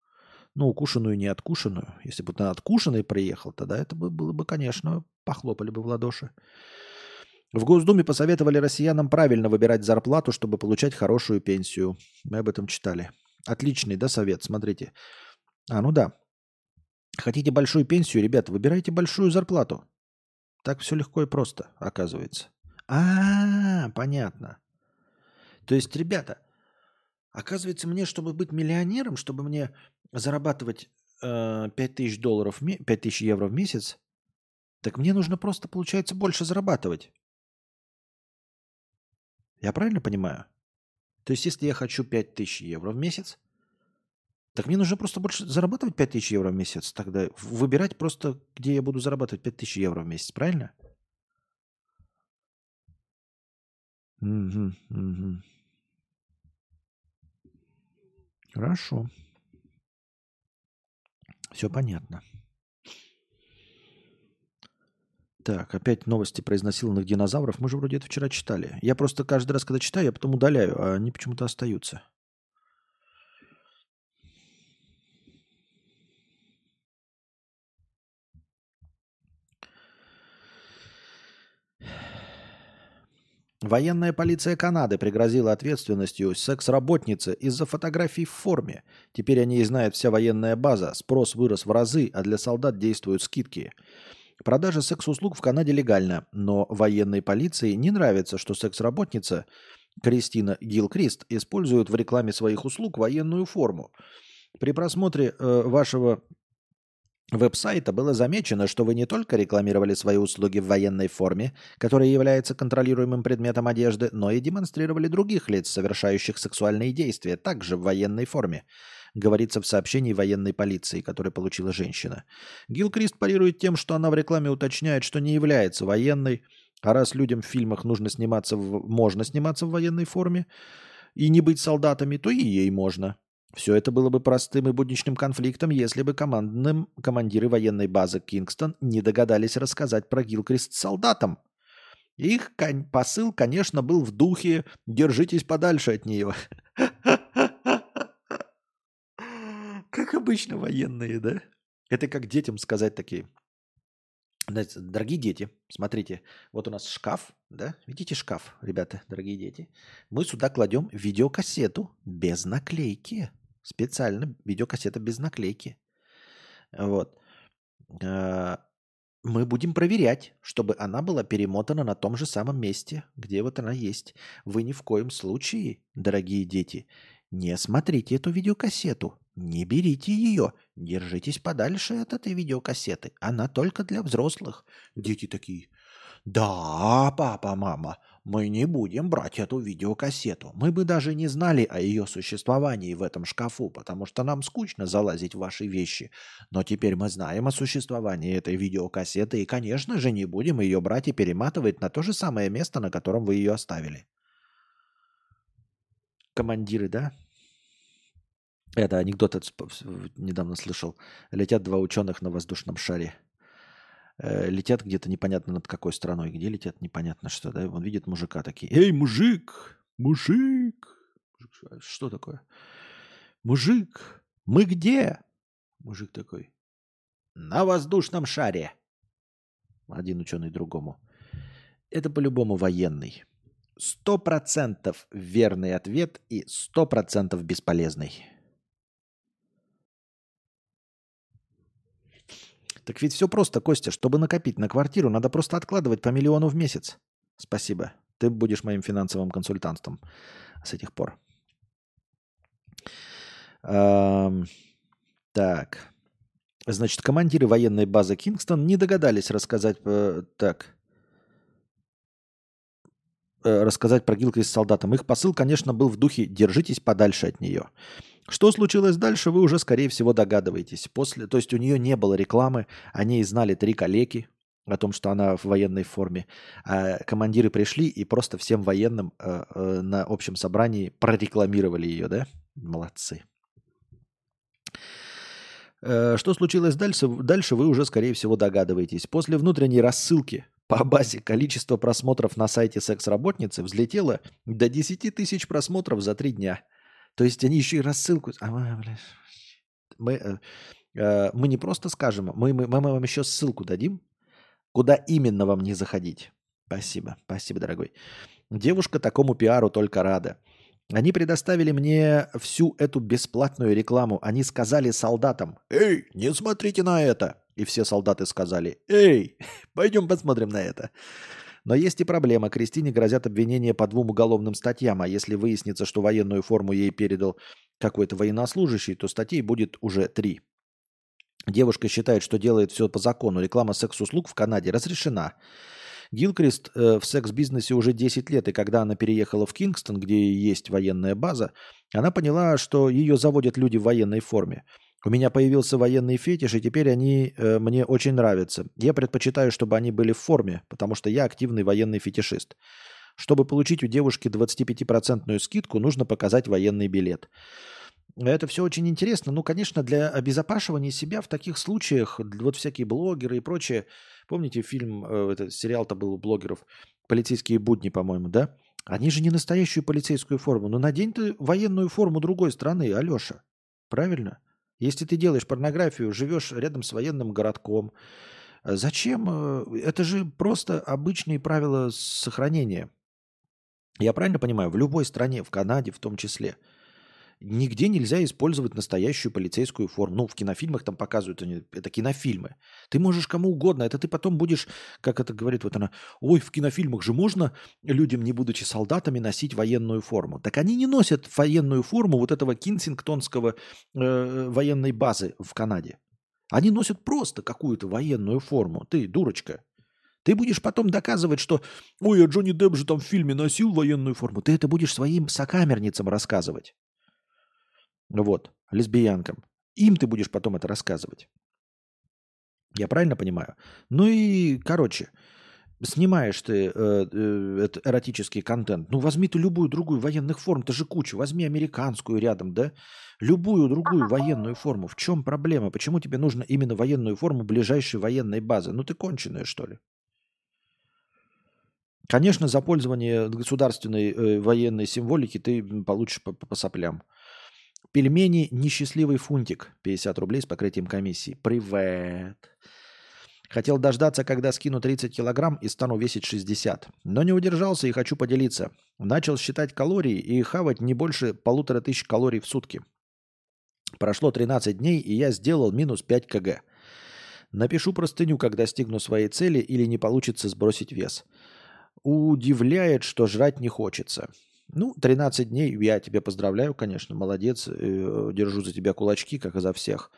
Ну, укушенную, не откушенную. Если бы он откушенный приехал, тогда это было бы, конечно, похлопали бы в ладоши. В Госдуме посоветовали россиянам правильно выбирать зарплату, чтобы получать хорошую пенсию. Мы об этом читали. Отличный, да, совет? Смотрите. А, ну да. Хотите большую пенсию, ребята, выбирайте большую зарплату. Так все легко и просто, оказывается. А, понятно. То есть, ребята, оказывается, мне, чтобы быть миллионером, чтобы мне зарабатывать э, 5 тысяч долларов, 5 тысяч евро в месяц, так мне нужно просто, получается, больше зарабатывать. Я правильно понимаю? То есть, если я хочу 5000 евро в месяц, так мне нужно просто больше зарабатывать 5000 евро в месяц. Тогда выбирать просто, где я буду зарабатывать 5000 евро в месяц, правильно? Угу, угу. Хорошо. Все понятно. Так, опять новости про изнасилованных динозавров. Мы же вроде это вчера читали. Я просто каждый раз, когда читаю, я потом удаляю, а они почему-то остаются. Военная полиция Канады пригрозила ответственностью секс-работнице из-за фотографий в форме. Теперь о ней знает вся военная база. Спрос вырос в разы, а для солдат действуют скидки. Продажа секс-услуг в Канаде легальна, но военной полиции не нравится, что секс-работница Кристина Гилкрист использует в рекламе своих услуг военную форму. При просмотре э, вашего веб-сайта было замечено, что вы не только рекламировали свои услуги в военной форме, которая является контролируемым предметом одежды, но и демонстрировали других лиц, совершающих сексуальные действия, также в военной форме говорится в сообщении военной полиции, которое получила женщина. Гилкрист парирует тем, что она в рекламе уточняет, что не является военной, а раз людям в фильмах нужно сниматься в, можно сниматься в военной форме и не быть солдатами, то и ей можно. Все это было бы простым и будничным конфликтом, если бы командным, командиры военной базы Кингстон не догадались рассказать про Гилкрист солдатам. Их посыл, конечно, был в духе «держитесь подальше от нее». Как обычно военные, да? Это как детям сказать такие. Дорогие дети, смотрите, вот у нас шкаф, да? Видите шкаф, ребята, дорогие дети? Мы сюда кладем видеокассету без наклейки. Специально видеокассета без наклейки. Вот. А, мы будем проверять, чтобы она была перемотана на том же самом месте, где вот она есть. Вы ни в коем случае, дорогие дети, не смотрите эту видеокассету. Не берите ее. Держитесь подальше от этой видеокассеты. Она только для взрослых. Дети такие. Да, папа, мама, мы не будем брать эту видеокассету. Мы бы даже не знали о ее существовании в этом шкафу, потому что нам скучно залазить в ваши вещи. Но теперь мы знаем о существовании этой видеокассеты и, конечно же, не будем ее брать и перематывать на то же самое место, на котором вы ее оставили. Командиры, да? Это анекдот недавно слышал. Летят два ученых на воздушном шаре. Э, летят где-то непонятно над какой страной. Где летят, непонятно что. Да? Он видит мужика такие. Эй, мужик! Мужик! Что такое? Мужик! Мы где? Мужик такой. На воздушном шаре. Один ученый другому. Это по-любому военный. Сто процентов верный ответ и сто процентов бесполезный. Так ведь все просто, Костя. Чтобы накопить на квартиру, надо просто откладывать по миллиону в месяц. Спасибо. Ты будешь моим финансовым консультантом с этих пор. Эм, так. Значит, командиры военной базы Кингстон не догадались рассказать... Э, так. Э, рассказать про Гилкрис солдатам. Их посыл, конечно, был в духе «держитесь подальше от нее». Что случилось дальше, вы уже, скорее всего, догадываетесь. После, то есть у нее не было рекламы, о ней знали три коллеги о том, что она в военной форме. А командиры пришли и просто всем военным э, э, на общем собрании прорекламировали ее, да? Молодцы. Э, что случилось дальше, дальше вы уже, скорее всего, догадываетесь. После внутренней рассылки по базе количество просмотров на сайте секс-работницы взлетело до 10 тысяч просмотров за три дня – то есть они еще и рассылку... А мы, мы, э, э, мы не просто скажем, мы, мы, мы вам еще ссылку дадим, куда именно вам не заходить. Спасибо, спасибо, дорогой. Девушка такому пиару только рада. Они предоставили мне всю эту бесплатную рекламу. Они сказали солдатам, «Эй, не смотрите на это!» И все солдаты сказали, «Эй, пойдем посмотрим на это!» Но есть и проблема. Кристине грозят обвинения по двум уголовным статьям, а если выяснится, что военную форму ей передал какой-то военнослужащий, то статей будет уже три. Девушка считает, что делает все по закону. Реклама секс-услуг в Канаде разрешена. Гилкрист э, в секс-бизнесе уже 10 лет, и когда она переехала в Кингстон, где есть военная база, она поняла, что ее заводят люди в военной форме. У меня появился военный фетиш, и теперь они э, мне очень нравятся. Я предпочитаю, чтобы они были в форме, потому что я активный военный фетишист. Чтобы получить у девушки 25% скидку, нужно показать военный билет. Это все очень интересно. Ну, конечно, для обезопашивания себя в таких случаях, вот всякие блогеры и прочее. Помните фильм, э, этот сериал-то был у блогеров «Полицейские будни», по-моему, да? Они же не настоящую полицейскую форму. Но надень ты военную форму другой страны, Алеша. Правильно? Если ты делаешь порнографию, живешь рядом с военным городком, э, зачем? Э, это же просто обычные правила сохранения. Я правильно понимаю? В любой стране, в Канаде в том числе – Нигде нельзя использовать настоящую полицейскую форму. Ну, в кинофильмах там показывают, это кинофильмы. Ты можешь кому угодно, это ты потом будешь, как это говорит вот она, ой, в кинофильмах же можно людям, не будучи солдатами, носить военную форму. Так они не носят военную форму вот этого кинсингтонского э, военной базы в Канаде. Они носят просто какую-то военную форму. Ты, дурочка, ты будешь потом доказывать, что «Ой, а Джонни Депп же там в фильме носил военную форму». Ты это будешь своим сокамерницам рассказывать. Вот, лесбиянкам. Им ты будешь потом это рассказывать. Я правильно понимаю? Ну и, короче, снимаешь ты э, э, эротический контент, ну возьми ты любую другую военных форм, ты же куча, возьми американскую рядом, да? Любую другую военную форму. В чем проблема? Почему тебе нужно именно военную форму ближайшей военной базы? Ну ты конченая, что ли? Конечно, за пользование государственной э, военной символики ты получишь по, по, по соплям. Пельмени «Несчастливый фунтик» 50 рублей с покрытием комиссии. Привет. Хотел дождаться, когда скину 30 килограмм и стану весить 60. Но не удержался и хочу поделиться. Начал считать калории и хавать не больше полутора тысяч калорий в сутки. Прошло 13 дней, и я сделал минус 5 кг. Напишу простыню, когда достигну своей цели или не получится сбросить вес. Удивляет, что жрать не хочется. Ну, 13 дней, я тебя поздравляю, конечно, молодец, э, держу за тебя кулачки, как и за всех.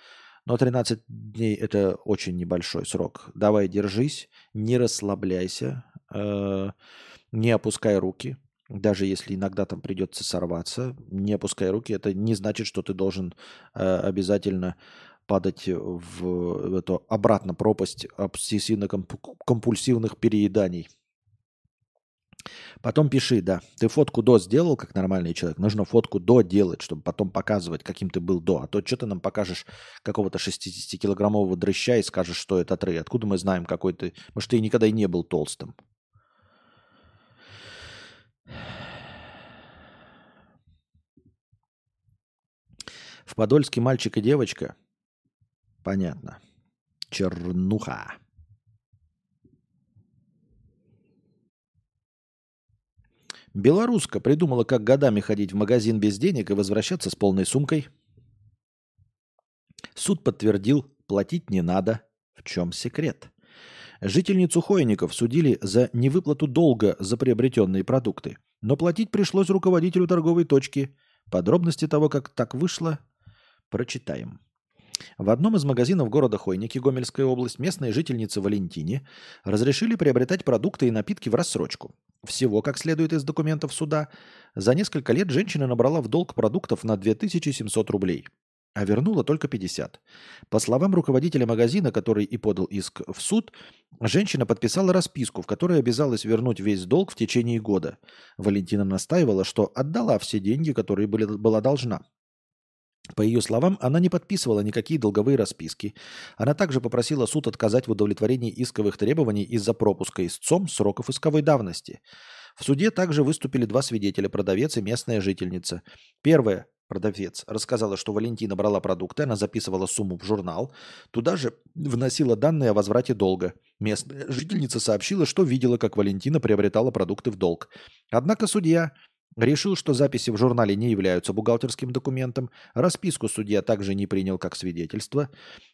Но 13 дней – это очень небольшой срок. Давай, держись, не расслабляйся, э, не опускай руки. Даже если иногда там придется сорваться, не опускай руки. Это не значит, что ты должен э, обязательно падать в, эту обратно пропасть обсессивно-компульсивных перееданий. Потом пиши, да. Ты фотку до сделал, как нормальный человек. Нужно фотку до делать, чтобы потом показывать, каким ты был до. А то что ты нам покажешь какого-то 60-килограммового дрыща и скажешь, что это трей. Откуда мы знаем, какой ты... Может, ты никогда и не был толстым. В Подольске мальчик и девочка. Понятно. Чернуха. Белоруска придумала, как годами ходить в магазин без денег и возвращаться с полной сумкой. Суд подтвердил, платить не надо. В чем секрет? Жительницу Хойников судили за невыплату долга за приобретенные продукты. Но платить пришлось руководителю торговой точки. Подробности того, как так вышло, прочитаем. В одном из магазинов города Хойники, Гомельская область, местные жительницы Валентине разрешили приобретать продукты и напитки в рассрочку. Всего, как следует из документов суда, за несколько лет женщина набрала в долг продуктов на 2700 рублей, а вернула только 50. По словам руководителя магазина, который и подал иск в суд, женщина подписала расписку, в которой обязалась вернуть весь долг в течение года. Валентина настаивала, что отдала все деньги, которые были, была должна. По ее словам, она не подписывала никакие долговые расписки. Она также попросила суд отказать в удовлетворении исковых требований из-за пропуска истцом сроков исковой давности. В суде также выступили два свидетеля – продавец и местная жительница. Первая, продавец, рассказала, что Валентина брала продукты, она записывала сумму в журнал, туда же вносила данные о возврате долга. Местная жительница сообщила, что видела, как Валентина приобретала продукты в долг. Однако судья Решил, что записи в журнале не являются бухгалтерским документом. Расписку судья также не принял как свидетельство.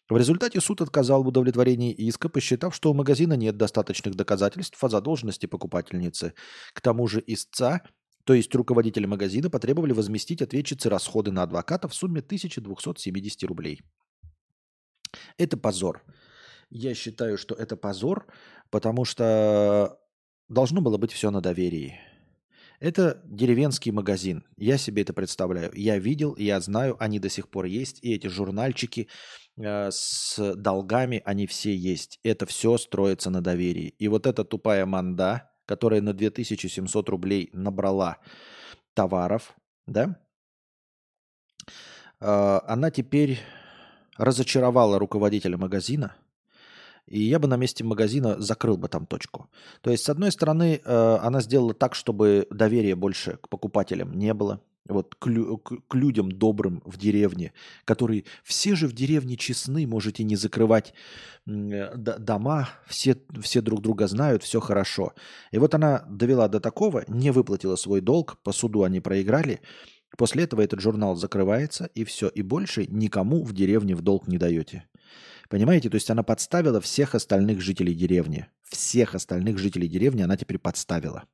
В результате суд отказал в удовлетворении иска, посчитав, что у магазина нет достаточных доказательств о задолженности покупательницы. К тому же истца, то есть руководитель магазина, потребовали возместить ответчице расходы на адвоката в сумме 1270 рублей. Это позор. Я считаю, что это позор, потому что должно было быть все на доверии. Это деревенский магазин. Я себе это представляю. Я видел, я знаю, они до сих пор есть. И эти журнальчики э, с долгами, они все есть. Это все строится на доверии. И вот эта тупая манда, которая на 2700 рублей набрала товаров, да, э, она теперь разочаровала руководителя магазина – и я бы на месте магазина закрыл бы там точку. То есть, с одной стороны, э, она сделала так, чтобы доверия больше к покупателям не было. Вот к, лю- к людям добрым в деревне, которые все же в деревне честны, можете не закрывать э, дома, все, все друг друга знают, все хорошо. И вот она довела до такого, не выплатила свой долг, по суду они проиграли. После этого этот журнал закрывается, и все, и больше никому в деревне в долг не даете. Понимаете? То есть она подставила всех остальных жителей деревни. Всех остальных жителей деревни она теперь подставила.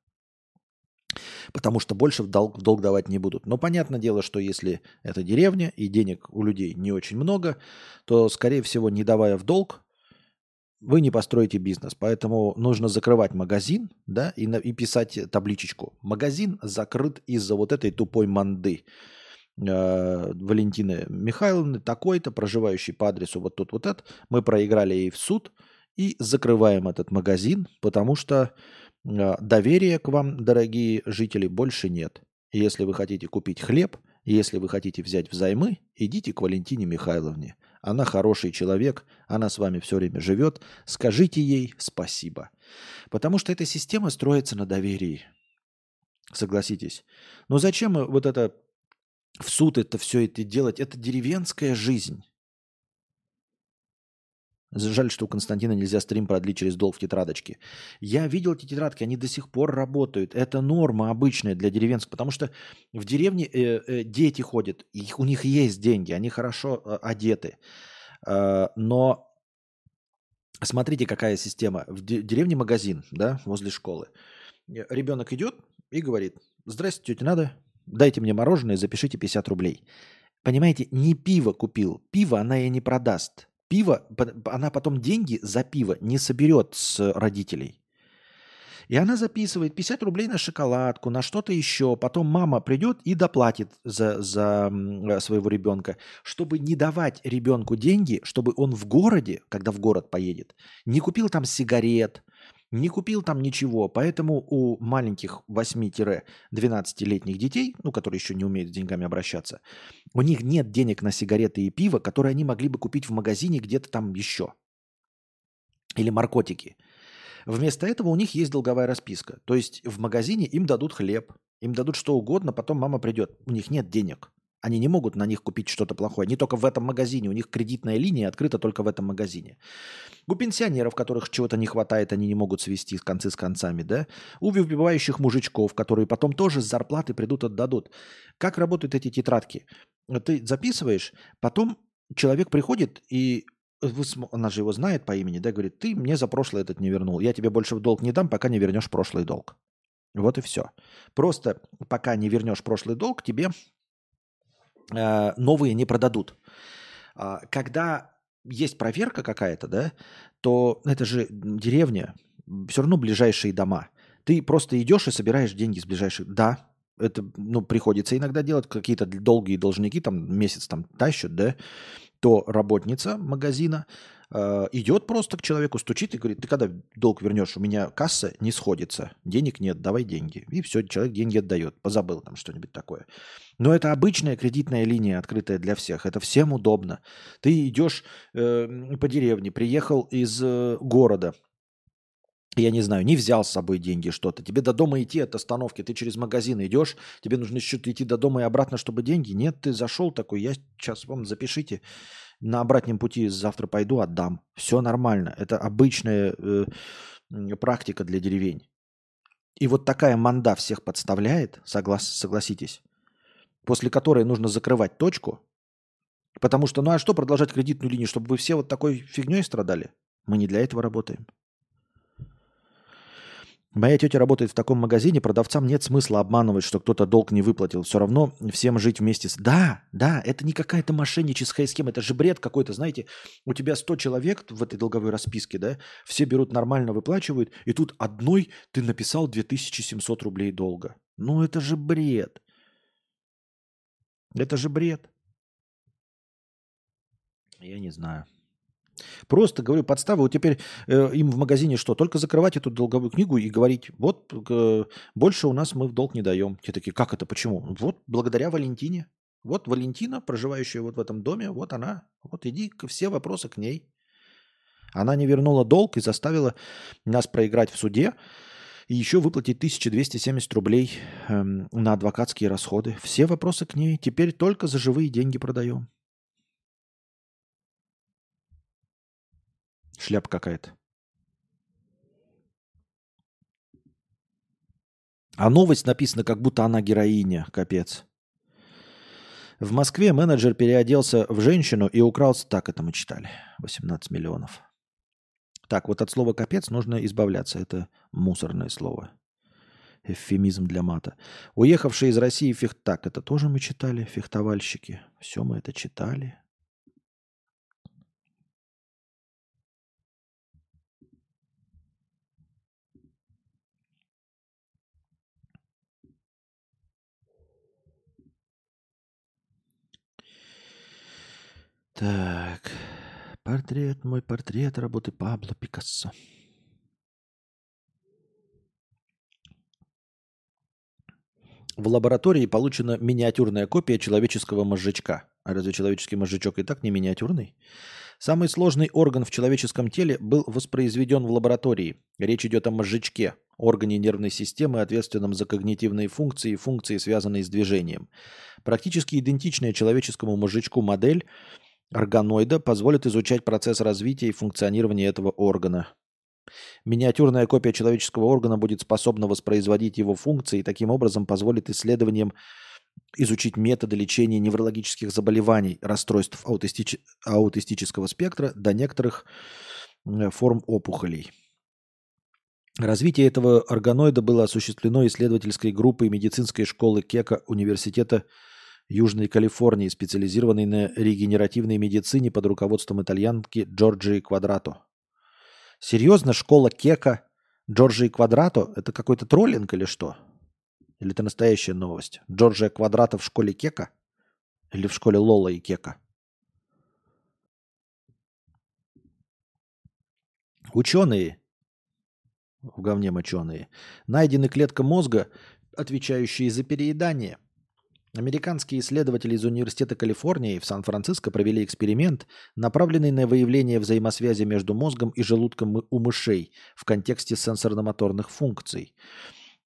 Потому что больше в долг, в долг давать не будут. Но понятное дело, что если это деревня и денег у людей не очень много, то, скорее всего, не давая в долг, вы не построите бизнес. Поэтому нужно закрывать магазин да, и, на, и писать табличечку. Магазин закрыт из-за вот этой тупой манды. Э, Валентины Михайловны, такой-то, проживающий по адресу вот тут вот этот. Мы проиграли ей в суд и закрываем этот магазин, потому что э, доверия к вам, дорогие жители, больше нет. Если вы хотите купить хлеб, если вы хотите взять взаймы, идите к Валентине Михайловне. Она хороший человек, она с вами все время живет. Скажите ей спасибо. Потому что эта система строится на доверии. Согласитесь. Но зачем вот это в суд это все это делать? Это деревенская жизнь. Жаль, что у Константина нельзя стрим продлить через долг в тетрадочке. Я видел эти тетрадки, они до сих пор работают. Это норма обычная для деревенских, потому что в деревне э, э, дети ходят, их, у них есть деньги, они хорошо э, одеты. Э, но смотрите, какая система. В де- деревне магазин, да, возле школы. Ребенок идет и говорит, здрасте, тетя надо, дайте мне мороженое, запишите 50 рублей. Понимаете, не пиво купил, пиво она ей не продаст пиво, она потом деньги за пиво не соберет с родителей. И она записывает 50 рублей на шоколадку, на что-то еще. Потом мама придет и доплатит за, за своего ребенка, чтобы не давать ребенку деньги, чтобы он в городе, когда в город поедет, не купил там сигарет, не купил там ничего, поэтому у маленьких 8-12-летних детей, ну, которые еще не умеют с деньгами обращаться, у них нет денег на сигареты и пиво, которые они могли бы купить в магазине где-то там еще. Или наркотики. Вместо этого у них есть долговая расписка. То есть в магазине им дадут хлеб, им дадут что угодно, потом мама придет. У них нет денег. Они не могут на них купить что-то плохое. Не только в этом магазине. У них кредитная линия открыта только в этом магазине. У пенсионеров, которых чего-то не хватает, они не могут свести концы с концами. Да? У выпивающих мужичков, которые потом тоже с зарплаты придут, отдадут. Как работают эти тетрадки? Ты записываешь, потом человек приходит и она же его знает по имени, да, говорит, ты мне за прошлое этот не вернул, я тебе больше в долг не дам, пока не вернешь прошлый долг. Вот и все. Просто пока не вернешь прошлый долг, тебе новые не продадут. А, когда есть проверка какая-то, да, то это же деревня, все равно ближайшие дома. Ты просто идешь и собираешь деньги с ближайших. Да, это ну, приходится иногда делать, какие-то долгие должники, там месяц там тащат, да, то работница магазина э, идет просто к человеку, стучит и говорит, ты когда долг вернешь, у меня касса не сходится, денег нет, давай деньги. И все, человек деньги отдает, позабыл там что-нибудь такое. Но это обычная кредитная линия, открытая для всех, это всем удобно. Ты идешь э, по деревне, приехал из э, города, я не знаю, не взял с собой деньги что-то. Тебе до дома идти от остановки, ты через магазин идешь, тебе нужно еще идти до дома и обратно, чтобы деньги. Нет, ты зашел такой, я сейчас вам запишите, на обратном пути завтра пойду, отдам. Все нормально. Это обычная э, практика для деревень. И вот такая манда всех подставляет, соглас, согласитесь, после которой нужно закрывать точку, потому что, ну а что продолжать кредитную линию, чтобы вы все вот такой фигней страдали? Мы не для этого работаем. Моя тетя работает в таком магазине, продавцам нет смысла обманывать, что кто-то долг не выплатил. Все равно всем жить вместе с... Да, да, это не какая-то мошенническая схема, это же бред какой-то, знаете. У тебя 100 человек в этой долговой расписке, да, все берут нормально, выплачивают, и тут одной ты написал 2700 рублей долга. Ну это же бред. Это же бред. Я не знаю. Просто, говорю, подстава. Вот теперь э, им в магазине что? Только закрывать эту долговую книгу и говорить, вот э, больше у нас мы в долг не даем. Те такие, как это, почему? Вот благодаря Валентине. Вот Валентина, проживающая вот в этом доме, вот она. Вот иди, все вопросы к ней. Она не вернула долг и заставила нас проиграть в суде и еще выплатить 1270 рублей э, на адвокатские расходы. Все вопросы к ней. Теперь только за живые деньги продаем. Шляпа какая-то. А новость написана, как будто она героиня. Капец. В Москве менеджер переоделся в женщину и украл... Так это мы читали. 18 миллионов. Так, вот от слова «капец» нужно избавляться. Это мусорное слово. Эвфемизм для мата. Уехавшие из России фех... Так, это тоже мы читали, фехтовальщики. Все мы это читали. Так, портрет, мой портрет работы Пабло Пикассо. В лаборатории получена миниатюрная копия человеческого мозжечка. А разве человеческий мозжечок и так не миниатюрный? Самый сложный орган в человеческом теле был воспроизведен в лаборатории. Речь идет о мозжечке, органе нервной системы, ответственном за когнитивные функции и функции, связанные с движением. Практически идентичная человеческому мозжечку модель – органоида позволит изучать процесс развития и функционирования этого органа. Миниатюрная копия человеческого органа будет способна воспроизводить его функции и таким образом позволит исследованиям изучить методы лечения неврологических заболеваний, расстройств аутистич... аутистического спектра до некоторых форм опухолей. Развитие этого органоида было осуществлено исследовательской группой медицинской школы Кека Университета Южной Калифорнии, специализированной на регенеративной медицине под руководством итальянки Джорджии Квадрато. Серьезно, школа Кека Джорджии Квадрато – это какой-то троллинг или что? Или это настоящая новость? Джорджия Квадрато в школе Кека? Или в школе Лола и Кека? Ученые, в говне моченые, найдены клетка мозга, отвечающие за переедание – Американские исследователи из Университета Калифорнии в Сан-Франциско провели эксперимент, направленный на выявление взаимосвязи между мозгом и желудком у мышей в контексте сенсорно-моторных функций.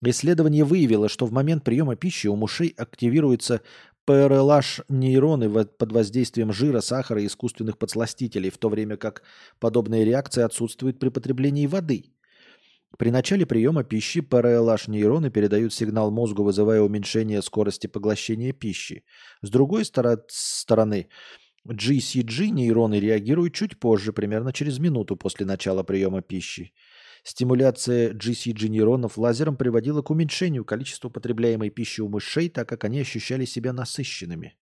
Исследование выявило, что в момент приема пищи у мышей активируются ПРЛH-нейроны под воздействием жира, сахара и искусственных подсластителей, в то время как подобные реакции отсутствуют при потреблении воды – при начале приема пищи ПРЛH-нейроны передают сигнал мозгу, вызывая уменьшение скорости поглощения пищи. С другой стороны, GCG-нейроны реагируют чуть позже, примерно через минуту после начала приема пищи. Стимуляция GCG-нейронов лазером приводила к уменьшению количества потребляемой пищи у мышей, так как они ощущали себя насыщенными.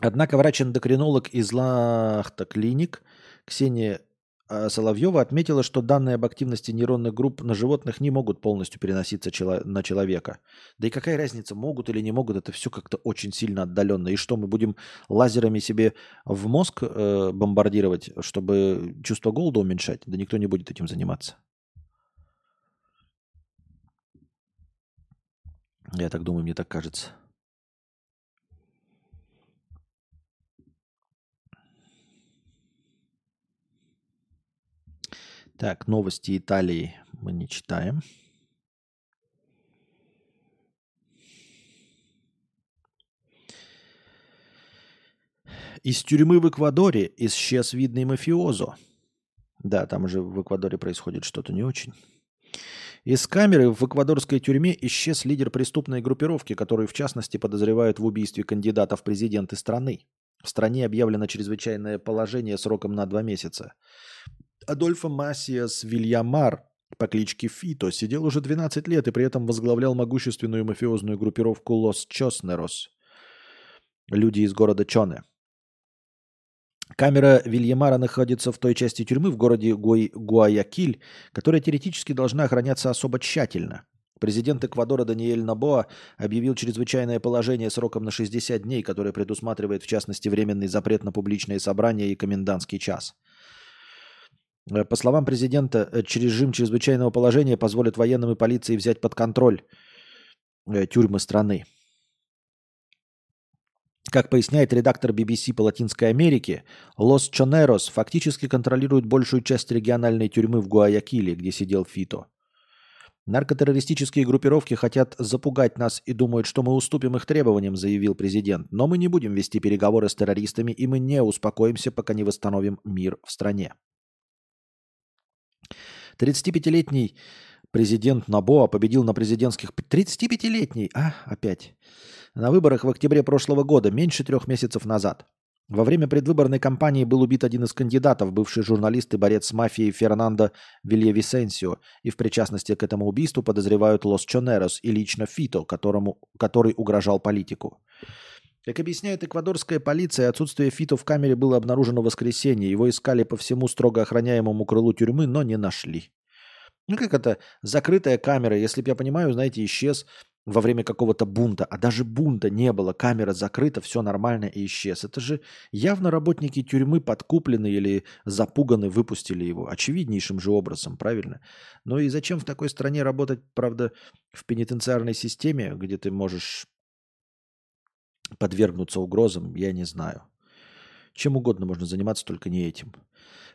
Однако врач-эндокринолог из Лахта Клиник Ксения Соловьева отметила, что данные об активности нейронных групп на животных не могут полностью переноситься на человека. Да и какая разница, могут или не могут, это все как-то очень сильно отдаленно. И что, мы будем лазерами себе в мозг э, бомбардировать, чтобы чувство голода уменьшать? Да никто не будет этим заниматься. Я так думаю, мне так кажется. Так, новости Италии мы не читаем. Из тюрьмы в Эквадоре исчез видный мафиозо. Да, там уже в Эквадоре происходит что-то не очень. Из камеры в эквадорской тюрьме исчез лидер преступной группировки, который в частности подозревают в убийстве кандидата в президенты страны. В стране объявлено чрезвычайное положение сроком на два месяца. Адольфо Масиас Вильямар по кличке Фито сидел уже 12 лет и при этом возглавлял могущественную мафиозную группировку Лос Чоснерос. Люди из города Чоне. Камера Вильямара находится в той части тюрьмы в городе Гуай Гуаякиль, которая теоретически должна охраняться особо тщательно. Президент Эквадора Даниэль Набоа объявил чрезвычайное положение сроком на 60 дней, которое предусматривает в частности временный запрет на публичные собрания и комендантский час. Э, по словам президента, э, режим чрезвычайного положения позволит военным и полиции взять под контроль э, тюрьмы страны. Как поясняет редактор BBC по Латинской Америке, Лос Чонерос фактически контролирует большую часть региональной тюрьмы в Гуаякиле, где сидел Фито. Наркотеррористические группировки хотят запугать нас и думают, что мы уступим их требованиям, заявил президент. Но мы не будем вести переговоры с террористами, и мы не успокоимся, пока не восстановим мир в стране. 35-летний президент Набоа победил на президентских... 35-летний, а, опять. На выборах в октябре прошлого года, меньше трех месяцев назад. Во время предвыборной кампании был убит один из кандидатов, бывший журналист и борец с мафией Фернандо Вильявисенсио, и в причастности к этому убийству подозревают Лос Чонерос и лично Фито, которому, который угрожал политику. Как объясняет эквадорская полиция, отсутствие Фито в камере было обнаружено в воскресенье. Его искали по всему строго охраняемому крылу тюрьмы, но не нашли. Ну как это закрытая камера, если бы я понимаю, знаете, исчез во время какого-то бунта, а даже бунта не было, камера закрыта, все нормально и исчез. Это же явно работники тюрьмы подкуплены или запуганы, выпустили его. Очевиднейшим же образом, правильно? Ну и зачем в такой стране работать, правда, в пенитенциарной системе, где ты можешь подвергнуться угрозам, я не знаю. Чем угодно можно заниматься, только не этим.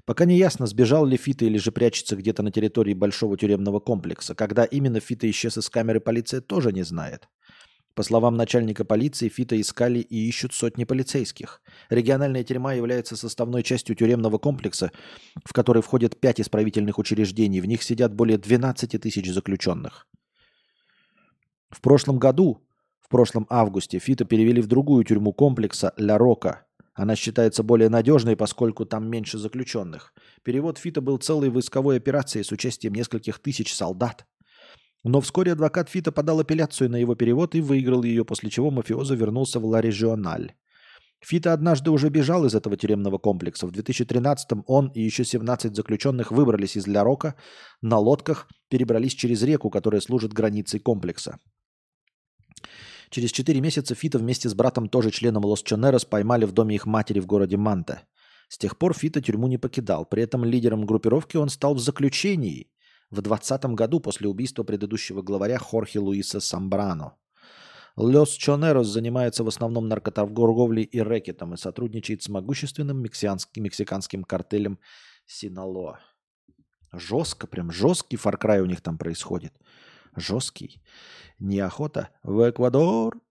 Пока не ясно, сбежал ли Фита или же прячется где-то на территории большого тюремного комплекса. Когда именно Фита исчез из камеры, полиция тоже не знает. По словам начальника полиции, Фита искали и ищут сотни полицейских. Региональная тюрьма является составной частью тюремного комплекса, в который входят пять исправительных учреждений. В них сидят более 12 тысяч заключенных. В прошлом году, в прошлом августе, Фита перевели в другую тюрьму комплекса Ля Рока – она считается более надежной, поскольку там меньше заключенных. Перевод Фита был целой войсковой операцией с участием нескольких тысяч солдат. Но вскоре адвокат Фита подал апелляцию на его перевод и выиграл ее, после чего мафиоза вернулся в Ла Региональ. Фита однажды уже бежал из этого тюремного комплекса. В 2013-м он и еще 17 заключенных выбрались из Ля Рока на лодках, перебрались через реку, которая служит границей комплекса. Через четыре месяца Фита вместе с братом, тоже членом Лос Чонерос, поймали в доме их матери в городе Манте. С тех пор Фита тюрьму не покидал. При этом лидером группировки он стал в заключении в 20 году после убийства предыдущего главаря Хорхе Луиса Самбрано. Лос Чонерос занимается в основном наркоторговлей и рэкетом и сотрудничает с могущественным мексиканским, картелем Синалоа. Жестко, прям жесткий фаркрай у них там происходит. Жесткий. Неохота в Эквадор.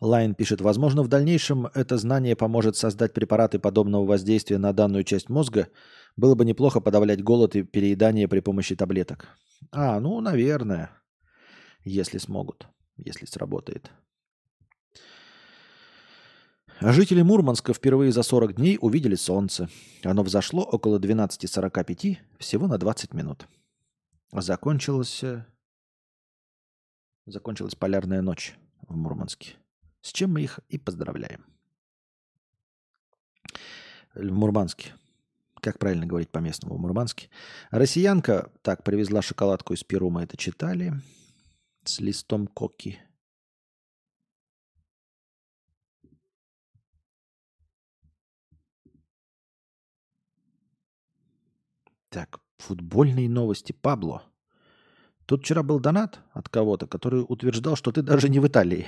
Лайн пишет, возможно, в дальнейшем это знание поможет создать препараты подобного воздействия на данную часть мозга. Было бы неплохо подавлять голод и переедание при помощи таблеток. А, ну, наверное, если смогут, если сработает. А жители Мурманска впервые за 40 дней увидели солнце. Оно взошло около 12.45, всего на 20 минут. Закончилась, закончилась полярная ночь в Мурманске. С чем мы их и поздравляем. В Мурманске. Как правильно говорить по-местному в Мурманске. Россиянка так привезла шоколадку из Перу, это читали. С листом коки. Так, футбольные новости. Пабло. Тут вчера был донат от кого-то, который утверждал, что ты даже не в Италии.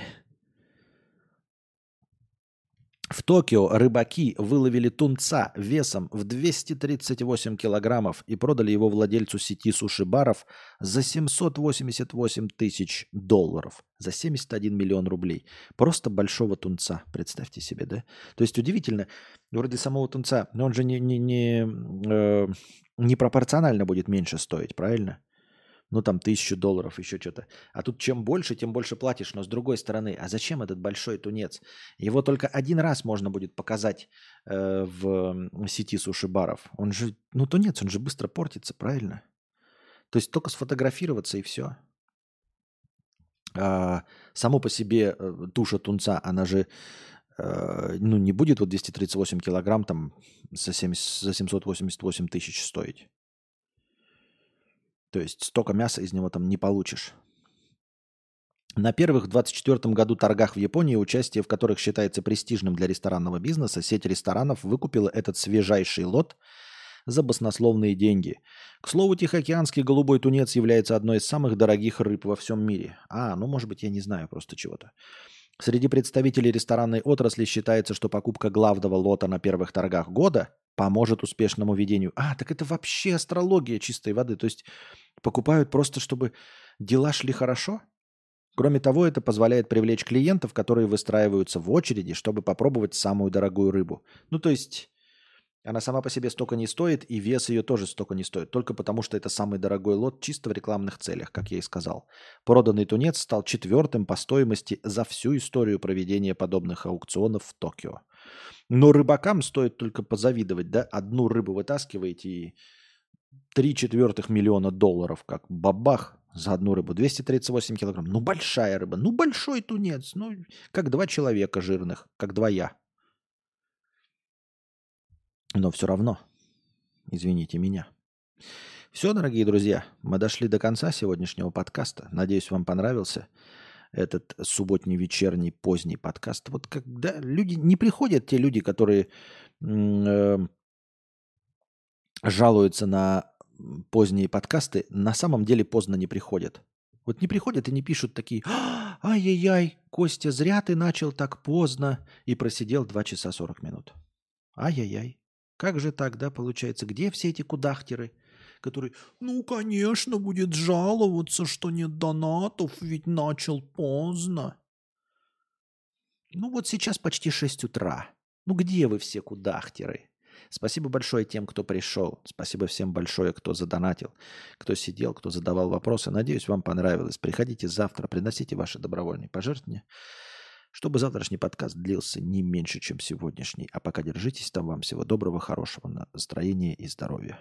В Токио рыбаки выловили тунца весом в 238 килограммов и продали его владельцу сети суши-баров за 788 тысяч долларов, за 71 миллион рублей. Просто большого тунца, представьте себе, да? То есть удивительно, вроде самого тунца, но он же не, не, не, э, не пропорционально будет меньше стоить, правильно? ну там тысячу долларов, еще что-то. А тут чем больше, тем больше платишь. Но с другой стороны, а зачем этот большой тунец? Его только один раз можно будет показать э, в сети суши-баров. Он же, ну тунец, он же быстро портится, правильно? То есть только сфотографироваться и все. А, само по себе э, туша тунца, она же э, ну, не будет вот 238 килограмм там за, 70, за 788 тысяч стоить. То есть столько мяса из него там не получишь. На первых в 2024 году торгах в Японии, участие в которых считается престижным для ресторанного бизнеса, сеть ресторанов выкупила этот свежайший лот за баснословные деньги. К слову, Тихоокеанский голубой тунец является одной из самых дорогих рыб во всем мире. А, ну может быть я не знаю просто чего-то. Среди представителей ресторанной отрасли считается, что покупка главного лота на первых торгах года поможет успешному ведению. А, так это вообще астрология чистой воды. То есть покупают просто, чтобы дела шли хорошо? Кроме того, это позволяет привлечь клиентов, которые выстраиваются в очереди, чтобы попробовать самую дорогую рыбу. Ну, то есть Она сама по себе столько не стоит, и вес ее тоже столько не стоит, только потому что это самый дорогой лот чисто в рекламных целях, как я и сказал. Проданный тунец стал четвертым по стоимости за всю историю проведения подобных аукционов в Токио. Но рыбакам стоит только позавидовать, да? Одну рыбу вытаскиваете и три четвертых миллиона долларов, как бабах за одну рыбу. 238 килограмм. Ну, большая рыба. Ну, большой тунец. Ну, как два человека жирных, как два я. Но все равно, извините меня. Все, дорогие друзья, мы дошли до конца сегодняшнего подкаста. Надеюсь, вам понравился этот субботний, вечерний, поздний подкаст. Вот когда люди не приходят, те люди, которые э, жалуются на поздние подкасты, на самом деле поздно не приходят. Вот не приходят и не пишут такие, ай-яй-яй, Костя, зря ты начал так поздно и просидел 2 часа 40 минут. Ай-яй-яй. Как же тогда получается? Где все эти кудахтеры, которые, ну, конечно, будет жаловаться, что нет донатов, ведь начал поздно. Ну вот сейчас почти 6 утра. Ну где вы все кудахтеры? Спасибо большое тем, кто пришел. Спасибо всем большое, кто задонатил, кто сидел, кто задавал вопросы. Надеюсь, вам понравилось. Приходите завтра, приносите ваши добровольные пожертвования чтобы завтрашний подкаст длился не меньше, чем сегодняшний. А пока держитесь там. Вам всего доброго, хорошего настроения и здоровья.